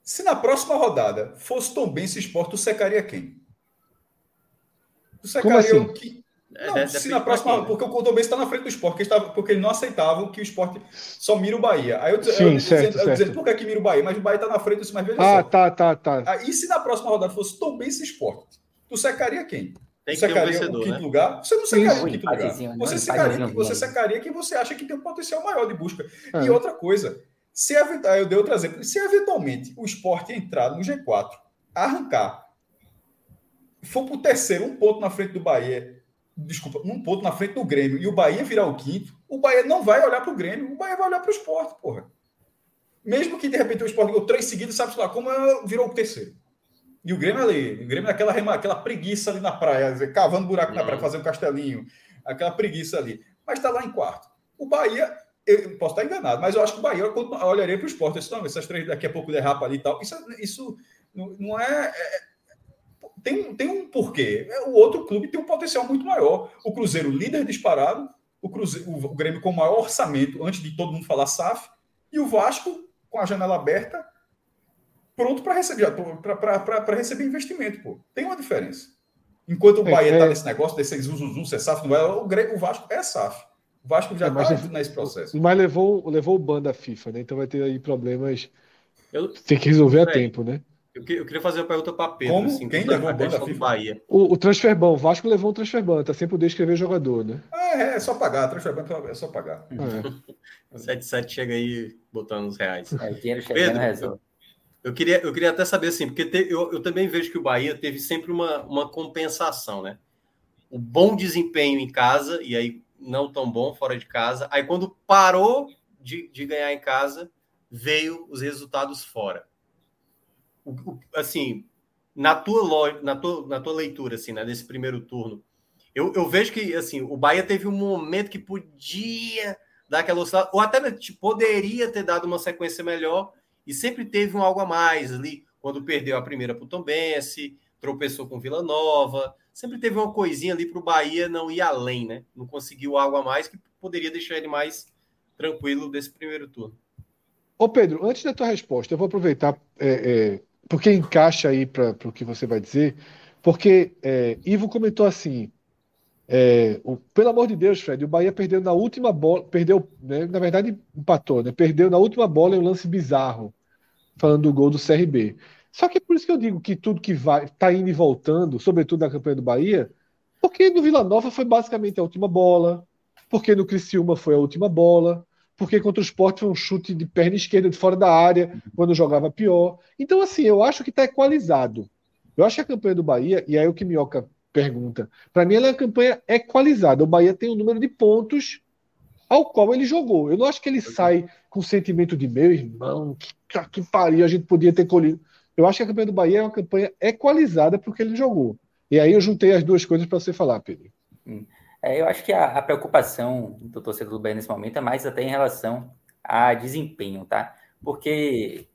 Speaker 2: se na próxima rodada fosse Tom Benz Esporte, tu secaria quem?
Speaker 1: Tu secaria assim? o que.
Speaker 2: É, não, deve, se na próxima, aqui, né? porque o Couto está na frente do esporte, porque, estava, porque ele não aceitava que o esporte só mira o Bahia. Aí eu,
Speaker 1: Sim, eu,
Speaker 2: certo,
Speaker 1: dizendo, certo.
Speaker 2: dizendo, por que, que mira o Bahia? Mas o Bahia está na frente, disse, mas veja
Speaker 1: ah,
Speaker 2: só.
Speaker 1: tá, tá, tá.
Speaker 2: Aí se na próxima rodada fosse Tom Benz Esporte, tu secaria quem?
Speaker 3: Tem
Speaker 2: que secaria
Speaker 3: um vencedor,
Speaker 2: o quinto
Speaker 3: né?
Speaker 2: lugar? Você não secaria o quinto lugar.
Speaker 4: Né?
Speaker 2: Você secaria, você secaria quem você acha que tem um potencial maior de busca. É. E outra coisa, se eu dei outro exemplo, se eventualmente o esporte entrar no G4, arrancar, for para o terceiro, um ponto na frente do Bahia, desculpa, um ponto na frente do Grêmio e o Bahia virar o quinto, o Bahia não vai olhar para o Grêmio, o Bahia vai olhar para o esporte, porra. Mesmo que de repente o esporte ganhou três seguidos, sabe lá como virou o terceiro. E o Grêmio ali, o Grêmio aquela, aquela preguiça ali na praia, cavando buraco na praia, um castelinho, aquela preguiça ali. Mas está lá em quarto. O Bahia, eu posso estar enganado, mas eu acho que o Bahia eu olharia para o esporte. Eu disse, não, essas três daqui a pouco derrapa ali e tal. Isso, isso não é, é tem, tem um porquê. O outro clube tem um potencial muito maior. O Cruzeiro, líder disparado, o, Cruzeiro, o Grêmio com o maior orçamento, antes de todo mundo falar SAF, E o Vasco, com a janela aberta, pronto para receber, para receber investimento, pô. Tem uma diferença. Enquanto o é, Bahia está é, nesse negócio desse zum, ser SAF, não é, o, o Vasco é SAF. O Vasco já está é, nesse processo.
Speaker 1: Mas levou, levou o ban da FIFA, né? Então vai ter aí problemas. Eu, Tem que resolver a tempo, né?
Speaker 3: Eu, eu queria fazer uma pergunta para Pedro.
Speaker 2: Como? Assim, Quem levou o ban da FIFA?
Speaker 1: Bahia. O, o transfer ban. O Vasco levou um transfer ban. Tá sem poder escrever jogador, né?
Speaker 2: É, é só pagar. Transfer ban é só pagar.
Speaker 3: É. 77 chega aí botando os reais.
Speaker 4: É, dinheiro chegando
Speaker 3: Pedro, eu queria, eu queria até saber assim, porque te, eu, eu também vejo que o Bahia teve sempre uma, uma compensação, né? O bom desempenho em casa, e aí não tão bom fora de casa. Aí quando parou de, de ganhar em casa, veio os resultados fora. Assim, na tua, na, tua, na tua leitura, assim, né, desse primeiro turno, eu, eu vejo que assim, o Bahia teve um momento que podia dar aquela oscilada, ou até poderia ter dado uma sequência melhor, e sempre teve um algo a mais ali, quando perdeu a primeira para o Tombense, tropeçou com Vila Nova, sempre teve uma coisinha ali para o Bahia não ir além, né? Não conseguiu algo a mais que poderia deixar ele mais tranquilo desse primeiro turno.
Speaker 1: Ô Pedro, antes da tua resposta, eu vou aproveitar, é, é, porque encaixa aí para o que você vai dizer, porque é, Ivo comentou assim, é, o, pelo amor de Deus, Fred, o Bahia perdeu na última bola, perdeu, né, na verdade empatou, né, perdeu na última bola em um lance bizarro falando do gol do CRB. Só que é por isso que eu digo que tudo que vai está indo e voltando, sobretudo na campanha do Bahia, porque no Vila Nova foi basicamente a última bola, porque no Criciúma foi a última bola, porque contra o Sport foi um chute de perna esquerda de fora da área, quando jogava pior. Então, assim, eu acho que está equalizado. Eu acho que a campanha do Bahia, e aí o que Minhoca pergunta, para mim ela é uma campanha equalizada. O Bahia tem um número de pontos ao qual ele jogou. Eu não acho que ele sai com o sentimento de meu irmão, que, que pariu, a gente podia ter colhido. Eu acho que a campanha do Bahia é uma campanha equalizada porque ele jogou. E aí eu juntei as duas coisas para você falar, Pedro.
Speaker 4: Hum. É, eu acho que a, a, preocupação do torcedor do Bahia nesse momento é mais até em relação a desempenho, tá? Porque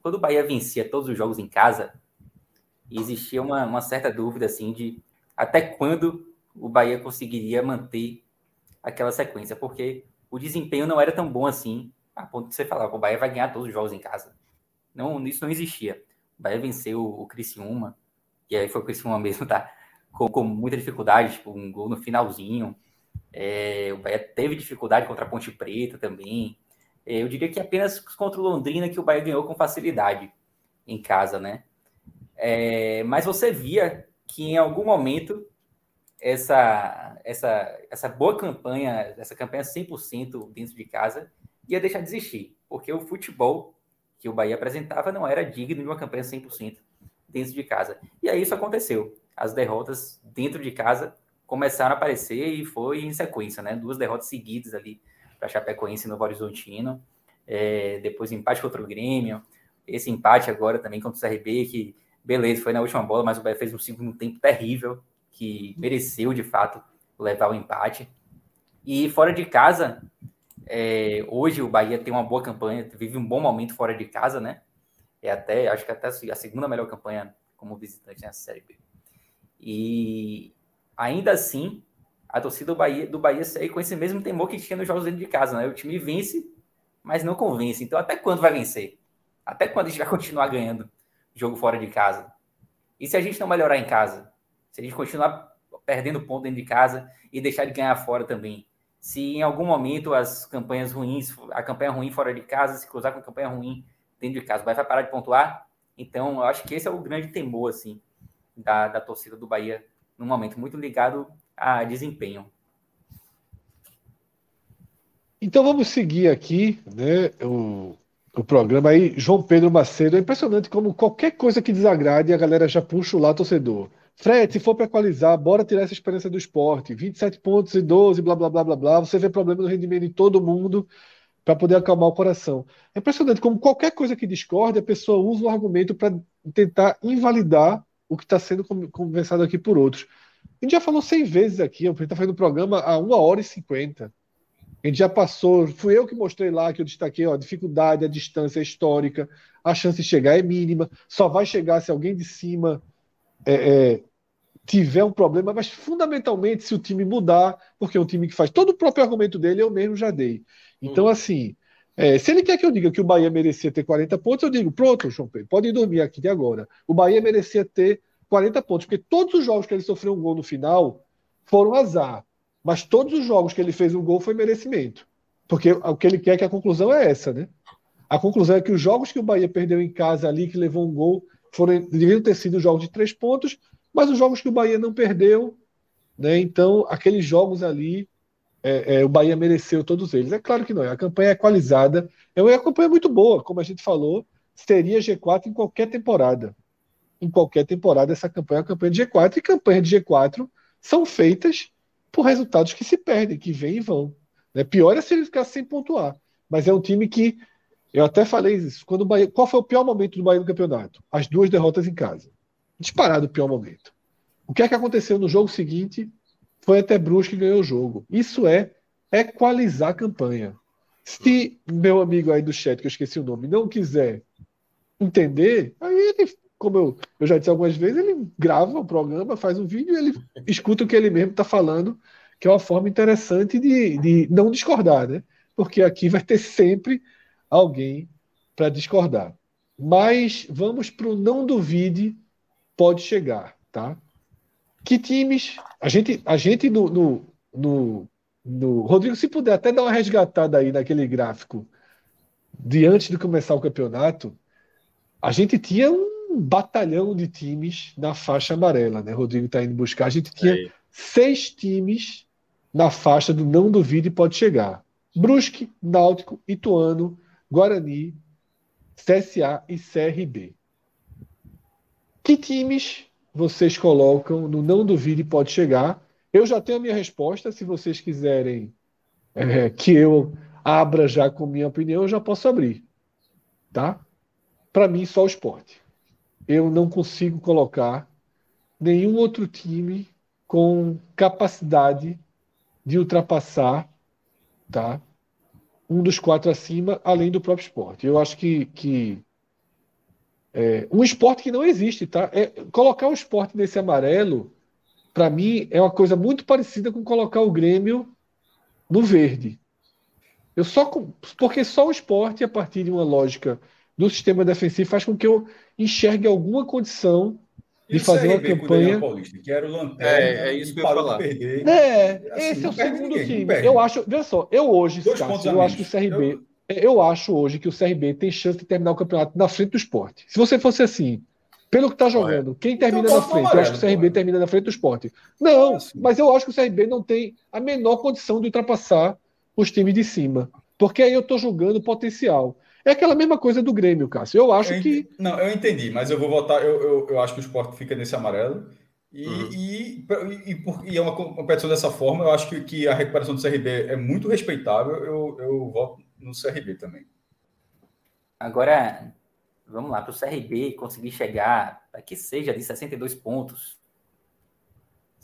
Speaker 4: quando o Bahia vencia todos os jogos em casa, existia uma, uma certa dúvida assim de até quando o Bahia conseguiria manter aquela sequência, porque o desempenho não era tão bom assim, a ponto de você falar que o Bahia vai ganhar todos os jogos em casa. Não, isso não existia. O Bahia venceu o Criciúma, e aí foi o Criciúma mesmo, tá? Com, com muita dificuldade, tipo, um gol no finalzinho. É, o Bahia teve dificuldade contra a Ponte Preta também. É, eu diria que apenas contra o Londrina que o Bahia ganhou com facilidade em casa, né? É, mas você via que em algum momento essa, essa, essa boa campanha, essa campanha 100% dentro de casa, ia deixar de existir, porque o futebol que o Bahia apresentava não era digno de uma campanha 100% dentro de casa. E aí isso aconteceu. As derrotas dentro de casa começaram a aparecer e foi em sequência, né? Duas derrotas seguidas ali para Chapecoense no Horizontino, é, depois empate contra o Grêmio, esse empate agora também contra o CRB, que beleza, foi na última bola, mas o Bahia fez um segundo tempo terrível, que mereceu de fato levar o empate. E fora de casa, é, hoje o Bahia tem uma boa campanha, vive um bom momento fora de casa, né? É até, acho que até a segunda melhor campanha como visitante nessa Série B. E ainda assim, a torcida do Bahia, do Bahia segue com esse mesmo temor que tinha nos jogos dentro de casa, né? O time vence, mas não convence. Então, até quando vai vencer? Até quando a gente vai continuar ganhando jogo fora de casa? E se a gente não melhorar em casa? Se a gente continuar perdendo ponto dentro de casa e deixar de ganhar fora também. Se em algum momento as campanhas ruins, a campanha ruim fora de casa se cruzar com a campanha ruim dentro de casa, vai parar de pontuar? Então, eu acho que esse é o grande temor, assim, da, da torcida do Bahia no momento, muito ligado a desempenho.
Speaker 1: Então vamos seguir aqui, né, o, o programa aí, João Pedro Macedo. É impressionante como qualquer coisa que desagrade, a galera já puxa o lá torcedor. Fred, se for para equalizar, bora tirar essa experiência do esporte. 27 pontos e 12, blá, blá, blá, blá, blá. Você vê problema no rendimento de todo mundo para poder acalmar o coração. É impressionante como qualquer coisa que discorde, a pessoa usa o argumento para tentar invalidar o que está sendo conversado aqui por outros. A gente já falou 100 vezes aqui, a gente está fazendo o programa há 1 hora e 50. A gente já passou, fui eu que mostrei lá, que eu destaquei, ó, a dificuldade, a distância histórica, a chance de chegar é mínima, só vai chegar se alguém de cima é, é, tiver um problema, mas fundamentalmente se o time mudar, porque é um time que faz todo o próprio argumento dele, eu mesmo já dei. Então, hum. assim, É, se ele quer que eu diga que o Bahia merecia ter 40 pontos, eu digo, pronto, João Pedro, pode dormir aqui de agora. O Bahia merecia ter 40 pontos, porque todos os jogos que ele sofreu um gol no final foram azar. Mas todos os jogos que ele fez um gol foi merecimento. Porque o que ele quer é que a conclusão é essa, né? A conclusão é que os jogos que o Bahia perdeu em casa ali, que levou um gol, foram, deveriam ter sido jogos de três pontos, mas os jogos que o Bahia não perdeu, né? Então, aqueles jogos ali, é, é, o Bahia mereceu todos eles. É claro que não, a campanha é equalizada, é uma campanha muito boa, como a gente falou, seria G4 em qualquer temporada. Em qualquer temporada, essa campanha é uma campanha de G4, e campanhas de G4 são feitas por resultados que se perdem, que vêm e vão. Né? Pior é se ele ficar sem pontuar. Mas é um time que. Eu até falei isso. Quando Bahia, qual foi o pior momento do Bahia no campeonato? As duas derrotas em casa. Disparado o pior momento. O que é que aconteceu no jogo seguinte? Foi até Brusque que ganhou o jogo. Isso é equalizar a campanha. Se meu amigo aí do chat, que eu esqueci o nome, não quiser entender, aí ele, como eu, eu já disse algumas vezes, ele grava o programa, faz um vídeo e ele escuta o que ele mesmo está falando que é uma forma interessante de, de não discordar, né? Porque aqui vai ter sempre alguém para discordar. Mas vamos para o não duvide, pode chegar, tá? Que times. A gente, a gente no, no, no, no, Rodrigo, se puder até dar uma resgatada aí naquele gráfico de antes de começar o campeonato, a gente tinha um batalhão de times na faixa amarela, né? Rodrigo está indo buscar. A gente tinha é seis times na faixa do não duvide pode chegar. Brusque, Náutico, Ituano, Guarani, CSA e CRB. Que times vocês colocam no não duvide pode chegar? Eu já tenho a minha resposta. Se vocês quiserem é, que eu abra já com minha opinião, eu já posso abrir. Tá? Para mim, só o esporte. Eu não consigo colocar nenhum outro time com capacidade de ultrapassar tá, um dos quatro acima, além do próprio esporte. Eu acho que, que é, um esporte que não existe, tá? É, colocar o esporte nesse amarelo, para mim, é uma coisa muito parecida com colocar o Grêmio no verde. Eu só porque só o esporte, a partir de uma lógica do sistema defensivo, faz com que eu enxergue alguma condição de fazer uma campanha.
Speaker 2: Paulista, que era o lanterna, é,
Speaker 3: é isso que eu ia falar.
Speaker 1: Perder. É, assim, esse é o segundo ninguém, time. Eu acho, veja só, eu hoje, Cássio, eu acho que o CRB, eu... eu... acho hoje que o CRB tem chance de terminar o campeonato na frente do esporte. Se você fosse assim, pelo que está jogando, quem termina então, na frente? Amarelo, eu acho que o CRB pô. termina na frente do esporte. Não, assim. mas eu acho que o CRB não tem a menor condição de ultrapassar os times de cima. Porque aí eu estou julgando potencial. É aquela mesma coisa do Grêmio, Cássio. Eu acho
Speaker 2: eu
Speaker 1: que.
Speaker 2: Não, eu entendi, mas eu vou votar. Eu, eu, eu acho que o esporte fica nesse amarelo. E, uhum. e, e, por, e, é uma competição dessa forma. Eu acho que, que a recuperação do CRB é muito respeitável. Eu, eu voto no CRB também.
Speaker 4: Agora, vamos lá, para o CRB conseguir chegar, para que seja de 62 pontos,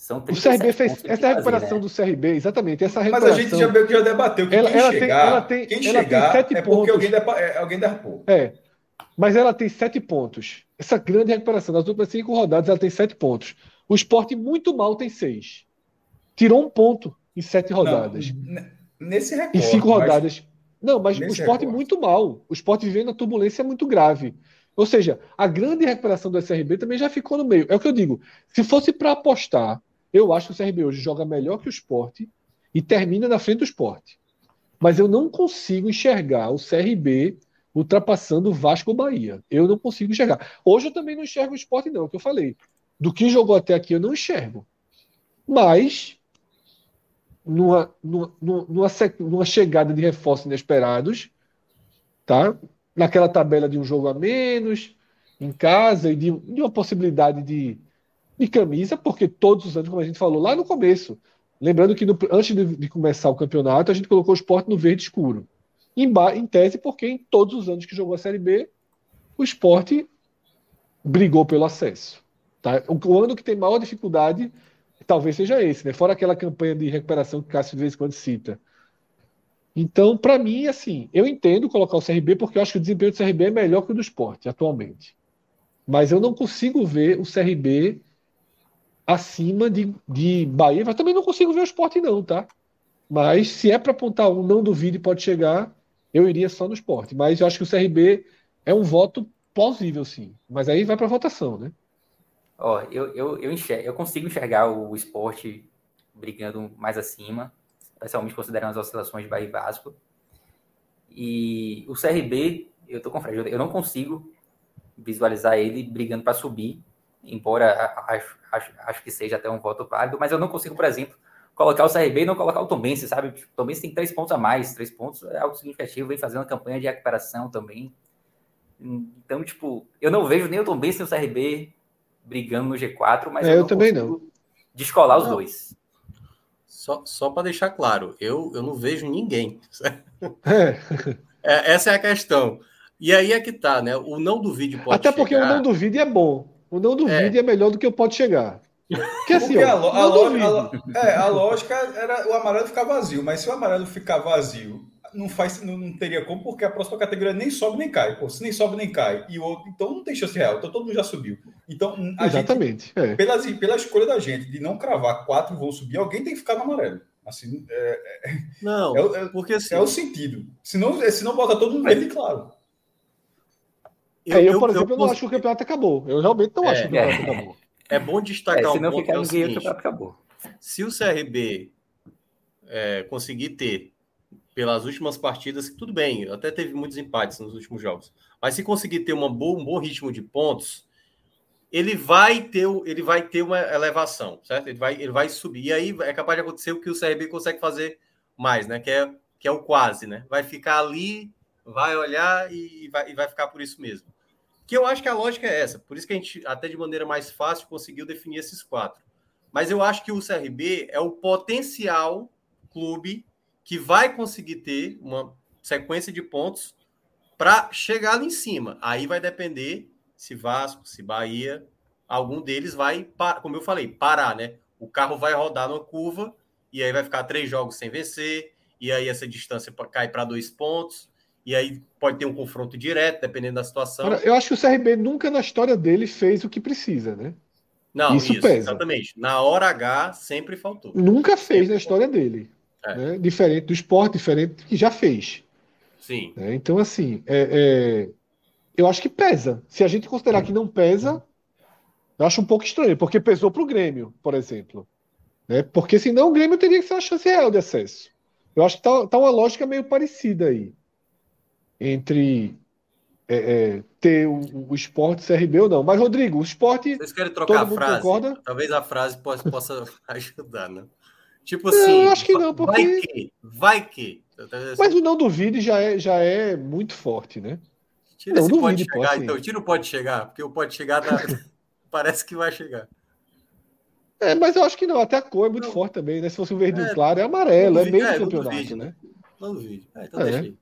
Speaker 1: são o CRB fez essa é recuperação fazer, né? do CRB, exatamente. Essa recuperação,
Speaker 2: Mas a gente já, já debateu que
Speaker 1: ela, quem ela chegar, tem, ela tem,
Speaker 2: quem ela chegar tem sete é porque alguém, é, alguém derrapou.
Speaker 1: É, mas ela tem sete pontos. Essa grande recuperação, nas últimas cinco rodadas, ela tem sete pontos. O esporte muito mal tem seis. Tirou um ponto em sete rodadas.
Speaker 2: Não, nesse recorde, Em
Speaker 1: cinco rodadas. Não, mas o esporte recorde. muito mal. O esporte vivendo uma turbulência muito grave. Ou seja, a grande recuperação do SRB também já ficou no meio. É o que eu digo. Se fosse para apostar eu acho que o CRB hoje joga melhor que o esporte e termina na frente do esporte. Mas eu não consigo enxergar o CRB ultrapassando o Vasco ou Bahia. Eu não consigo enxergar. Hoje eu também não enxergo o esporte, não, é o que eu falei. Do que jogou até aqui eu não enxergo. Mas, numa, numa, numa, numa chegada de reforços inesperados, tá? naquela tabela de um jogo a menos, em casa, e de, de uma possibilidade de, de camisa, porque todos os anos, como a gente falou lá no começo, lembrando que no, antes de, de, começar o campeonato, a gente colocou o esporte no verde escuro. Em, em tese, porque em todos os anos que jogou a Série B, o esporte brigou pelo acesso. Tá? O, o ano que tem maior dificuldade talvez seja esse, né? fora aquela campanha de recuperação que o Cássio de vez em quando cita. Então, para mim, assim, eu entendo colocar o CRB porque eu acho que o desempenho do CRB é melhor que o do esporte atualmente. Mas eu não consigo ver o CRB acima de, de Bahia. Mas também não consigo ver o esporte, não, tá? Mas se é para apontar um, não duvide, pode chegar. eu iria só no esporte. Mas eu acho que o CRB é um voto plausível, sim. Mas aí vai para votação, né?
Speaker 4: Ó, eu, eu, eu, enxergo, eu consigo enxergar o esporte brigando mais acima, especialmente considerando as oscilações de Bahia e Vasco. E o CRB, eu tô com Fred, eu não consigo visualizar ele brigando para subir, embora acho, acho, acho que seja até um voto válido, mas eu não consigo, por exemplo, colocar o CRB e não colocar o Tombense, sabe? O Tombense tem três pontos a mais, três pontos é algo significativo, vem fazendo uma campanha de recuperação também. Então, tipo, eu não vejo nem o Tombense nem o CRB brigando no G4, mas
Speaker 1: é, eu, eu também não.
Speaker 4: Descolar os não. dois.
Speaker 3: Só, só para deixar claro, eu, eu não vejo ninguém. É. é. essa é a questão. E aí é que tá, né? O não duvide pode
Speaker 1: Até porque chegar... o não duvide é bom. O não duvide é, é melhor do que o pode chegar.
Speaker 2: Porque assim, Porque ó, a, a, lógica, a, é, a, lógica era o amarelo ficar vazio, mas se o amarelo ficar vazio, não faz, não, não, teria como, porque a próxima categoria nem sobe nem cai. Pô, se nem sobe nem cai, e o outro, então não tem chance real, então todo mundo já subiu. Então,
Speaker 1: Exatamente.
Speaker 2: Gente, é. pela, pela escolha da gente de não cravar quatro vão subir, alguém tem que ficar no amarelo. Assim, é,
Speaker 3: é não, é, porque assim,
Speaker 2: é o sentido. Senão, senão bota todo mundo verde, claro.
Speaker 1: Eu, é, eu, por exemplo, eu, não acho que o campeonato acabou. Eu realmente não acho que o campeonato acabou.
Speaker 3: É bom destacar é,
Speaker 4: um ponto que é o seguinte, acabou.
Speaker 3: Se o CRB é, conseguir ter pelas últimas partidas, tudo bem, até teve muitos empates nos últimos jogos, mas se conseguir ter uma boa, um bom ritmo de pontos, ele vai ter, ele vai ter uma elevação, certo? Ele vai, ele vai subir. E aí é capaz de acontecer o que o CRB consegue fazer mais, né? Que é, que é o quase, né? Vai ficar ali, vai olhar e vai, e vai ficar por isso mesmo. Que eu acho que a lógica é essa. Por isso que a gente, até de maneira mais fácil, conseguiu definir esses quatro. Mas eu acho que o CRB é o potencial clube que vai conseguir ter uma sequência de pontos para chegar ali em cima. Aí vai depender se Vasco, se Bahia, algum deles vai, como eu falei, parar, né? O carro vai rodar numa curva e aí vai ficar três jogos sem vencer, e aí essa distância cai para dois pontos, e aí pode ter um confronto direto, dependendo da situação.
Speaker 1: eu acho que o CRB nunca na história dele fez o que precisa, né?
Speaker 3: Não, isso, isso pesa. exatamente. Na hora H sempre faltou.
Speaker 1: Nunca fez sempre na história dele. É. Né? Diferente do esporte, diferente que já fez.
Speaker 3: Sim.
Speaker 1: Né? Então, assim, é, é... eu acho que pesa. Se a gente considerar que não pesa, eu acho um pouco estranho, porque pesou para o Grêmio, por exemplo. Né? Porque senão o Grêmio teria que ser uma chance real de acesso. Eu acho que tá, tá uma lógica meio parecida aí entre é, é, ter o, o esporte CRB ou não. Mas, Rodrigo, o esporte.
Speaker 3: Vocês querem trocar a frase? Concorda? Talvez a frase possa, possa ajudar, né? Tipo assim.
Speaker 1: Eu acho que não, porque.
Speaker 3: Vai que. Vai que.
Speaker 1: Mas o não duvide já é, já é muito forte, né?
Speaker 3: Tira não, esse pode chegar, pô, então. Tira o pode chegar, porque o pode chegar dá... parece que vai chegar.
Speaker 1: É, mas eu acho que não. Até a cor é muito não. forte também, né? Se fosse um verde é, claro, é amarelo, é meio é, campeonato, né?
Speaker 3: Não duvide. É, então é. deixa aí.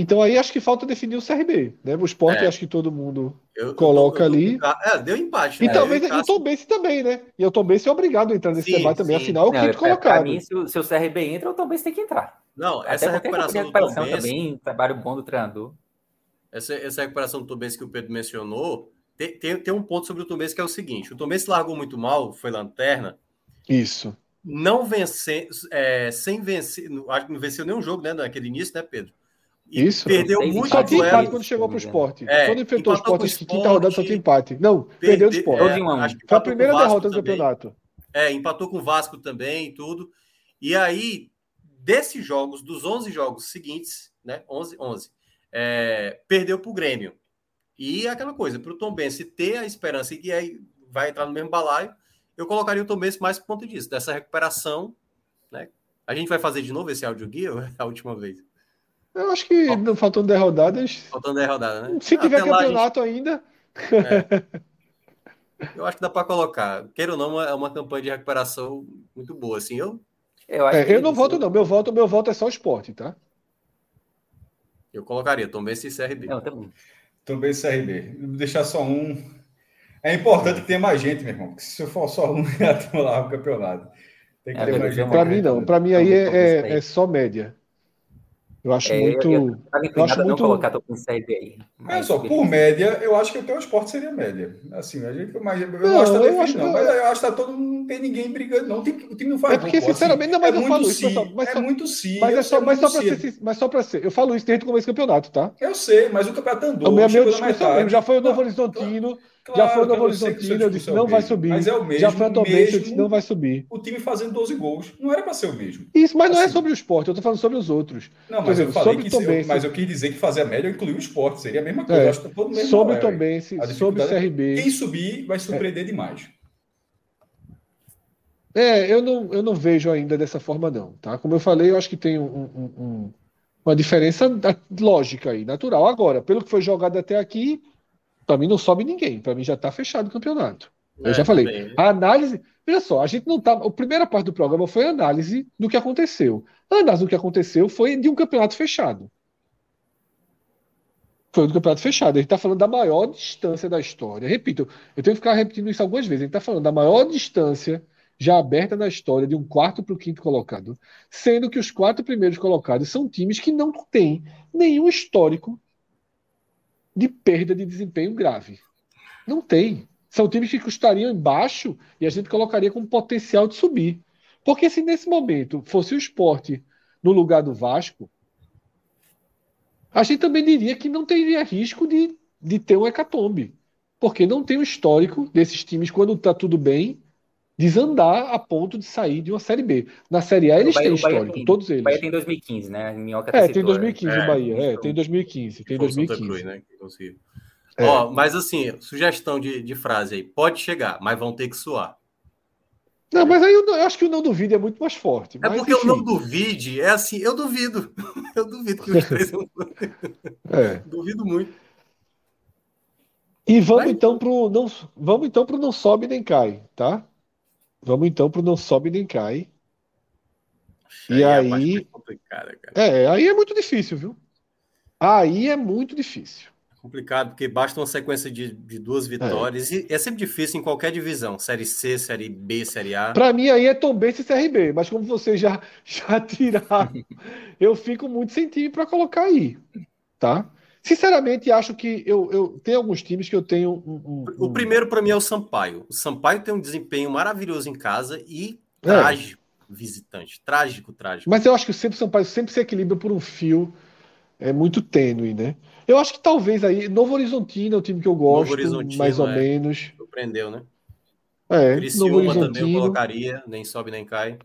Speaker 1: Então aí acho que falta definir o CRB, né? O esporte é. acho que todo mundo eu, coloca eu eu ali.
Speaker 3: É, deu empate.
Speaker 1: E né? talvez o Tom Bense também, né? E o Tom Bense é obrigado a entrar nesse sim, debate também, sim. afinal é o quinto colocado. Para mim,
Speaker 4: se o, se o, CRB entra, o Tom Bense tem que entrar.
Speaker 3: Não, essa Até recuperação, recuperação do Tom
Speaker 4: também, trabalho bom do treinador.
Speaker 3: Essa, essa recuperação do Tom Bense que o Pedro mencionou, tem, tem, tem um ponto sobre o Tom Bense que é o seguinte, o Tom Bense largou muito mal, foi lanterna.
Speaker 1: Isso.
Speaker 3: Não vencer, é, sem vencer, acho que não venceu nenhum jogo, né, naquele início, né, Pedro?
Speaker 1: Isso.
Speaker 3: Perdeu muito
Speaker 1: Só tinha empate quando chegou para o esporte. É, quando enfrentou o esporte, que quinta rodada só tinha empate. Não, perdeu o esporte. É, Foi a primeira derrota do campeonato.
Speaker 3: É, empatou com o Vasco também e tudo. E aí, desses jogos, dos 11 jogos seguintes, né? 11, 11, é, perdeu para o Grêmio. E aquela coisa, para o Tom Bense ter a esperança e que aí vai entrar no mesmo balaio, eu colocaria o Tom Bense mais por conta disso, dessa recuperação. Né? A gente vai fazer de novo esse áudio guia a última vez?
Speaker 1: Eu acho que não faltando 10 rodadas.
Speaker 3: Faltando 10 rodadas, né?
Speaker 1: Se tiver campeonato gente... ainda. É.
Speaker 3: Eu acho que dá para colocar. Queira ou não, é uma campanha de recuperação muito boa. Assim, eu.
Speaker 1: Eu, acho é, eu não voto, não. Meu voto, meu voto é só o esporte, tá?
Speaker 3: Eu colocaria Tombense esse CRB. Não,
Speaker 2: Tombense e CRB. Deixar só um. É importante que tenha mais gente, meu irmão. Se eu for só um, já lá o campeonato. Tem que é, ter mais gente.
Speaker 1: Para mim, não. Para mim, aí é, é, é só média. Eu acho é, muito. Eu, eu, eu acho muito.
Speaker 4: colocar CRB aí.
Speaker 2: Mas só, por média, eu acho que o teu esporte seria média. Assim, a gente. Mas, eu não, acho que tá eu acho, não, mas eu acho que tá todo mundo tem ninguém brigando, não. O time, o time não faz
Speaker 1: É porque,
Speaker 2: gol, pô,
Speaker 1: sinceramente, não, mas
Speaker 2: é
Speaker 1: eu
Speaker 2: muito
Speaker 1: falo isso,
Speaker 2: si,
Speaker 1: pessoal, mas
Speaker 2: é
Speaker 1: só-
Speaker 2: muito sim.
Speaker 1: Mas é só, mas só
Speaker 2: si.
Speaker 1: ser, mas só para ser. Eu falo isso desde o começo do campeonato, tá?
Speaker 2: Eu sei, mas o campeonato andou. Na
Speaker 1: discussão
Speaker 2: metade.
Speaker 1: mesmo, já foi o Novo
Speaker 2: Não,
Speaker 1: Horizontino,
Speaker 2: claro,
Speaker 1: já foi o Novo
Speaker 2: eu
Speaker 1: Horizontino, eu disse
Speaker 2: é
Speaker 1: não vai subir.
Speaker 2: Mas é o mesmo.
Speaker 1: já foi a Tombense, eu disse não vai subir.
Speaker 2: O time fazendo 12 gols. Não era para ser o mesmo.
Speaker 1: Isso, mas não é
Speaker 2: Assim.
Speaker 1: sobre o esporte, eu tô falando sobre os outros.
Speaker 2: Não, mas eu
Speaker 1: exemplo,
Speaker 2: falei
Speaker 1: sobre
Speaker 2: que
Speaker 1: Tombense.
Speaker 2: mas eu quis dizer que fazer a média incluiu o esporte. Seria a mesma coisa.
Speaker 1: É,
Speaker 2: Eu acho que todo mundo mesmo
Speaker 1: sobre o
Speaker 2: nível.
Speaker 1: Tombense, sobre o
Speaker 2: é-
Speaker 1: CRB.
Speaker 2: Quem subir vai surpreender demais.
Speaker 1: É, eu não, eu não vejo ainda dessa forma, não, tá? Como eu falei, eu acho que tem um- um- um- uma diferença da- lógica aí, natural. Agora, pelo que foi jogado até aqui, para mim não sobe ninguém. Para mim já tá fechado o campeonato. Eu
Speaker 3: É,
Speaker 1: já falei.
Speaker 3: também.
Speaker 1: A análise. Veja só, a gente não tá. A primeira parte do programa foi a análise do que aconteceu. A análise do que aconteceu foi de um campeonato fechado. Foi do campeonato fechado. A gente está falando da maior distância da história. Repito, eu tenho que ficar repetindo isso algumas vezes. A gente está falando da maior distância já aberta na história de um quarto para o quinto colocado, sendo que os quatro primeiros colocados são times que não têm nenhum histórico de perda de desempenho grave. Não tem. São times que custariam embaixo e a gente colocaria com potencial de subir. Porque se nesse momento fosse o esporte no lugar do Vasco, a gente também diria que não teria risco de, de ter um hecatombe. Porque não tem o histórico desses times, quando está tudo bem, desandar a ponto de sair de uma Série B. Na Série A eles
Speaker 4: O Bahia-
Speaker 1: têm
Speaker 4: o
Speaker 1: histórico,
Speaker 4: tem-
Speaker 1: todos
Speaker 4: O
Speaker 1: eles.
Speaker 4: Bahia tem 2015, né? Minhoca
Speaker 1: É, tem
Speaker 4: citou,
Speaker 1: 2015
Speaker 3: É,
Speaker 1: o Bahia. É, tem 2015. Tem
Speaker 3: Foi o Santa
Speaker 1: 2015.
Speaker 3: Cruz, né?
Speaker 1: É.
Speaker 3: Ó, mas assim, sugestão de, de frase aí. Pode chegar, mas vão ter que suar.
Speaker 1: Não, mas aí eu, não- eu acho que o não duvide é muito mais forte.
Speaker 3: É
Speaker 1: Mas,
Speaker 3: porque eu
Speaker 1: enfim,
Speaker 3: não duvide, é assim, eu duvido. Eu duvido que os três.
Speaker 1: é.
Speaker 3: duvido muito.
Speaker 1: E vamos
Speaker 3: Vai.
Speaker 1: então pro não, vamos então pro não sobe nem cai, tá? Vamos então pro não sobe nem cai. E
Speaker 3: é
Speaker 1: aí-. É, aí é muito difícil, viu? Aí é muito difícil.
Speaker 3: Complicado, porque basta uma sequência de, de duas vitórias. E é sempre difícil em qualquer divisão. Série C, Série B, Série A.
Speaker 1: Pra mim aí é Tombense e CRB, mas como vocês já já tiraram, eu fico muito sem time pra colocar aí, tá? Sinceramente, acho que eu, eu tenho alguns times que eu tenho um, um-
Speaker 3: O primeiro para mim é o Sampaio. O Sampaio tem um desempenho maravilhoso em casa e
Speaker 1: É.
Speaker 3: trágico visitante. Trágico, trágico.
Speaker 1: Mas eu acho que sempre o Sampaio sempre se equilibra por um fio é muito tênue, né? Eu acho que talvez aí Novo Horizontino é o time que eu gosto,
Speaker 3: Horizontino,
Speaker 1: mais ou
Speaker 3: é.
Speaker 1: menos.
Speaker 3: Surpreendeu, né?
Speaker 1: É, Novo
Speaker 3: Criciúma também eu
Speaker 1: Horizontino
Speaker 3: colocaria, nem sobe nem cai.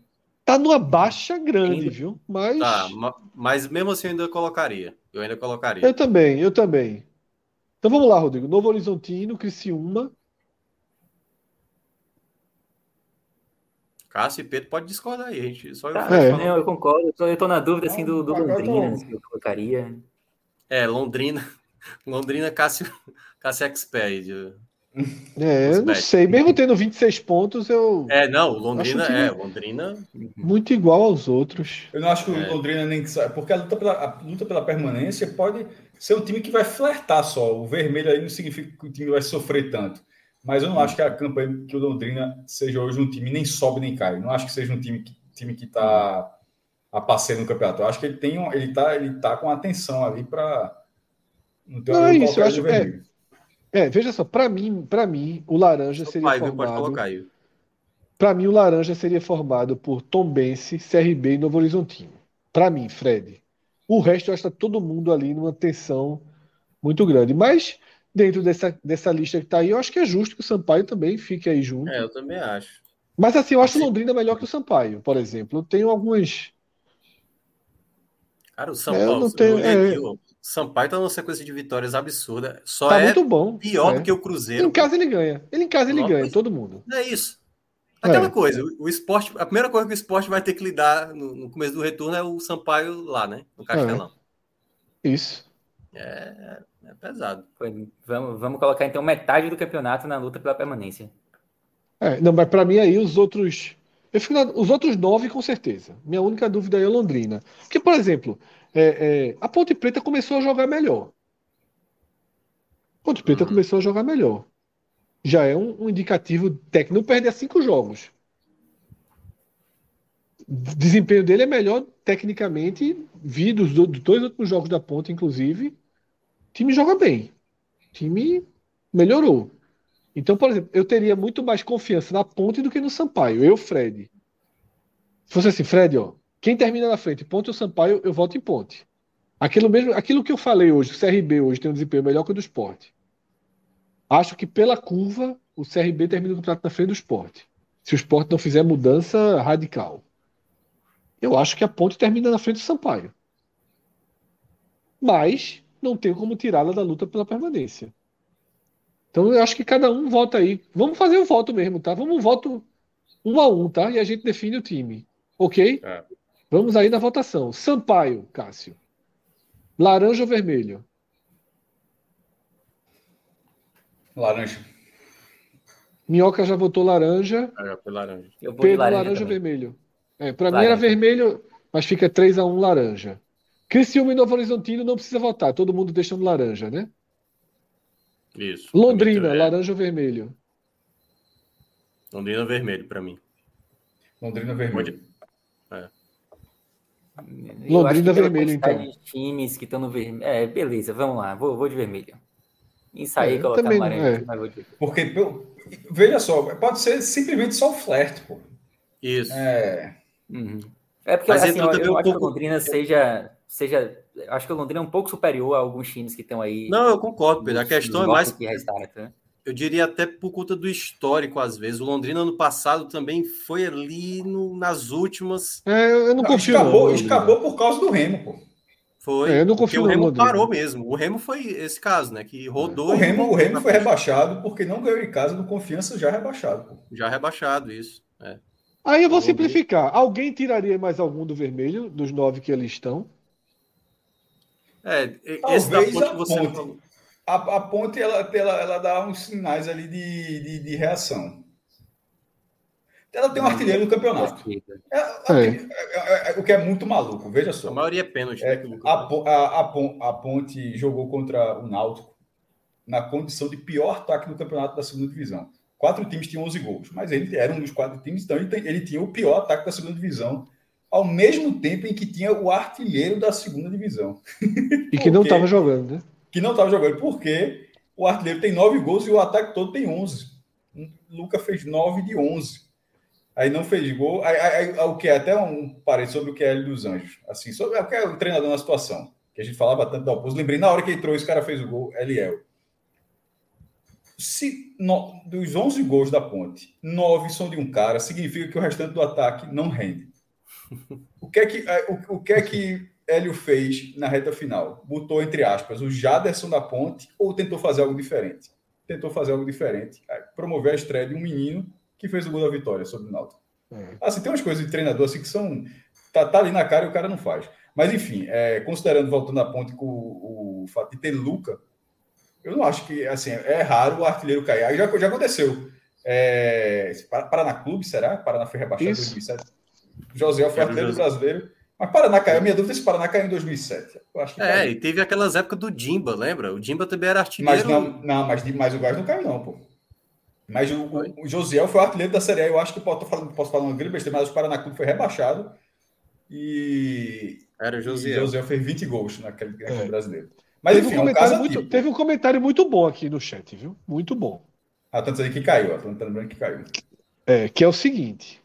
Speaker 1: Tá numa baixa grande,
Speaker 4: Ainda.
Speaker 1: viu? Mas
Speaker 3: Tá, ma- mas mesmo assim eu ainda colocaria. Eu ainda colocaria.
Speaker 1: eu também, eu também. Então vamos lá, Rodrigo. Novo Horizontino, Criciúma.
Speaker 3: Cássio e Pedro pode discordar aí, gente só eu
Speaker 4: Tá,
Speaker 1: É.
Speaker 4: não, eu concordo. Eu tô, eu tô na dúvida assim, do, do
Speaker 2: eu
Speaker 4: Londrina, se eu colocaria.
Speaker 3: É, Londrina, Londrina Cássio, Cássio Expert.
Speaker 1: É, eu não sei. Mesmo tendo 26 pontos, eu
Speaker 3: É, não, o Londrina é, Londrina
Speaker 1: muito igual aos outros.
Speaker 2: Eu não acho que
Speaker 3: É.
Speaker 2: o Londrina nem que sa- porque a luta, pela, a luta pela permanência pode ser um time que vai flertar só. O vermelho aí não significa que o time vai sofrer tanto. Mas eu não acho que a campanha que o Londrina seja hoje um time nem sobe nem cai. Não acho que seja um time que time que está a passeio no campeonato. Eu acho que ele tem um, ele tá ele tá com atenção ali para não ter
Speaker 1: Não, é isso, eu acho-
Speaker 2: vermelho.
Speaker 1: É, veja só, pra mim, para mim, o laranja seria
Speaker 3: Pai, pode
Speaker 1: formado.
Speaker 3: colocar aí.
Speaker 1: Para mim, o laranja seria formado por Tombense, CRB e Novo Horizontino. Para mim, Fred. O resto, eu acho que tá todo mundo ali numa tensão muito grande. Mas, dentro dessa, dessa lista que tá aí, eu acho que é justo que o Sampaio também fique aí junto.
Speaker 3: É, eu também acho.
Speaker 1: Mas, assim, eu acho o
Speaker 3: Assim-
Speaker 1: Londrina melhor que o Sampaio, por exemplo. Eu tenho algumas.
Speaker 3: Cara, o São
Speaker 1: É, eu
Speaker 3: Paulo,
Speaker 1: não tenho-
Speaker 3: olhei
Speaker 1: é.
Speaker 3: Sampaio tá numa sequência de vitórias absurda. Só
Speaker 1: Tá
Speaker 3: é
Speaker 1: muito bom.
Speaker 3: pior
Speaker 1: É.
Speaker 3: do que o Cruzeiro.
Speaker 1: Em casa ele ganha. Ele em casa ele
Speaker 3: Não,
Speaker 1: ganha, todo mundo.
Speaker 3: É isso. Aquela
Speaker 1: É.
Speaker 3: coisa, o- esporte, a primeira coisa que o esporte vai ter que lidar no, no começo do retorno é o Sampaio lá, né? No Castelão.
Speaker 1: Isso.
Speaker 3: É, é pesado.
Speaker 4: Vamos, vamos colocar então metade do campeonato na luta pela permanência.
Speaker 1: É, não, mas para mim aí os outros. Eu fico na- os outros nove, com certeza. Minha única dúvida aí é Londrina. Porque, por exemplo, é, é, a Ponte Preta começou a jogar melhor. A Ponte Preta
Speaker 3: Uhum.
Speaker 1: começou a jogar melhor. Já é um, um indicativo técnico. Não perder cinco jogos. O desempenho dele é melhor tecnicamente, vi dos, do- dos dois últimos jogos da Ponte, inclusive. O time joga bem. O time melhorou. Então, por exemplo, eu teria muito mais confiança na Ponte do que no Sampaio. Eu, Fred. Se fosse assim, Fred, ó, quem termina na frente, Ponte ou Sampaio, eu voto em Ponte. Aquilo mesmo, aquilo que eu falei hoje, o CRB hoje tem um desempenho melhor que o do esporte. Acho que pela curva, o CRB termina o campeonato na frente do esporte. Se o esporte não fizer mudança radical. Eu acho que a ponte termina na frente do Sampaio. Mas não tem como tirá-la da luta pela permanência. Então eu acho que cada um vota aí. Vamos fazer um voto mesmo, tá? Vamos um voto um a um, tá? E a gente define o time. Ok? É. Vamos aí na votação. Sampaio, Cássio. Laranja ou vermelho?
Speaker 2: Laranja.
Speaker 1: Minhoca já votou laranja.
Speaker 3: Ah, laranja.
Speaker 1: Eu Pedro, laranja, laranja vermelho. É, para mim era vermelho, mas fica 3 a 1 laranja. Criciúma e Novo Horizontino não precisa votar, todo mundo deixando laranja, né?
Speaker 3: Isso.
Speaker 1: Londrina, laranja ou vermelho?
Speaker 3: Londrina vermelho para mim.
Speaker 2: Londrina vermelho. É.
Speaker 1: Londrina vermelho, então.
Speaker 4: De times que estão no vermelho. É, beleza, vamos lá, vou, vou de vermelho. Ensaiei é, colocar também, laranja, é. mas vou de
Speaker 2: Porque, veja só, pode ser simplesmente só o flerte, pô.
Speaker 3: Isso.
Speaker 4: É. Uhum. É porque assim, eu, eu um acho pouco... que o Londrina seja, seja. Acho que o Londrina é um pouco superior a alguns times que estão aí.
Speaker 3: Não, eu concordo, Pedro. A questão é mais. Que né? Eu diria até por conta do histórico, às vezes. O Londrina, ano passado, também foi ali no, nas últimas.
Speaker 1: É, eu não, confio.
Speaker 2: Escapou, não, escapou por causa do Remo, pô.
Speaker 3: Foi.
Speaker 1: É, eu não confio
Speaker 3: o Remo parou mesmo. O Remo foi esse caso, né? Que rodou.
Speaker 2: O Remo, o Remo foi rebaixado porque não ganhou em casa do confiança já rebaixado. Pô.
Speaker 3: Já rebaixado, isso. É.
Speaker 1: Aí eu vou simplificar. Alguém tiraria mais algum do vermelho, dos nove que ali estão?
Speaker 3: É, esse Talvez
Speaker 2: da ponte, a, ponte. A, a, ponte ela, ela, ela dá uns sinais ali de, de, de reação. Ela tem um artilheiro no campeonato. É, é. É, é, o que é muito maluco, veja só.
Speaker 3: A maioria é pênalti.
Speaker 2: Né, a, a, a, Ponte jogou contra o Náutico na condição de pior ataque do campeonato da segunda divisão. Quatro times tinham 11 gols, mas ele era um dos quatro times, então ele, tem, ele tinha o pior ataque da segunda divisão, ao mesmo tempo em que tinha o artilheiro da segunda divisão.
Speaker 1: E que não estava jogando, né?
Speaker 2: Que não estava jogando, porque o artilheiro tem nove gols e o ataque todo tem 11. O Luca fez nove de 11. Aí não fez gol. Aí, aí, aí, o que é até um parede sobre o que é ele dos Anjos. Assim, sobre o que é o treinador na situação. Que a gente falava tanto da oposto. Lembrei, na hora que entrou, esse cara fez o gol, Eliel se no, dos 11 gols da ponte, 9 são de um cara, significa que o restante do ataque não rende. O que é que, é, o, o que, é que Hélio fez na reta final? Botou, entre aspas, o Jaderson da ponte ou tentou fazer algo diferente? Tentou fazer algo diferente. Promover a estreia de um menino que fez o gol da vitória sobre o Náutico. É. Assim, tem umas coisas de treinador assim que são. Tá, tá ali na cara e o cara não faz. Mas, enfim, é, considerando, voltando à ponte com o, o fato de ter Luca, eu não acho que, assim, é raro o artilheiro cair. Já, já aconteceu. É, Paraná Clube, será? Paraná foi rebaixado em 2007. José foi artilheiro brasileiro. Mas Paraná caiu. Minha dúvida é se Paraná caiu em 2007. Eu acho que
Speaker 3: é, caiu. e teve aquelas épocas do Dimba, lembra? O Dimba também era artilheiro.
Speaker 2: Mas, não, não mas, mas o Gás não caiu, não, pô. Mas o, o, o Josiel foi o artilheiro da Série A. Eu acho que posso, falando, posso falar uma grande besteira, mas o Paraná Clube foi rebaixado. E.
Speaker 3: Era o Josiel.
Speaker 2: Josiel fez 20 gols naquele, naquele é. brasileiro.
Speaker 1: Mas teve, enfim, um comentário é um muito, teve um comentário muito bom aqui no chat, viu? Muito bom.
Speaker 2: Ah, tá dizendo que caiu, tá lembrando que caiu.
Speaker 1: É, que é o seguinte.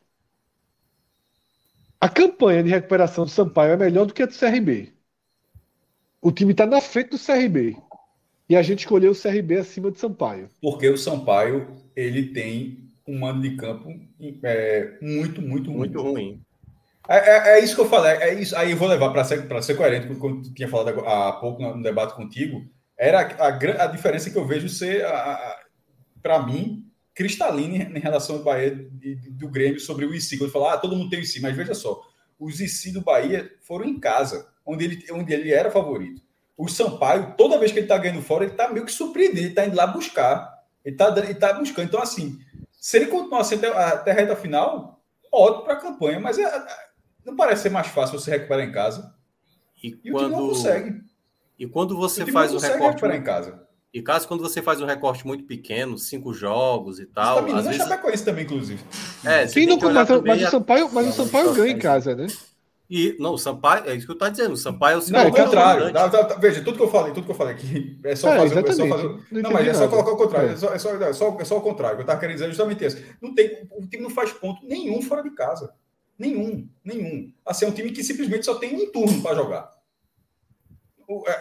Speaker 1: A campanha de recuperação do Sampaio é melhor do que a do CRB. O time está na frente do CRB. E a gente escolheu o CRB acima do Sampaio.
Speaker 2: Porque o Sampaio ele tem um mando de campo é, muito, muito,
Speaker 3: muito ruim. ruim.
Speaker 2: É, é, é, isso que eu falei. É isso. Aí eu vou levar para ser, ser coerente com o que eu tinha falado há pouco no debate contigo. Era a, a, a diferença que eu vejo ser, para mim, cristalina em relação ao Bahia de, do Grêmio sobre o IC. Quando falar, ah, todo mundo tem o IC, mas veja só, os IC do Bahia foram em casa, onde ele, onde ele era favorito. O Sampaio, toda vez que ele está ganhando fora, ele está meio que surpreendido, ele está indo lá buscar. Ele está ele tá buscando. Então, assim, se ele continuar até, até a reta final, ótimo para a campanha, mas é, não parece ser mais fácil você recuperar em casa.
Speaker 3: E, e quando... o time não consegue. E quando você o faz um recorte.
Speaker 2: Em casa.
Speaker 3: E caso quando você faz um recorte muito pequeno, cinco jogos e tal. Você tá às vezes...
Speaker 2: Chapecoense também, inclusive.
Speaker 1: É, Sim, não, mas, mas, o Sampaio, mas o Sampaio ganha em casa, né?
Speaker 3: E, não, o Sampaio, é isso que eu estou dizendo, o Sampaio é o
Speaker 2: segundo. Não, o contrário. Tá, tá, veja, tudo que eu falei, tudo que eu falei aqui é só é, fazer. É só fazer não, não mas é só colocar o contrário. É. É, só, é, só, é, só, é só o contrário. O que eu estava querendo dizer justamente isso. Não tem, o time não faz ponto nenhum fora de casa. Nenhum, nenhum. Assim, é um time que simplesmente só tem um turno para jogar.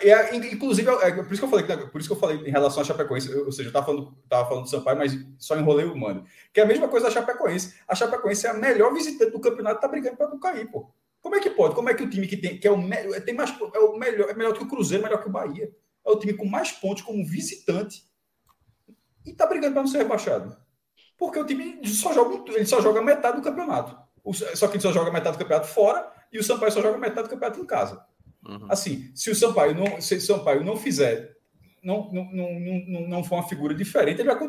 Speaker 2: É, inclusive, é, por isso que eu falei, por isso que eu falei em relação à Chapecoense, ou seja, eu estava falando, tava falando do Sampaio, mas só enrolei o mano. Que é a mesma coisa da Chapecoense. A Chapecoense é a melhor visitante do campeonato, tá brigando para não cair, pô. Como é que pode? Como é que o time que tem, que é o melhor, tem mais, é o melhor, é melhor que o Cruzeiro, melhor que o Bahia. É o time com mais pontos como visitante e tá brigando para não ser rebaixado. Porque o time só joga, ele só joga metade do campeonato. só que ele só joga metade do campeonato fora e o Sampaio só joga metade do campeonato em casa. Uhum. Assim, se o Sampaio não, se o Sampaio não fizer, não, não, não, não, não for uma figura diferente, ele vai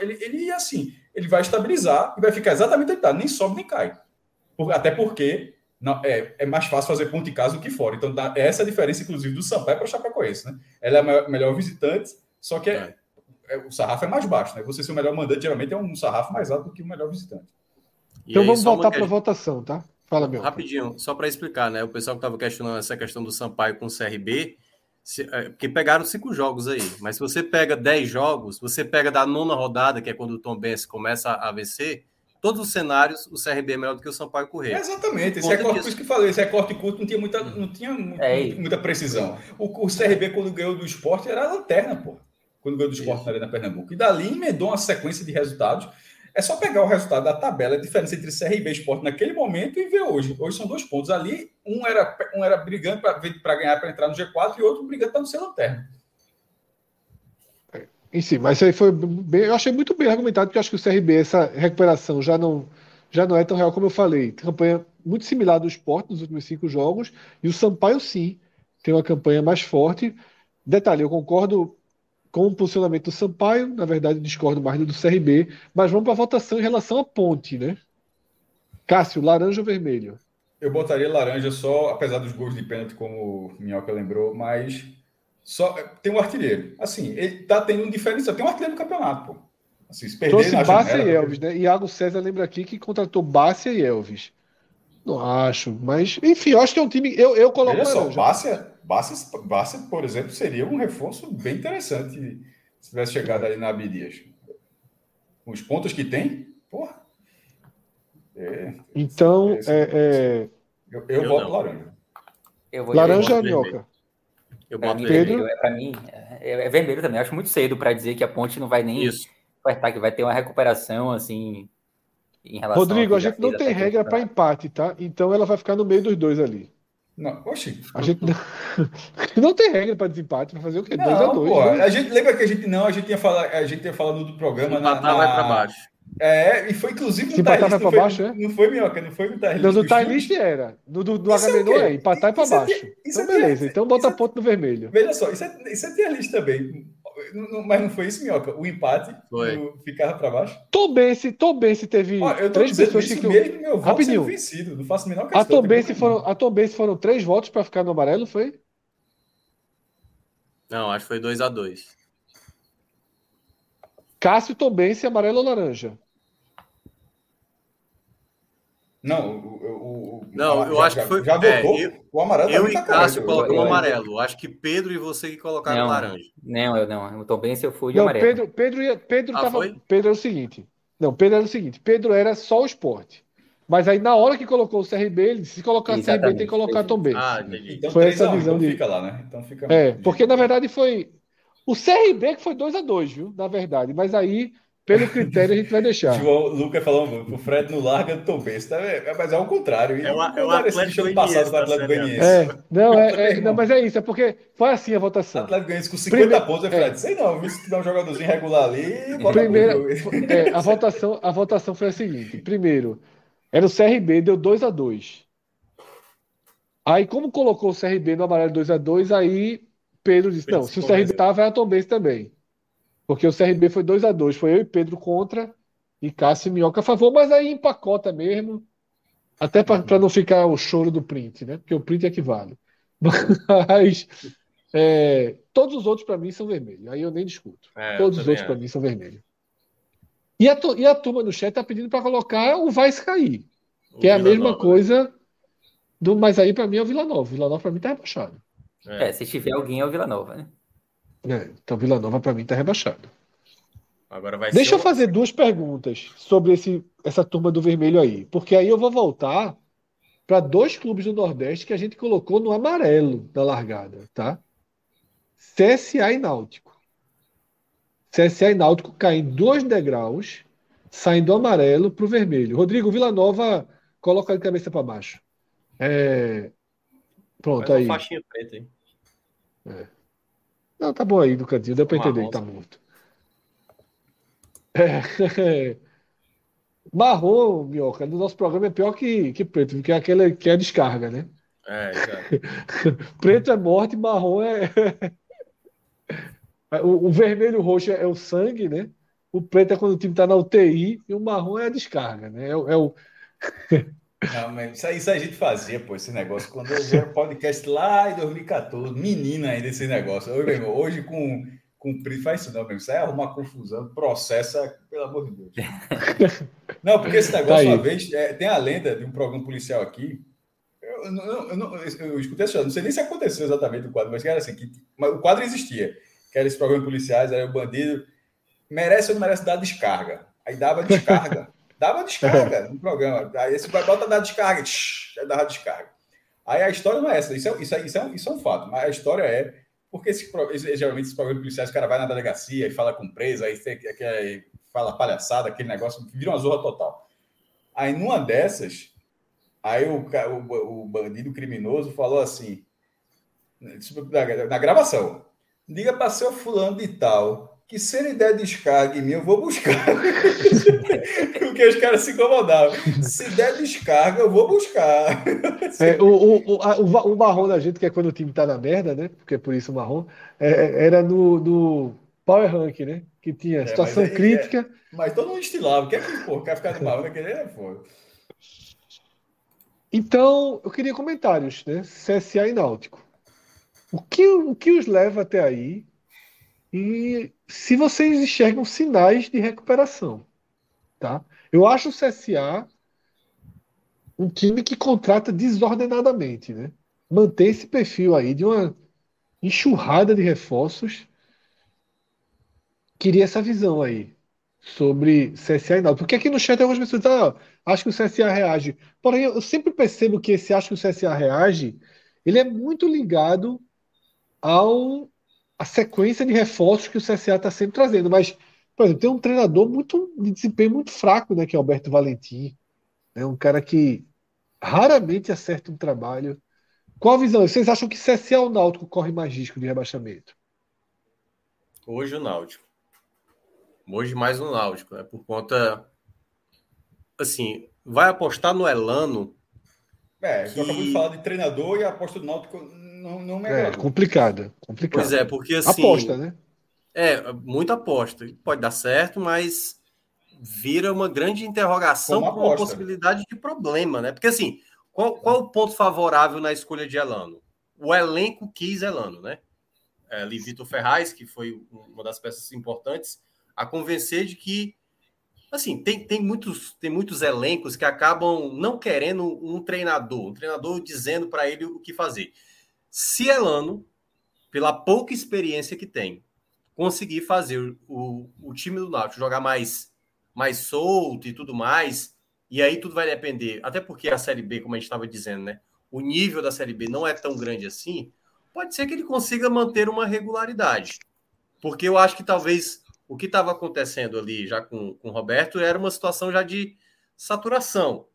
Speaker 2: ele, ele assim, ele vai estabilizar e vai ficar exatamente onde está, nem sobe nem cai. Até porque não, é, é mais fácil fazer ponto em casa do que fora. Então, essa é a diferença, inclusive, do Sampaio para o Chapecoense. Né? Ela é a melhor visitante, só que é, é. o sarrafo é mais baixo. Né? Você ser o melhor mandante, geralmente, é um sarrafo mais alto do que o melhor visitante.
Speaker 1: então, aí, vamos voltar para a votação, tá?
Speaker 3: Fala, meu. Rapidinho, só para explicar, né? O pessoal que estava questionando essa questão do Sampaio com o CRB, se, é, porque pegaram cinco jogos aí, mas se você pega dez jogos, você pega da nona rodada, que é quando o Tom Benz começa a vencer, todos os cenários, o CRB é melhor do que o Sampaio Correia.
Speaker 2: É exatamente, esse recorte, por isso que falei, esse recorte curto não tinha muita, não tinha é muita precisão. O, o, CRB, quando ganhou do esporte, era a lanterna, pô. Quando ganhou do esporte isso. na Arena Pernambuco. E dali emendou uma sequência de resultados é só pegar o resultado da tabela, a diferença entre CRB e Sport naquele momento e ver hoje. Hoje são dois pontos. Ali, um era, um era brigando para ganhar, para entrar no G4, e outro brigando para não ser lanterna.
Speaker 1: Em si, mas isso aí foi bem, eu achei muito bem argumentado, porque eu acho que o CRB, essa recuperação já não, já não é tão real como eu falei. Campanha muito similar do Sport nos últimos cinco jogos, e o Sampaio sim tem uma campanha mais forte. Detalhe, eu concordo com o posicionamento do Sampaio, na verdade discordo mais do CRB, mas vamos para a votação em relação à ponte, né? Cássio, laranja ou vermelho?
Speaker 2: Eu botaria laranja só, apesar dos gols de pênalti, como o Minhoca lembrou, mas só tem um artilheiro. Assim, ele tá tendo um diferencial. Tem um artilheiro no campeonato, pô.
Speaker 1: Assim, se perder Trouxe Bárcia e Elvis, né? Iago César lembra aqui que contratou Bárcia e Elvis. Não acho, mas enfim, eu acho que é um time. Eu, eu coloco.
Speaker 2: Olha só, Bárcia, Bassa, Bassa, por exemplo, seria um reforço bem interessante se tivesse chegado ali na Abdias. Com os pontos que tem, porra.
Speaker 1: É, então, é, é...
Speaker 2: eu, eu, eu, voto não. laranja.
Speaker 1: Eu laranja ou minhoca?
Speaker 4: Eu boto mim, Pedro. É, para mim, é, é, vermelho também. acho muito cedo para dizer que a ponte não vai nem Isso. que vai ter uma recuperação assim.
Speaker 1: Em relação Rodrigo, a gente não tem regra para empate, tá? Então ela vai ficar no meio dos dois ali.
Speaker 2: Não, oxi.
Speaker 1: A gente não, não tem regra para desempate, para fazer o quê? 2 a 2
Speaker 2: né? A gente lembra que a gente não, a gente tinha falado, a gente tinha falado do programa
Speaker 3: na, na... vai para baixo.
Speaker 2: É, e foi inclusive
Speaker 1: no empatar vai para baixo, é?
Speaker 2: Não foi Minhoca, não foi no
Speaker 1: Time Não, no Time era. No do, do HB é, é, empatar e para baixo. É, então, é beleza. então bota ponto no vermelho.
Speaker 2: Veja só, isso é, isso é tier list também. Mas não foi isso, Minhoca? O empate foi. ficava para baixo?
Speaker 1: Tombense, Tombense teve
Speaker 2: Ó, três pessoas que. Mesmo meu voto Rapidinho. vencido, não faço a menor questão.
Speaker 1: A Tombense foram, a Tombense foram três votos para ficar no amarelo, foi?
Speaker 3: Não, acho que foi 2 a 2
Speaker 1: Cássio Tombense, amarelo ou laranja?
Speaker 2: Não, o, o,
Speaker 3: não, eu acho que foi.
Speaker 2: Já votou? É, eu, o amarelo
Speaker 3: Eu e Cássio colocamos o amarelo. Acho que Pedro e você que colocaram
Speaker 4: não,
Speaker 3: laranja.
Speaker 4: Não, eu não. Eu tô bem se eu fui de não, amarelo.
Speaker 1: Pedro, Pedro, Pedro, ah, tava, Pedro era o seguinte. Não, Pedro era o seguinte. Pedro era só o esporte. Mas aí, na hora que colocou o CRB, ele disse: se colocar Exatamente. CRB, tem que colocar Tom Benz. Ah,
Speaker 2: então, foi essa visão então de. Fica lá, né? Então fica...
Speaker 1: É, porque na verdade foi. O CRB que foi 2 a 2 viu? Na verdade. Mas aí pelo critério, a gente vai deixar.
Speaker 2: o Lucas falou, o Fred não larga do Tom Benz, tá? mas é o contrário.
Speaker 3: É, uma, é o Atlético
Speaker 2: passado do Atlético Goianiense.
Speaker 1: É, não, é, é, não, mas é isso, é porque foi assim a votação.
Speaker 2: Atlético Goianiense com 50 Primeiro, pontos, é Fred, é. sei não, viu? se tiver um jogadorzinho regular ali,
Speaker 1: Primeira, é, a, votação, a votação foi a seguinte, primeiro, era o CRB, deu 2 a 2 Aí, como colocou o CRB no amarelo 2 a 2 aí Pedro disse, não, se o CRB tá, vai a Tom Benz também. Porque o CRB foi 2 a 2 Foi eu e Pedro contra e Cássio e Minhoca a favor, mas aí empacota mesmo. Até para não ficar o choro do print, né? Porque o print é que vale. Mas é, todos os outros para mim são vermelhos. Aí eu nem discuto. É, todos os outros para mim são vermelhos. E a, e a turma no chat está pedindo para colocar o Vais cair. Que é a mesma coisa. Do, mas aí, para mim, é o Vila Nova. O Vila Nova, para mim, tá rebaixado.
Speaker 4: É. é. se tiver alguém, é o Vila Nova, né?
Speaker 1: É, então, Vila Nova, para mim, tá rebaixado.
Speaker 3: Agora vai
Speaker 1: Deixa eu fazer duas perguntas sobre esse, essa turma do vermelho aí. Porque aí eu vou voltar para dois clubes do Nordeste que a gente colocou no amarelo da largada, tá? CSA e Náutico. CSA e Náutico caem dois degraus, saem do amarelo para o vermelho. Rodrigo Villanova coloca a cabeça para baixo. É... Pronto, aí.
Speaker 3: faixinha preta, hein?
Speaker 1: É. Não, tá bom aí do cantinho, deu para entender que tá morto. É. Marrom, Minhoca, no nosso programa é pior que, que preto, porque é aquele que é a descarga, né?
Speaker 3: É,
Speaker 1: preto é morte, marrom é. o, o vermelho e o roxo é, o sangue, né? O preto é quando o time tá na UTI e o marrom é a descarga, né? É, é o.
Speaker 2: Não, mas isso isso a gente fazia, pô, esse negócio. Quando eu vi o podcast lá em 2014, menina ainda esse negócio. Hoje, hoje com cumprir, faz isso não, mesmo. Isso é arrumar confusão, processa, pelo amor de Deus. não, porque esse negócio, tá uma vez, é, tem a lenda de um programa policial aqui. Eu, eu, eu, eu escutei isso, não sei nem se aconteceu exatamente o quadro, mas era assim: que, mas o quadro existia, que era esse programa policiais, era o bandido, merece ou não merece dar descarga. Aí dava descarga. Dava descarga no programa. Aí esse bota dar descarga, tsh, aí dava descarga. Aí a história não é essa, isso é, isso, é, isso, é, isso é um fato, mas a história é porque esse, geralmente esses programas policiais, o cara vai na delegacia e fala com preso, aí tem, que fala palhaçada, aquele negócio, vira uma zorra total. Aí numa dessas, aí o, o, o bandido criminoso falou assim, na, na gravação, diga para seu fulano de tal que se ele der descarga em mim, eu vou buscar. Porque os caras se incomodavam. Se der descarga, eu vou buscar.
Speaker 1: É, o, o, o, o, marrom da gente, que é quando o time tá na merda, né? Porque é por isso o marrom, é, é era no, no Power Rank, né? Que tinha é, situação aí, crítica. É,
Speaker 2: mas todo mundo estilava. Quer que porra, quer ficar de marrom naquele é foda.
Speaker 1: Então, eu queria comentários, né? CSA e Náutico. O que, o que os leva até aí? E se vocês enxergam sinais de recuperação, tá? Eu acho o CSA um time que contrata desordenadamente, né? Mantém esse perfil aí de uma enxurrada de reforços. Queria essa visão aí sobre CSA e Náutico. Porque aqui no chat algumas pessoas dizem, ah, acho que o CSA reage. Porém, eu sempre percebo que esse acho que o CSA reage, ele é muito ligado ao a sequência de reforços que o CSA está sempre trazendo. Mas, por exemplo, tem um treinador muito de desempenho muito fraco, né, que é Alberto Valentim. É um cara que raramente acerta um trabalho. Qual a visão? Vocês acham que CSA ou Náutico corre mais risco de rebaixamento?
Speaker 3: Hoje o Náutico. Hoje mais o Náutico, né? Por conta. Assim, vai apostar no Elano.
Speaker 2: É, que... eu acabou de falar de treinador e a aposta do Náutico não,
Speaker 1: É complicada, complicada.
Speaker 3: Pois é, porque assim.
Speaker 1: Aposta, né?
Speaker 3: É, muita aposta. Pode dar certo, mas vira uma grande interrogação com uma possibilidade de problema, né? Porque assim, qual, qual o ponto favorável na escolha de Elano? O elenco quis Elano, né? É, Livito Ferraz, que foi uma das peças importantes, a convencer de que assim, tem, tem, muitos, tem muitos elencos que acabam não querendo um treinador, um treinador dizendo para ele o que fazer. Se Elano, pela pouca experiência que tem, conseguir fazer o, o time do Náutico jogar mais, mais solto e tudo mais, e aí tudo vai depender, até porque a Série B, como a gente estava dizendo, né? O nível da Série B não é tão grande assim, pode ser que ele consiga manter uma regularidade. Porque eu acho que talvez o que estava acontecendo ali já com, com o Roberto era uma situação já de saturação.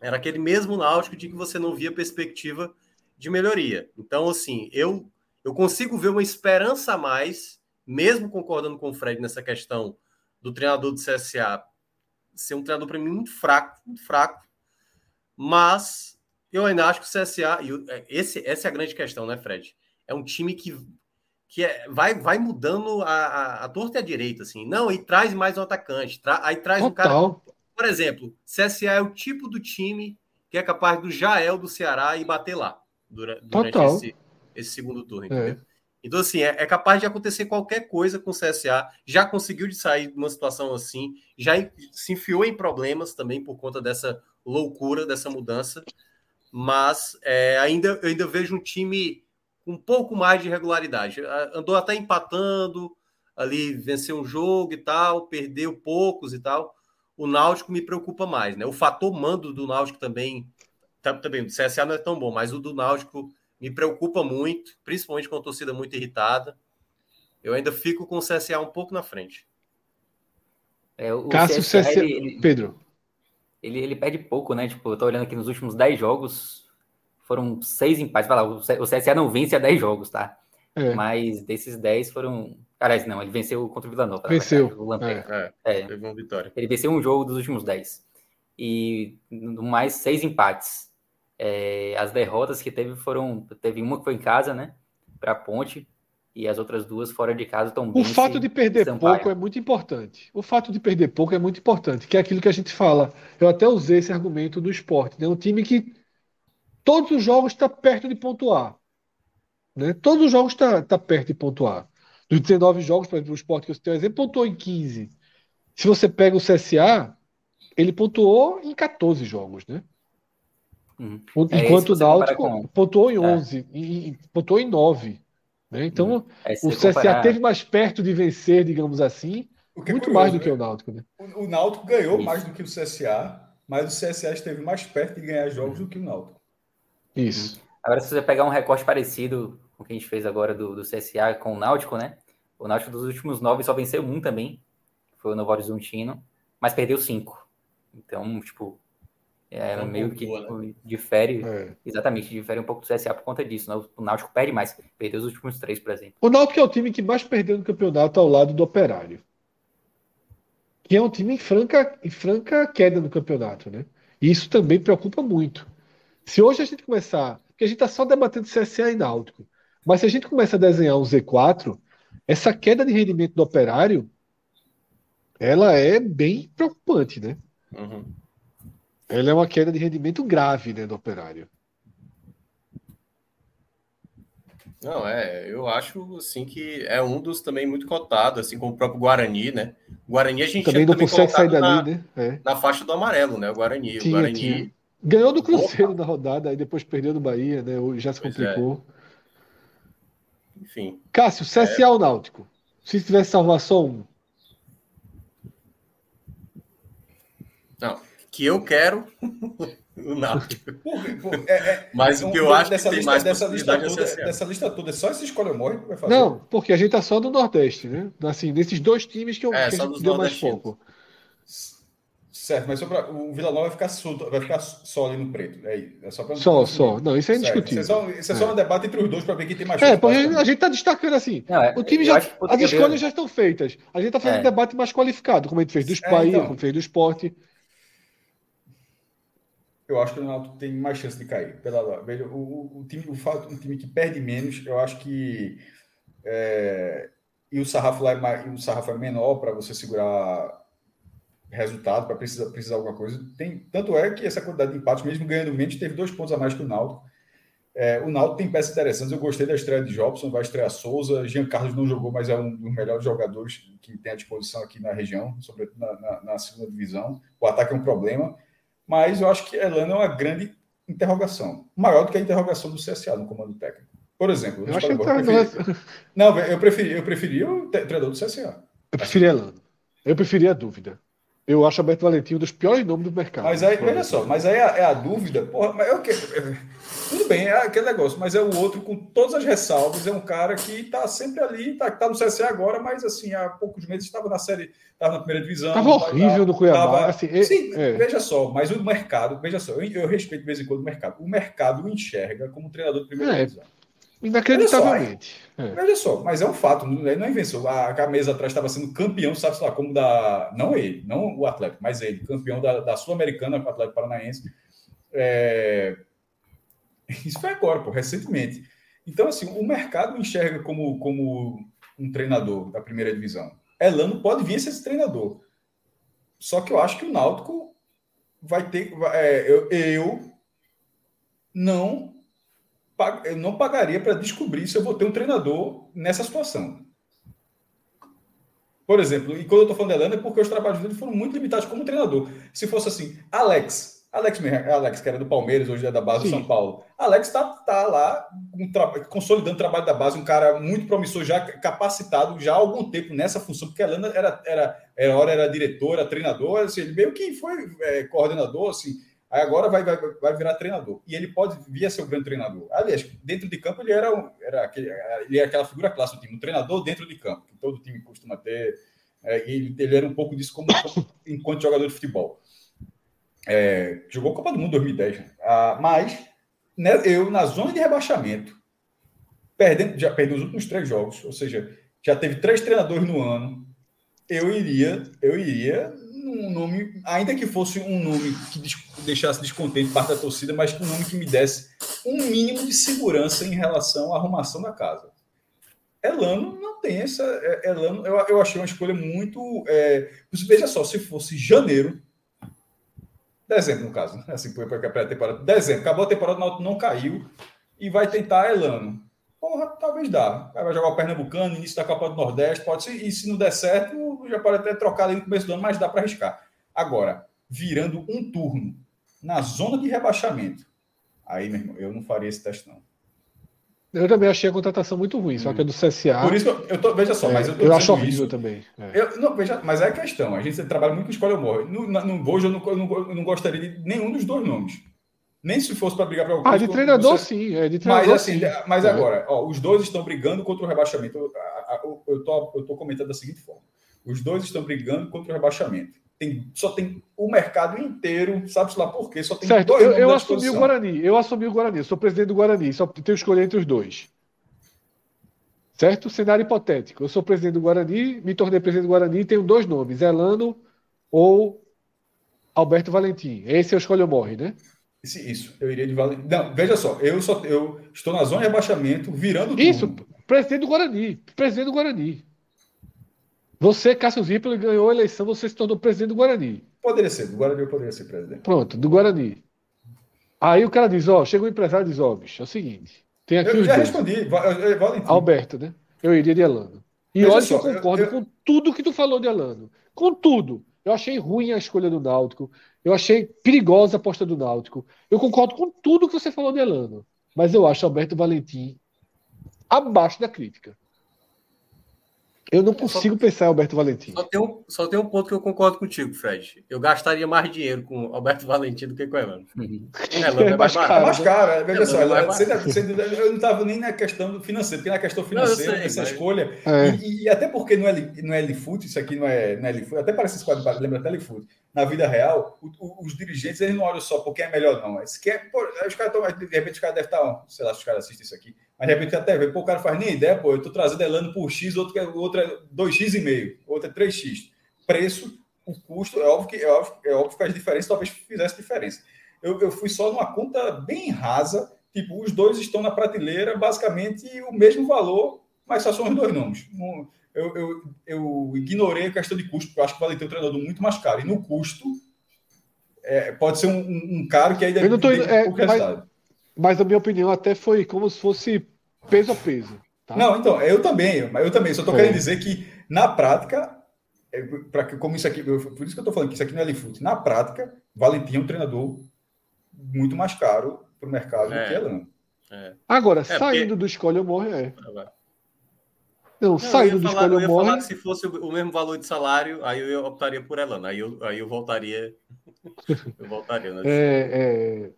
Speaker 3: Era aquele mesmo náutico de que você não via perspectiva de melhoria. Então, assim, eu, eu consigo ver uma esperança a mais, mesmo concordando com o Fred nessa questão do treinador do CSA ser um treinador para mim muito fraco, muito fraco. Mas eu ainda acho que o CSA, e é, esse, essa é a grande questão, né, Fred? É um time que, que é, vai, vai mudando a, a, a torta e a direita, assim. Não, e traz mais um atacante, tra, aí traz Total. um cara. Por exemplo, CSA é o tipo do time que é capaz do Jael do Ceará e bater lá durante, durante esse, esse, segundo turno, é. entendeu? É. Então, assim, é, é, capaz de acontecer qualquer coisa com o CSA. Já conseguiu de sair de uma situação assim, já se enfiou em problemas também por conta dessa loucura, dessa mudança. mas é, ainda, eu ainda vejo um time com um pouco mais de regularidade. Andou até empatando, ali venceu um jogo e tal, perdeu poucos e tal. O Náutico me preocupa mais, né? O fator mando do Náutico também, também, o CSA não é tão bom, mas o do Náutico me preocupa muito, principalmente com a torcida muito irritada. Eu ainda fico com o CSA um pouco na frente.
Speaker 1: É, o Cássio CSA, CSA... Ele, Pedro.
Speaker 4: Ele, ele perde pouco, né? Tipo, eu tô olhando aqui nos últimos 10 jogos, foram seis empates. Vai lá, o CSA não vence há 10 jogos, tá? É. Mas desses 10 foram. Aliás, não, ele venceu contra o Vila Nova.
Speaker 1: Venceu.
Speaker 4: O
Speaker 3: é. é, teve uma vitória.
Speaker 4: Ele venceu um jogo dos últimos 10. E no mais seis empates. É, as derrotas que teve foram. Teve uma que foi em casa, né? Para a Ponte. E as outras duas fora de casa estão.
Speaker 1: O fato de perder Sampaio. pouco é muito importante. O fato de perder pouco é muito importante, que é aquilo que a gente fala. Eu até usei esse argumento do esporte. Né? Um time que todos os jogos está perto de pontuar. Né? Todos os jogos está tá perto de pontuar. Dos 19 jogos, por exemplo, o Sport que eu citei exemplo, pontuou em 15. Se você pega o CSA, ele pontuou em 14 jogos, né? Hum. Enquanto é, o Náutico com... pontuou em 11, é. e, pontuou em 9. Né? Então, hum. é, o CSA comparar... teve mais perto de vencer, digamos assim, é muito curioso, mais do que o né? Náutico. Né?
Speaker 2: O, o Náutico ganhou Isso. mais do que o CSA, mas o CSA esteve mais perto de ganhar jogos do que o Náutico.
Speaker 1: Isso.
Speaker 4: Agora, se você pegar um recorte parecido com o que a gente fez agora do, do CSA com o Náutico, né? O Náutico dos últimos nove só venceu um também, foi o Novo Horizontino, mas perdeu cinco. Então, tipo, é, é meio que boa, né? difere, é. exatamente, difere um pouco do CSA por conta disso. Né? O Náutico perde mais, perdeu os últimos três, por exemplo.
Speaker 1: O Náutico é o time que mais perdeu no campeonato ao lado do Operário. Que é um time em franca, em franca queda no campeonato, né? E isso também preocupa muito. Se hoje a gente começar, porque a gente está só debatendo CSA e Náutico, mas se a gente começa a desenhar um Z4, essa queda de rendimento do operário, ela é bem preocupante, né? Uhum. Ela é uma queda de rendimento grave né, do operário.
Speaker 3: Não, é, eu acho assim que é um dos também muito cotado, assim como o próprio Guarani, né? O Guarani a gente
Speaker 1: também não consegue sair dali,
Speaker 3: na,
Speaker 1: né? É.
Speaker 3: Na faixa do amarelo, né? O Guarani.
Speaker 1: Tinha,
Speaker 3: o Guarani.
Speaker 1: Tinha. Ganhou do Cruzeiro Opa. na rodada, aí depois perdeu do Bahia, né? Já se é. complicou. É.
Speaker 3: Enfim.
Speaker 1: Cássio, CSA é... ou Náutico? Se tivesse salvar só um.
Speaker 3: Não, que eu quero o Náutico. É, é, Mas o que eu acho que
Speaker 2: lista,
Speaker 3: tem mais
Speaker 2: dessa lista, toda, dessa lista toda, é só esse escolha morre que vai fazer?
Speaker 1: Não, porque a gente tá só no Nordeste, né? Assim, nesses dois times que, eu, é, que a gente deu mais foco.
Speaker 2: Certo, mas pra, o Vila Nova vai ficar, solto, vai ficar só ali no preto. É, é só para
Speaker 1: Só, só. Não, isso é indiscutível.
Speaker 2: Isso é só, isso é só é. um debate entre os dois para ver quem tem mais
Speaker 1: É, porque a gente está destacando assim. Não, é, o time já. As escolhas já estão feitas. A gente está fazendo é. um debate mais qualificado, como a gente fez do Bahia, então, como fez do esporte.
Speaker 2: Eu acho que o Ronaldo tem mais chance de cair. Pela, veja, o, o, time, o fato, um time que perde menos, eu acho que. É, e o sarrafo lá é, o sarrafo é menor para você segurar resultado, para precisar, precisar alguma coisa. Tem, tanto é que essa quantidade de empates, mesmo ganhando menos, teve dois pontos a mais que o Naldo. É, o Naldo tem peças interessantes. Eu gostei da estreia de Jobson, vai estrear Souza. Jean Carlos não jogou, mas é um dos melhores jogadores que tem à disposição aqui na região, sobretudo na, na, na segunda divisão. O ataque é um problema, mas eu acho que Elano é uma grande interrogação, maior do que a interrogação do CSA no comando técnico. Por exemplo, eu, acho que eu, preferi... não, eu preferi, eu preferi o treinador do CSA.
Speaker 1: Eu preferi Elano. Eu preferi a dúvida. Eu acho Alberto Valentim um dos piores nomes do mercado.
Speaker 2: Mas aí, olha só, mas aí é, é a dúvida, porra, mas é o quê? Tudo bem, é aquele negócio, mas é o outro com todas as ressalvas, é um cara que está sempre ali, está tá no CSA agora, mas assim, há poucos meses estava na série, estava na primeira divisão.
Speaker 1: Estava horrível no Cuiabá. Tava,
Speaker 2: assim, sim, é. veja só, mas o mercado, veja só, eu, eu, respeito de vez em quando o mercado. O mercado o enxerga como treinador de primeira é. divisão.
Speaker 1: Inacreditavelmente.
Speaker 2: Veja só, é. veja só, mas é um fato, não é, não é invenção. A, a mesa atrás estava sendo campeão, sabe lá, como da. Não ele, não o Atlético, mas ele, campeão da, da Sul-Americana com o Atlético Paranaense. É... Isso foi agora, pô, recentemente. Então, assim, o mercado enxerga como, como um treinador da primeira divisão. Elano pode vir ser esse treinador. Só que eu acho que o Náutico vai ter. É, eu, eu não eu não pagaria para descobrir se eu vou ter um treinador nessa situação. Por exemplo, e quando eu estou falando de Elano é porque os trabalhos dele foram muito limitados como treinador. Se fosse assim, Alex, Alex, Alex, que era do Palmeiras, hoje é da base Sim. do São Paulo. Alex está tá lá um consolidando o trabalho da base, um cara muito promissor, já capacitado já há algum tempo nessa função, porque a Lana era, era, era hora era diretora, treinador, assim, ele meio que foi é, coordenador, assim, aí agora vai, vai, vai virar treinador. E ele pode vir a ser o grande treinador. Aliás, dentro de campo ele era, era, aquele, ele era aquela figura clássica do time, um treinador dentro de campo, que todo time costuma ter. É, ele, ele era um pouco disso como, enquanto jogador de futebol. É, jogou a Copa do Mundo 2010. Né? Ah, mas né, eu, na zona de rebaixamento, perdendo, já perdi os últimos três jogos, ou seja, já teve três treinadores no ano. Eu iria, eu iria num nome, ainda que fosse um nome que deixasse descontente parte da torcida, mas um nome que me desse um mínimo de segurança em relação à arrumação da casa. Elano não tem essa. É, Elano, eu, eu achei uma escolha muito. É, veja só, se fosse janeiro, Dezembro, no caso, né? Assim, foi para a temporada. Dezembro, acabou a temporada, o não caiu e vai tentar Elano. Porra, talvez dá. Vai jogar o Pernambucano, início da Copa do Nordeste, pode ser, e se não der certo, já pode até trocar ali no começo do ano, mas dá para arriscar. Agora, virando um turno na zona de rebaixamento, aí, meu irmão, eu não faria esse teste, não.
Speaker 1: Eu também achei a contratação muito ruim, só que é do CSA.
Speaker 2: Por isso que eu, eu tô, veja só, é, mas eu tô
Speaker 1: Eu acho horrível isso, também.
Speaker 2: É. Eu, não, veja, mas é a questão. A gente trabalha muito com escolha ou morre. No, no Bojo, eu não, eu, não, eu não gostaria de nenhum dos dois nomes. Nem se fosse para brigar para
Speaker 1: coisa. Ah, de treinador você... sim, é de treinador.
Speaker 2: Mas assim, sim. mas é. agora, ó, os dois estão brigando contra o rebaixamento. Eu, eu, eu, tô, eu tô comentando da seguinte forma: os dois estão brigando contra o rebaixamento tem, só tem o mercado inteiro, sabe-se lá por quê? Só tem
Speaker 1: certo, dois eu, eu assumi o Guarani, eu assumi o Guarani, sou presidente do Guarani, só tenho que escolher entre os dois. Certo? Cenário hipotético. Eu sou presidente do Guarani, me tornei presidente do Guarani e tenho dois nomes, Elano ou Alberto Valentim. Esse é o escolho ou morre, né?
Speaker 2: Isso, eu iria de Valentim. Não, veja só, eu só eu estou na zona de rebaixamento, virando
Speaker 1: Isso, presidente do Guarani, presidente do Guarani. Você, Cássio Zipoli, ganhou a eleição, você se tornou presidente do Guarani.
Speaker 2: Poderia ser, do Guarani eu poderia ser presidente.
Speaker 1: Pronto, do Guarani. Aí o cara diz, ó, chega o um empresário e diz, ó, bicho, é o seguinte, tem aqui
Speaker 2: eu já dois. respondi,
Speaker 1: Valentim. Alberto, né? Eu iria de Elano. E Veja olha só, que eu concordo eu, eu... com tudo que tu falou de Elano. Com tudo. Eu achei ruim a escolha do Náutico. Eu achei perigosa a aposta do Náutico. Eu concordo com tudo que você falou de Elano. Mas eu acho Alberto Valentim abaixo da crítica. Eu não consigo só, pensar em Alberto Valentim.
Speaker 3: Só tem, um, só tem um ponto que eu concordo contigo, Fred. Eu gastaria mais dinheiro com Alberto Valentim do que com Elano.
Speaker 2: Uhum. Elano é, é, mais caro. É mais caro. É, veja só, é você, você, eu não estava nem na questão financeira, porque na questão financeira, não, sei, essa mas... escolha. É. E, e, até porque no L, no isso aqui não é, não é L-Foot, até parece esse quadro, lembra até L-Foot. Na vida real, o, o, os dirigentes eles não olham só porque é melhor, não. Eles querem, pô, os caras estão, de repente, os caras devem estar, sei lá, se os caras assistem isso aqui mas de repente até vê, pô, o cara faz nem ideia, pô, eu tô trazendo Elano por X, outro, é, outro é 2X e meio, outro é 3X. Preço, o custo, é óbvio que, é óbvio, é óbvio que faz diferença, talvez fizesse diferença. Eu, eu fui só numa conta bem rasa, tipo, os dois estão na prateleira, basicamente o mesmo valor, mas só são os dois nomes. Eu, eu, eu ignorei a questão de custo, porque eu acho que vale ter um treinador muito mais caro. E no custo, é, pode ser um, um, caro que aí deve
Speaker 1: eu não tô, é, mas, mas a minha opinião até foi como se fosse peso a peso.
Speaker 2: Tá? Não, então, eu também, eu também. Só estou é. querendo dizer que, na prática, é, para como isso aqui, por isso que eu estou falando que isso aqui não é Lifoot. Na prática, Valentim é um treinador muito mais caro para o mercado é. do que Elano.
Speaker 1: É. Agora, é, saindo porque... do escolha ou morre, é. Não, não saindo do escolha ou morre.
Speaker 3: se fosse o mesmo valor de salário, aí eu optaria por Elano. Aí eu, aí eu voltaria. eu voltaria. Né?
Speaker 1: É, é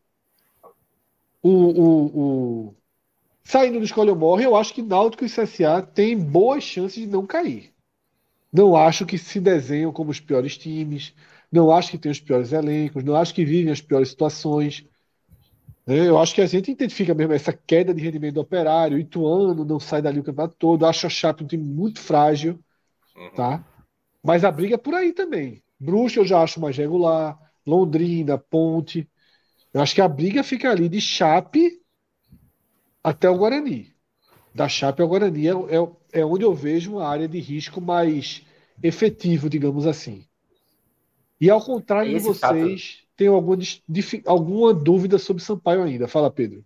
Speaker 1: o, o, o... saindo do escolha ou morre, eu acho que Náutico e CSA têm boas chances de não cair. Não acho que se desenham como os piores times, não acho que tem os piores elencos, não acho que vivem as piores situações. Né? Eu acho que a gente identifica mesmo essa queda de rendimento do operário, Ituano não sai dali o campeonato todo, acho a Chape um time muito frágil, uhum. tá? Mas a briga é por aí também. Bruxa eu já acho mais regular, Londrina, Ponte. Eu acho que a briga fica ali de Chape até o Guarani. Da Chape ao Guarani é, é, é onde eu vejo uma área de risco mais efetivo, digamos assim. E ao contrário Esse de vocês, fato... tenho alguma, alguma dúvida sobre Sampaio ainda. Fala, Pedro.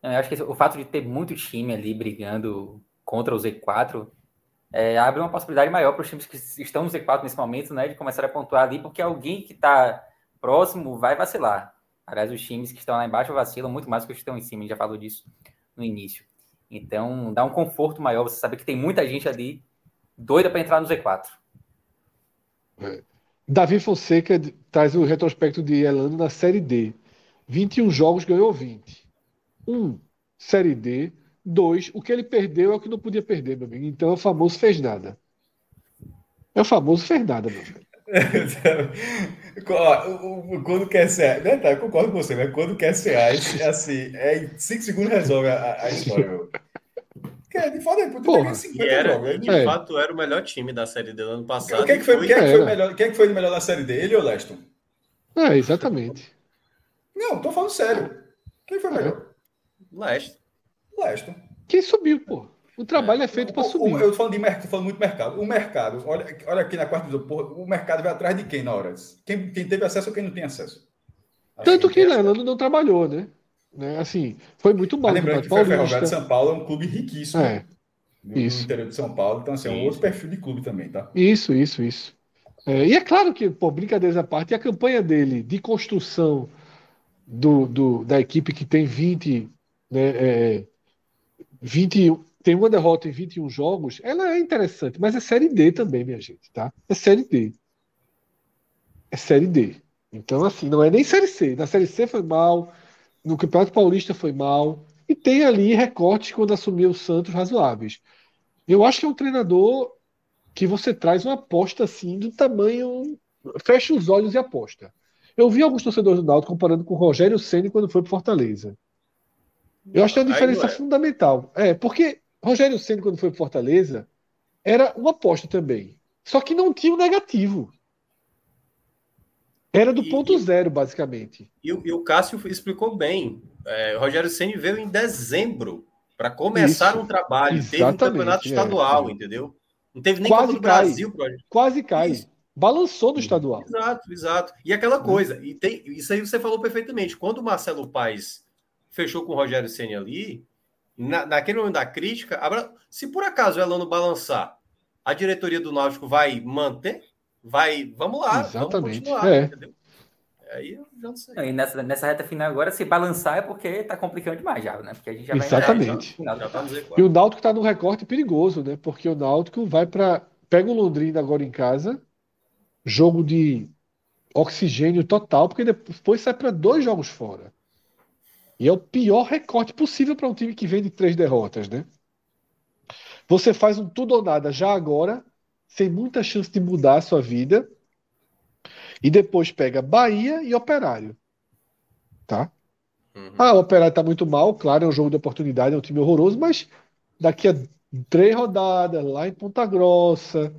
Speaker 4: Eu acho que o fato de ter muito time ali brigando contra o Z4 é, abre uma possibilidade maior para os times que estão no Z4 nesse momento, né, de começar a pontuar ali, porque alguém que está próximo vai vacilar. Aliás, os times que estão lá embaixo vacilam muito mais do que os que estão em cima, a gente já falou disso no início. Então, dá um conforto maior você saber que tem muita gente ali doida para entrar no Z4.
Speaker 1: É. Davi Fonseca traz o retrospecto de Elano na Série D. 21 jogos, ganhou 20. 1, Série D. 2, o que ele perdeu é o que não podia perder, meu amigo. Então é o famoso fez nada. É o famoso fez nada, meu velho.
Speaker 2: quando quer ser. Né, tá, eu concordo com você, mas quando quer ser é assim, é em 5 segundos resolve a, a história, meu.
Speaker 3: É, de fato, Porra, 50 era, jogos. De é. fato, era o melhor time da Série D do ano passado.
Speaker 2: Quem, é que foi, quem, é que foi melhor, quem é que foi o melhor da Série D? Ele ou Leston?
Speaker 1: É, exatamente.
Speaker 2: Não, tô falando sério. Quem foi melhor?
Speaker 3: Leston.
Speaker 2: Leston.
Speaker 1: Quem subiu, pô? O trabalho é, é feito para subir.
Speaker 2: eu falando de mercado, falando muito mercado. O mercado, olha, olha aqui na quarta divisão, porra, o mercado vai atrás de quem na hora? Quem, quem teve acesso ou quem não tem acesso?
Speaker 1: Acho Tanto que, que Leandro não trabalhou, né? né? Assim, foi muito bom.
Speaker 2: Lembrando que o Ferroviário de São Paulo é um clube riquíssimo.
Speaker 1: É.
Speaker 2: No, isso. interior de São Paulo. Então, assim, é um outro perfil de clube também, tá?
Speaker 1: Isso, isso, isso. É, e é claro que, por brincadeiras à parte, a campanha dele de construção do, do, da equipe que tem 20, né, é, 20, tem uma derrota em 21 jogos, ela é interessante, mas é Série D também, minha gente, tá? É Série D. É Série D. Então, assim, não é nem Série C. Na Série C foi mal, no Campeonato Paulista foi mal, e tem ali recortes quando assumiu o Santos razoáveis. Eu acho que é um treinador que você traz uma aposta assim do tamanho. Fecha os olhos e aposta. Eu vi alguns torcedores do Náutico comparando com o Rogério Ceni quando foi para Fortaleza. Eu acho que é uma diferença é. fundamental. É, porque Rogério Ceni quando foi para Fortaleza era uma aposta também. Só que não tinha o um negativo. Era do e, ponto zero, basicamente.
Speaker 3: E, e, o Cássio explicou bem. É, Rogério Ceni veio em dezembro para começar Isso, um trabalho. Teve um campeonato é, estadual, é. entendeu? Não teve nem
Speaker 1: Quase Copa do cai. Brasil. Quase cai. Isso. Balançou no estadual.
Speaker 3: Exato, exato. E aquela hum. coisa, e tem, isso aí você falou perfeitamente. Quando o Marcelo Paes fechou com o Rogério Ceni ali, na, naquele momento da crítica, se por acaso o Elano balançar, a diretoria do Náutico vai manter? Vai, vamos lá,
Speaker 1: Exatamente.
Speaker 3: vamos continuar, é. entendeu? Aí eu já não sei.
Speaker 4: E nessa, nessa reta final agora, se balançar é porque tá complicando demais já, né? Porque a gente já
Speaker 1: Exatamente. vai já, já E o Náutico tá num recorte perigoso, né? Porque o Náutico vai para pega o Londrina agora em casa, jogo de oxigênio total, porque depois sai para dois jogos fora. E é o pior recorte possível para um time que vem de três derrotas, né? Você faz um tudo ou nada já agora, sem muita chance de mudar a sua vida, e depois pega Bahia e Operário. Tá? Uhum. Ah, o Operário está muito mal, claro, é um jogo de oportunidade, é um time horroroso, mas daqui a três rodadas, lá em Ponta Grossa,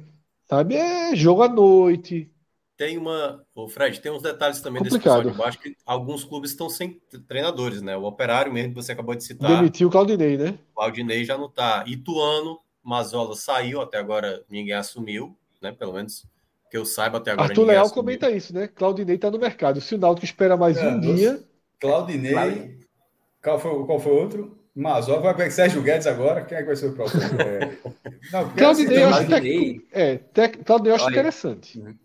Speaker 1: sabe? É jogo à noite.
Speaker 3: Tem uma. O Fred, tem uns detalhes também Complicado. desse pessoal de baixo que alguns clubes estão sem treinadores, né? O Operário mesmo que você acabou de citar.
Speaker 1: Demitiu o Claudinei, né?
Speaker 3: O Claudinei já não tá. Ituano, Mazola saiu, até agora ninguém assumiu, né? Pelo menos que eu saiba até agora.
Speaker 1: Arthur Leal assumiu. comenta isso, né? Claudinei tá no mercado. Se o Náutico espera mais é, um dia.
Speaker 2: Claudinei. Qual foi, qual foi o outro? Mazola vai pegar Sérgio Guedes agora. Quem é que vai ser o próximo? É...
Speaker 1: Não, Claudinei, assim, eu acho, é, tec... Claudinei eu acho Olha, interessante. Uhum.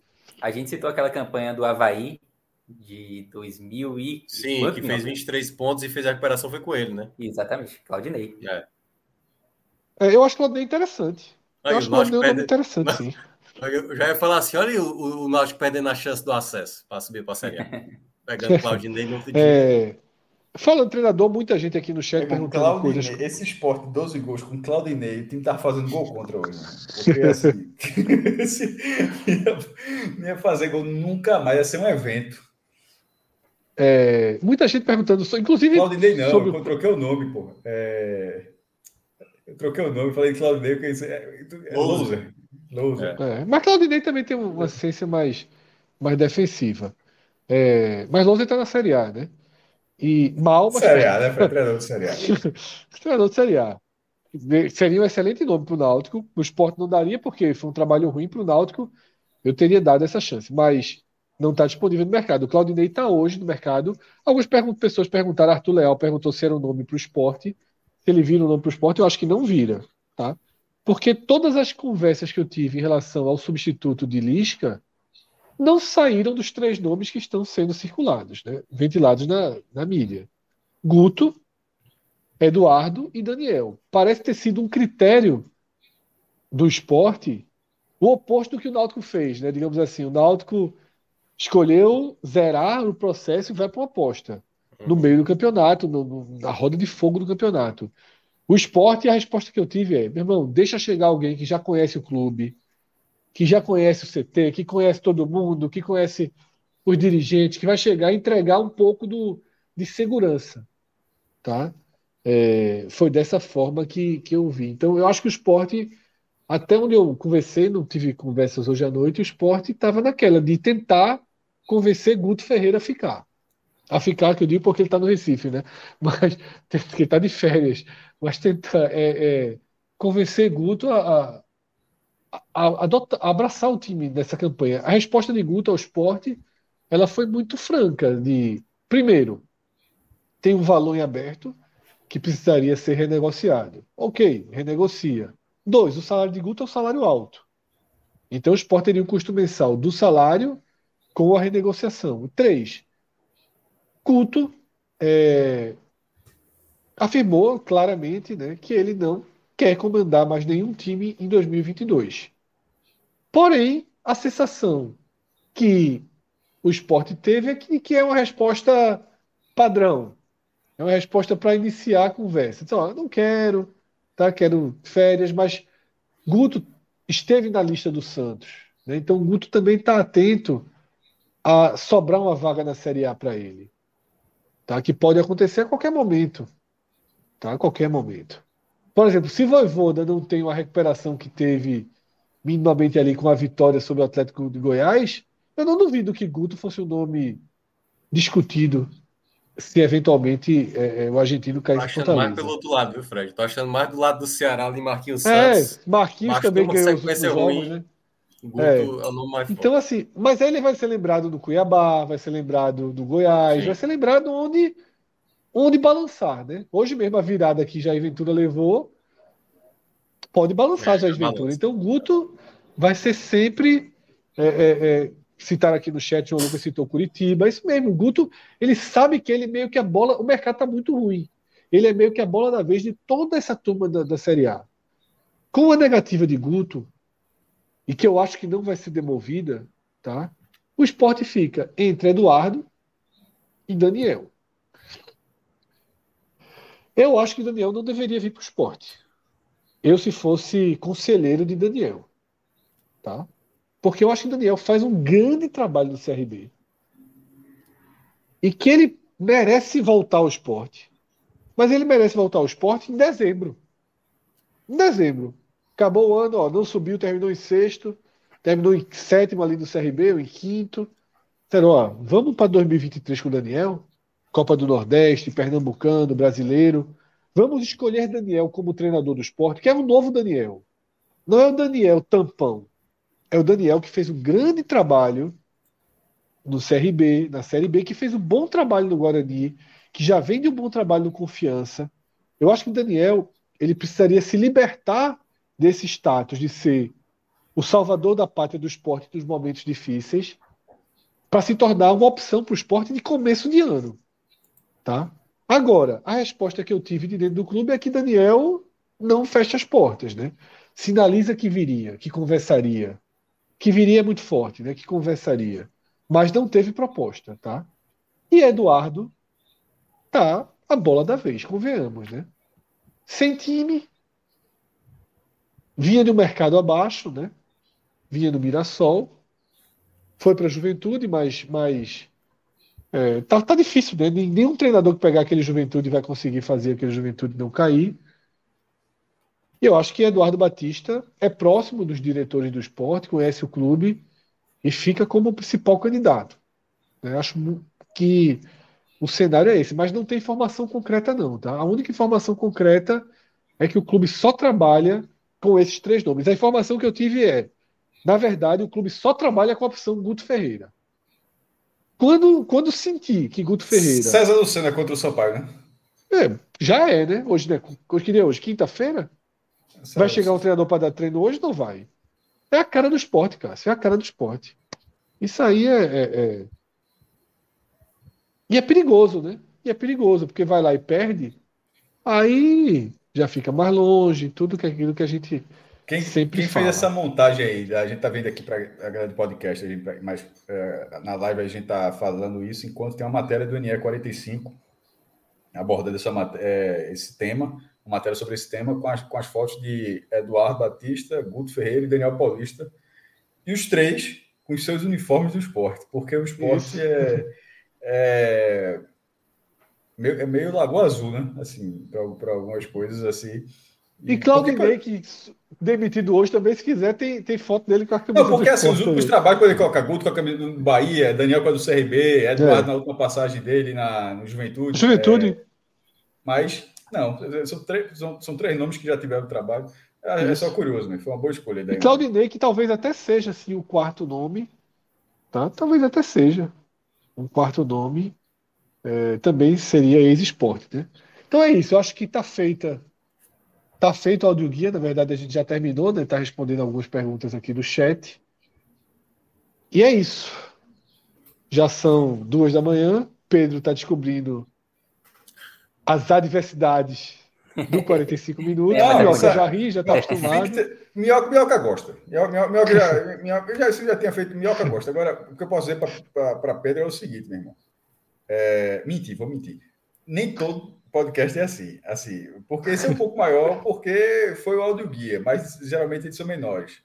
Speaker 4: A gente citou aquela campanha do Havaí de 2000 e...
Speaker 3: Sim, que fez 23 pontos e fez a recuperação foi com ele, né?
Speaker 4: Exatamente, Claudinei.
Speaker 1: É. É, eu acho Claudinei interessante.
Speaker 3: Aí, eu
Speaker 1: acho
Speaker 3: Claudinei
Speaker 1: perde... interessante, Mas... sim.
Speaker 3: Eu já ia falar assim: olha o, o Náutico perdendo a chance do acesso para subir para a Série A. Pegando o Claudinei no outro
Speaker 1: é... Falando treinador, muita gente aqui no chat perguntando
Speaker 2: Claudinei, coisas. Esse esporte, 12 gols com Claudinei, o time tá fazendo gol contra hoje. Né? Porque assim, ia, ia fazer gol nunca mais, ia ser um evento.
Speaker 1: É, muita gente perguntando, inclusive.
Speaker 2: Claudinei não, sobre... eu troquei o nome, pô. É... Eu troquei o nome, falei Claudinei, porque é, é, é loser.
Speaker 1: loser. É. Mas Claudinei também tem uma essência mais, mais defensiva. É, mas Loser está na Série A, né? E mal,
Speaker 2: mas. Série A, né? Foi treinador de Série A.
Speaker 1: treinador de Série A. Seria um excelente nome para o Náutico. O esporte não daria, porque foi um trabalho ruim para o Náutico. Eu teria dado essa chance, mas não está disponível no mercado. O Claudinei está hoje no mercado. Algumas pergun pessoas perguntaram, Arthur Leal perguntou se era um nome para o esporte. Se ele vira um nome para o esporte, eu acho que não vira. Tá? Porque todas as conversas que eu tive em relação ao substituto de Lisca não saíram dos três nomes que estão sendo circulados, né? ventilados na, na mídia. Guto, Eduardo e Daniel. Parece ter sido um critério do esporte o oposto do que o Náutico fez, né? Digamos assim, o Náutico escolheu zerar o processo e vai para uma aposta no meio do campeonato, no, no, na roda de fogo do campeonato. O esporte, a resposta que eu tive é: meu irmão, deixa chegar alguém que já conhece o clube, que já conhece o CT, que conhece todo mundo, que conhece os dirigentes, que vai chegar e entregar um pouco do, de segurança. Tá? É, foi dessa forma que, que eu vi. Então, eu acho que o esporte, até onde eu conversei, não tive conversas hoje à noite, o esporte estava naquela de tentar convencer Guto Ferreira a ficar. A ficar, que eu digo porque ele está no Recife, né? Mas porque ele está de férias. Mas tentar é, é, convencer Guto a, a, abraçar o time nessa campanha. A resposta de Guto ao esporte ela foi muito franca. De primeiro, tem um valor em aberto que precisaria ser renegociado. Ok, renegocia. Dois, o salário de Guto é um salário alto. Então o esporte teria um custo mensal do salário com a renegociação. Três, Guto é, afirmou claramente né, que ele não quer comandar mais nenhum time em 2022. Porém, a sensação que o esporte teve é que, que é uma resposta padrão. É uma resposta para iniciar a conversa. Então, não quero, tá? quero férias, mas Guto esteve na lista do Santos. Né? Então, Guto também está atento a sobrar uma vaga na Série A para ele. Tá? Que pode acontecer a qualquer momento. Tá? A qualquer momento. Por exemplo, se Voivoda não tem uma recuperação que teve minimamente ali com a vitória sobre o Atlético de Goiás, eu não duvido que Guto fosse um nome discutido se eventualmente é, é, o argentino cair
Speaker 3: Tô achando mais pelo outro lado, viu, Fred? Tô achando mais do lado do Ceará ali, Marquinhos
Speaker 1: é, Santos. É, Marquinhos também ganhou os, os jogos, ruim. né?
Speaker 3: Guto é. é
Speaker 1: Então, assim, mas aí ele vai ser lembrado do Cuiabá, vai ser lembrado do Goiás, Sim. vai ser lembrado onde, onde balançar, né? Hoje mesmo a virada que Jair Ventura levou pode balançar é, Jair Ventura. Então, Guto vai ser sempre é, é, é citar aqui no chat, o Lucas citou Curitiba, é isso mesmo, o Guto, ele sabe que ele meio que a bola, o mercado está muito ruim. Ele é meio que a bola da vez de toda essa turma da, da Série A. Com a negativa de Guto, e que eu acho que não vai ser demovida, tá? O esporte fica entre Eduardo e Daniel. Eu acho que Daniel não deveria vir para o esporte. Eu, se fosse conselheiro de Daniel. Tá? Porque eu acho que Daniel faz um grande trabalho no CRB. E que ele merece voltar ao esporte. Mas ele merece voltar ao esporte em dezembro. Em dezembro. Acabou o ano, ó, não subiu, terminou em sexto, terminou em sétimo ali do CRB, ou em quinto. Disseram, ó, vamos para 2023 com o Daniel? Copa do Nordeste, Pernambucano, Brasileiro. Vamos escolher Daniel como treinador do esporte, que é o novo Daniel. Não é o Daniel tampão é o Daniel que fez um grande trabalho no CRB, na Série B, que fez um bom trabalho no Guarani, que já vem de um bom trabalho no Confiança. Eu acho que o Daniel ele precisaria se libertar desse status de ser o salvador da pátria do esporte nos momentos difíceis para se tornar uma opção para o esporte de começo de ano. Tá? Agora, a resposta que eu tive de dentro do clube é que Daniel não fecha as portas. Né? Sinaliza que viria, que conversaria, que viria muito forte, né, que conversaria, mas não teve proposta, tá? E Eduardo tá a bola da vez, convenhamos, né? Sem time, vinha do mercado abaixo, né? Vinha do Mirassol, foi para a Juventude, mas, mas é, tá, tá difícil, né? Nenhum treinador que pegar aquele Juventude vai conseguir fazer aquele Juventude não cair. E eu acho que Eduardo Batista é próximo dos diretores do esporte, conhece o clube e fica como o principal candidato. Eu né? acho que o cenário é esse, mas não tem informação concreta, não. Tá? A única informação concreta é que o clube só trabalha com esses três nomes. A informação que eu tive é, na verdade, o clube só trabalha com a opção Guto Ferreira. Quando, quando sentir que Guto Ferreira.
Speaker 2: César Lucena contra o Sampaio, né?
Speaker 1: É, já é, né? Hoje, né? Hoje que dia é hoje? Quinta-feira? Vai chegar um treinador para dar treino hoje? Não vai. É a cara do esporte, cara. É a cara do esporte. Isso aí é, é, é... E é perigoso, né? E é perigoso, porque vai lá e perde, aí já fica mais longe, tudo que aquilo que a gente
Speaker 2: quem,
Speaker 1: sempre
Speaker 2: quem
Speaker 1: fala.
Speaker 2: fez essa montagem aí? A gente tá vendo aqui para a do podcast, a gente, mas é, na live a gente tá falando isso enquanto tem uma matéria do NE 45 abordando essa, é, esse tema, uma matéria sobre esse tema, com as, com as fotos de Eduardo Batista, Guto Ferreira e Daniel Paulista, e os três com os seus uniformes do esporte, porque o esporte é, é, meio, é meio Lagoa Azul, né? Assim, para algumas coisas assim.
Speaker 1: E, e Claudinei, que demitido hoje também, se quiser, tem, tem foto dele com a camisa
Speaker 2: Não, porque assim, os últimos trabalhos, quando ele coloca Guto com a camisa do Bahia, Daniel com a do CRB, Eduardo é. na última passagem dele na, no Juventude.
Speaker 1: Juventude. É,
Speaker 2: mas, não, são, três, são, são três nomes que já tiveram trabalho. É, é só curioso, né? Foi uma boa escolha. Daí,
Speaker 1: e Claudinei, que talvez até seja assim, o quarto nome, tá? Talvez até seja um quarto nome, é, também seria ex-esporte, né? Então é isso, eu acho que está feita. Tá feito o áudio guia, na verdade a gente já terminou, né? Tá respondendo algumas perguntas aqui do chat. E é isso. Já são duas da manhã. Pedro está descobrindo as adversidades do 45 minutos. É,
Speaker 2: não,
Speaker 1: Minhoca já ri, já está acostumado.
Speaker 2: Minhoca, Minhoca gosta. Minhoca, Minhoca já, Minhoca, já, já tinha feito, Minhoca gosta. Agora, o que eu posso dizer para Pedro é o seguinte, meu irmão. É, mentir, vou mentir. Nem todo podcast é assim, assim, porque esse é um pouco maior, porque foi o áudio guia, mas geralmente eles são menores.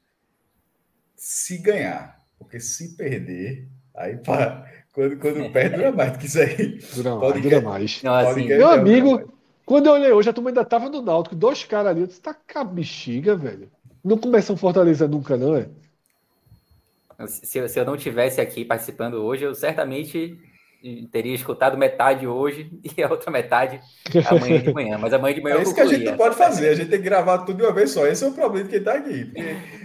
Speaker 2: Se ganhar, porque se perder, aí para quando, quando perde, dura mais do que isso aí.
Speaker 1: Dura mais, dura mais. Não, assim, meu amigo, quando eu olhei hoje, a turma ainda tava no Náutico, dois caras ali, eu disse, tá com a bexiga, velho. Não começam Fortaleza nunca, não, é?
Speaker 4: Se, se eu não tivesse aqui participando hoje, eu certamente teria escutado metade hoje e a outra metade amanhã de manhã. Mas amanhã de manhã
Speaker 2: é isso que a gente não pode fazer, a gente tem que gravar tudo de uma vez só. Esse é o problema de quem está aqui.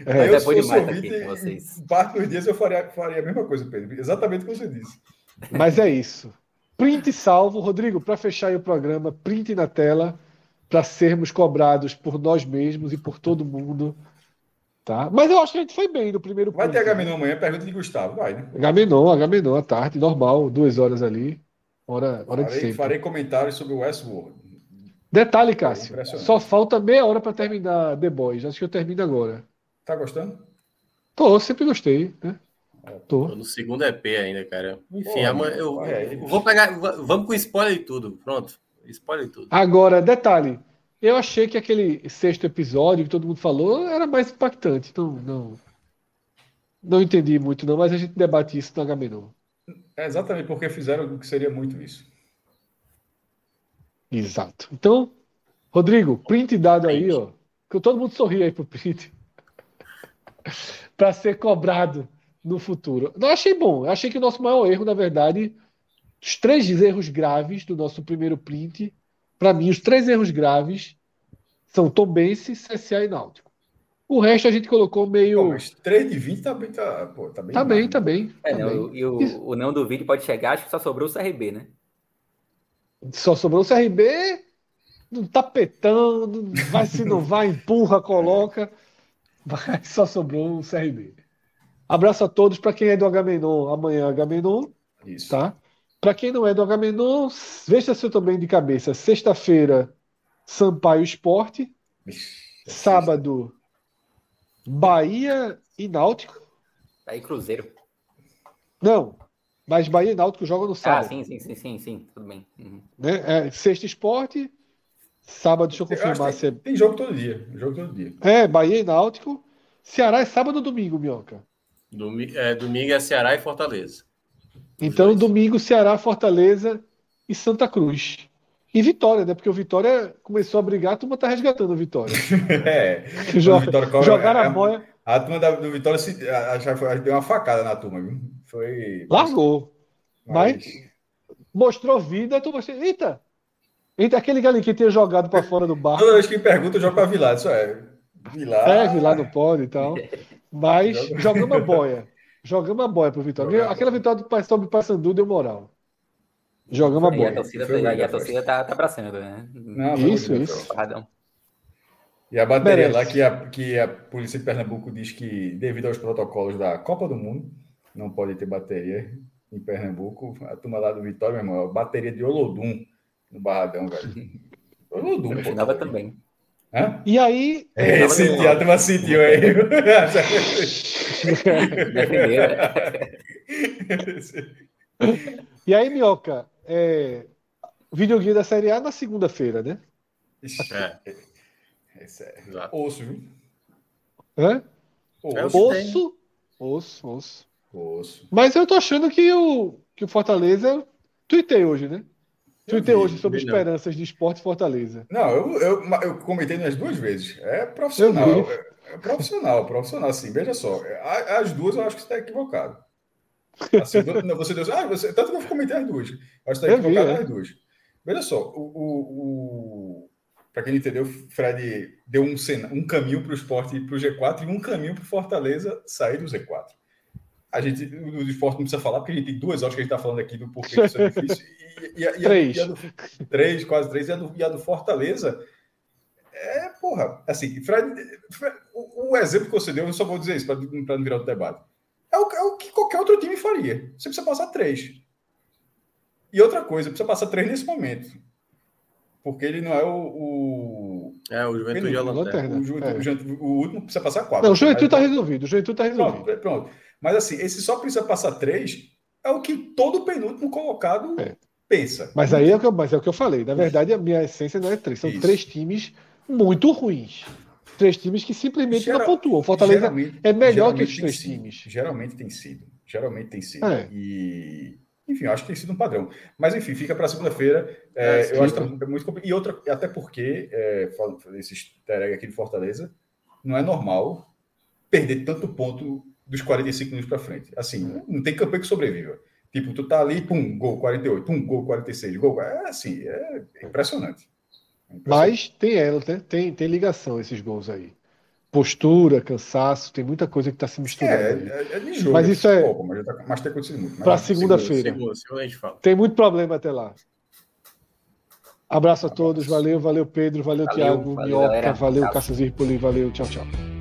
Speaker 4: É, eu, é se fosse ouvinte, aqui com vocês.
Speaker 2: parte dos dias eu faria, faria a mesma coisa, Pedro. Exatamente como você disse.
Speaker 1: Mas é isso. Print salvo. Rodrigo, para fechar o programa, print na tela para sermos cobrados por nós mesmos e por todo mundo Tá? Mas eu acho que a gente foi bem no primeiro
Speaker 2: Vai ter Agamenon amanhã, pergunta de Gustavo, vai, né?
Speaker 1: Agamenon, Agamenon à tarde, normal, duas horas ali, hora, hora
Speaker 2: farei,
Speaker 1: de sempre.
Speaker 2: Farei comentários sobre o Westworld.
Speaker 1: Detalhe, Cássio, só falta meia hora para terminar The Boys, acho que eu termino agora.
Speaker 2: Tá gostando?
Speaker 1: Tô, sempre gostei, né?
Speaker 3: Tô. Tô no segundo EP ainda, cara. Enfim, Pô, amanhã eu, eu vou pegar, vamos com spoiler e tudo, pronto. Spoiler e tudo.
Speaker 1: Agora, detalhe, eu achei que aquele sexto episódio que todo mundo falou era mais impactante. Então, não, não entendi muito, não, mas a gente debate isso no Agamenon.
Speaker 2: É exatamente porque fizeram o que seria muito isso.
Speaker 1: Exato. Então, Rodrigo, print dado aí, ó. Que todo mundo sorri aí pro print. para ser cobrado no futuro. Eu achei bom. Eu achei que o nosso maior erro, na verdade, os três erros graves do nosso primeiro print para mim, os três erros graves são Tombense, CSA e Náutico. O resto a gente colocou meio. Pô,
Speaker 2: mas 3 de 20 tá bem. Tá, pô, tá bem,
Speaker 1: tá bem, tá bem.
Speaker 4: É,
Speaker 1: tá
Speaker 4: não,
Speaker 1: bem.
Speaker 4: E o, o, não do vídeo pode chegar, acho que só sobrou o CRB, né?
Speaker 1: Só sobrou o CRB, um tapetão, vai se não vai, empurra, coloca. Mas só sobrou o CRB. Abraço a todos. Para quem é do Agamenon, amanhã Agamenon. Isso. Tá? Para quem não é do Agamenon, veja se eu estou bem de cabeça. Sexta-feira, Sampaio Esporte. Sábado, Bahia e Náutico.
Speaker 4: Bahia e Cruzeiro.
Speaker 1: Não, mas Bahia e Náutico jogam no ah, sábado.
Speaker 4: Ah, sim, sim, sim, sim, sim. tudo bem. Uhum.
Speaker 1: Né? É, sexta Esporte. Sábado, deixa eu confirmar. Eu
Speaker 2: se é... Tem jogo todo dia. Jogo todo dia.
Speaker 1: É, Bahia e Náutico. Ceará é sábado ou domingo, Minhoca?
Speaker 3: Domi é, domingo é Ceará e Fortaleza.
Speaker 1: Então, domingo, Ceará, Fortaleza e Santa Cruz. E Vitória, né? Porque o Vitória começou a brigar, a turma tá resgatando o Vitória.
Speaker 2: é.
Speaker 1: Joga, Vitória, jogaram a, a boia.
Speaker 2: A turma da, do Vitória se, já foi, deu uma facada na turma, viu? Foi.
Speaker 1: Largou. Mas, mas mostrou vida, a turma. Eita! Eita, aquele galinho que tinha jogado para fora do bar.
Speaker 2: Toda vez que pergunta, eu jogo para Vilar. Isso é. Vilar.
Speaker 1: É, Vilar não pode e tal. Mas jogamos a boia. Jogamos a boia pro Vitória. Aquela vitória do sobre o Paysandu deu moral. Jogamos a boia.
Speaker 4: E a torcida, foi, e a torcida tá, tá abraçando, né?
Speaker 1: Não, isso, isso. Pardão.
Speaker 2: E a bateria Merece. lá que a, que a polícia de Pernambuco diz que, devido aos protocolos da Copa do Mundo, não pode ter bateria em Pernambuco. A turma lá do Vitória, meu irmão, bateria de Olodum no Barradão, velho.
Speaker 4: Olodum, imaginava também.
Speaker 1: Hã? E aí.
Speaker 2: É, esse a turma sentiu aí.
Speaker 1: e aí, Minhoca, é, videogame da Série A na segunda-feira, né?
Speaker 2: É. Esse é. Osso, viu?
Speaker 1: Hã? Osso. Osso, osso, osso. Osso. Mas eu tô achando que o, que o Fortaleza. Tuitei hoje, né? Tuitei hoje sobre esperanças de esporte Fortaleza.
Speaker 2: Não, eu, eu, eu comentei nas duas vezes. É profissional. É, é, profissional, profissional, assim. Veja só. As duas eu acho que você está equivocado. Assim, você deu. Ah, você, tanto que eu comentei as duas. Acho que está equivocado vi, é. nas duas. Veja só, o, o, o para quem não entendeu, Fred deu um, um caminho para o esporte ir para o G4 e um caminho para o Fortaleza sair do Z4. A gente, o esporte não precisa falar, porque a gente tem duas horas que a gente está falando aqui do porquê isso é difícil. E, e, e,
Speaker 1: três.
Speaker 2: E a, do, três, quase três. E a, do, e a do Fortaleza é, porra, assim, Fred, Fred o, o, exemplo que você deu, eu só vou dizer isso para não virar o debate. É o, é o que qualquer outro time faria. Você precisa passar três. E outra coisa, precisa passar três nesse momento. Porque ele não é o. o...
Speaker 3: É, o Juventude é a lanterna.
Speaker 2: O, é. o, último precisa passar quatro.
Speaker 1: Não, o Juventude está resolvido. O Juventude está resolvido.
Speaker 2: Pronto, pronto. Mas assim, esse só precisa passar três é o que todo penúltimo colocado é. pensa.
Speaker 1: Mas aí é o, que eu, mas é o que eu falei. Na verdade, a minha essência não é três. São Isso. três times muito ruins. Três times que simplesmente Geral, não pontuam. Fortaleza é melhor que os três times.
Speaker 2: Geralmente tem sido. Geralmente tem sido. É. E enfim, eu acho que tem sido um padrão. Mas, enfim, fica para segunda-feira. É, é, eu acho que tá muito complicado. E outra, até porque, é, esse easter egg aqui de Fortaleza, não é normal perder tanto ponto dos 45 minutos para frente. Assim, não tem campeão que sobreviva. Tipo, tu tá ali, pum, gol 48, pum, gol 46, gol. É assim, é impressionante.
Speaker 1: É impressionante. Mas tem ela, né? tem, tem ligação esses gols aí postura, cansaço, tem muita coisa que está se misturando.
Speaker 2: É, é, é de jogo.
Speaker 1: Mas isso é.
Speaker 2: Pouco, mas, tá, mas tem acontecido muito.
Speaker 1: Para segunda-feira. Tem muito problema até lá. Abraço a todos, valeu, valeu Pedro, valeu, valeu Tiago, Minhoca, valeu, valeu Cássio Zirpoli, valeu, tchau, tchau.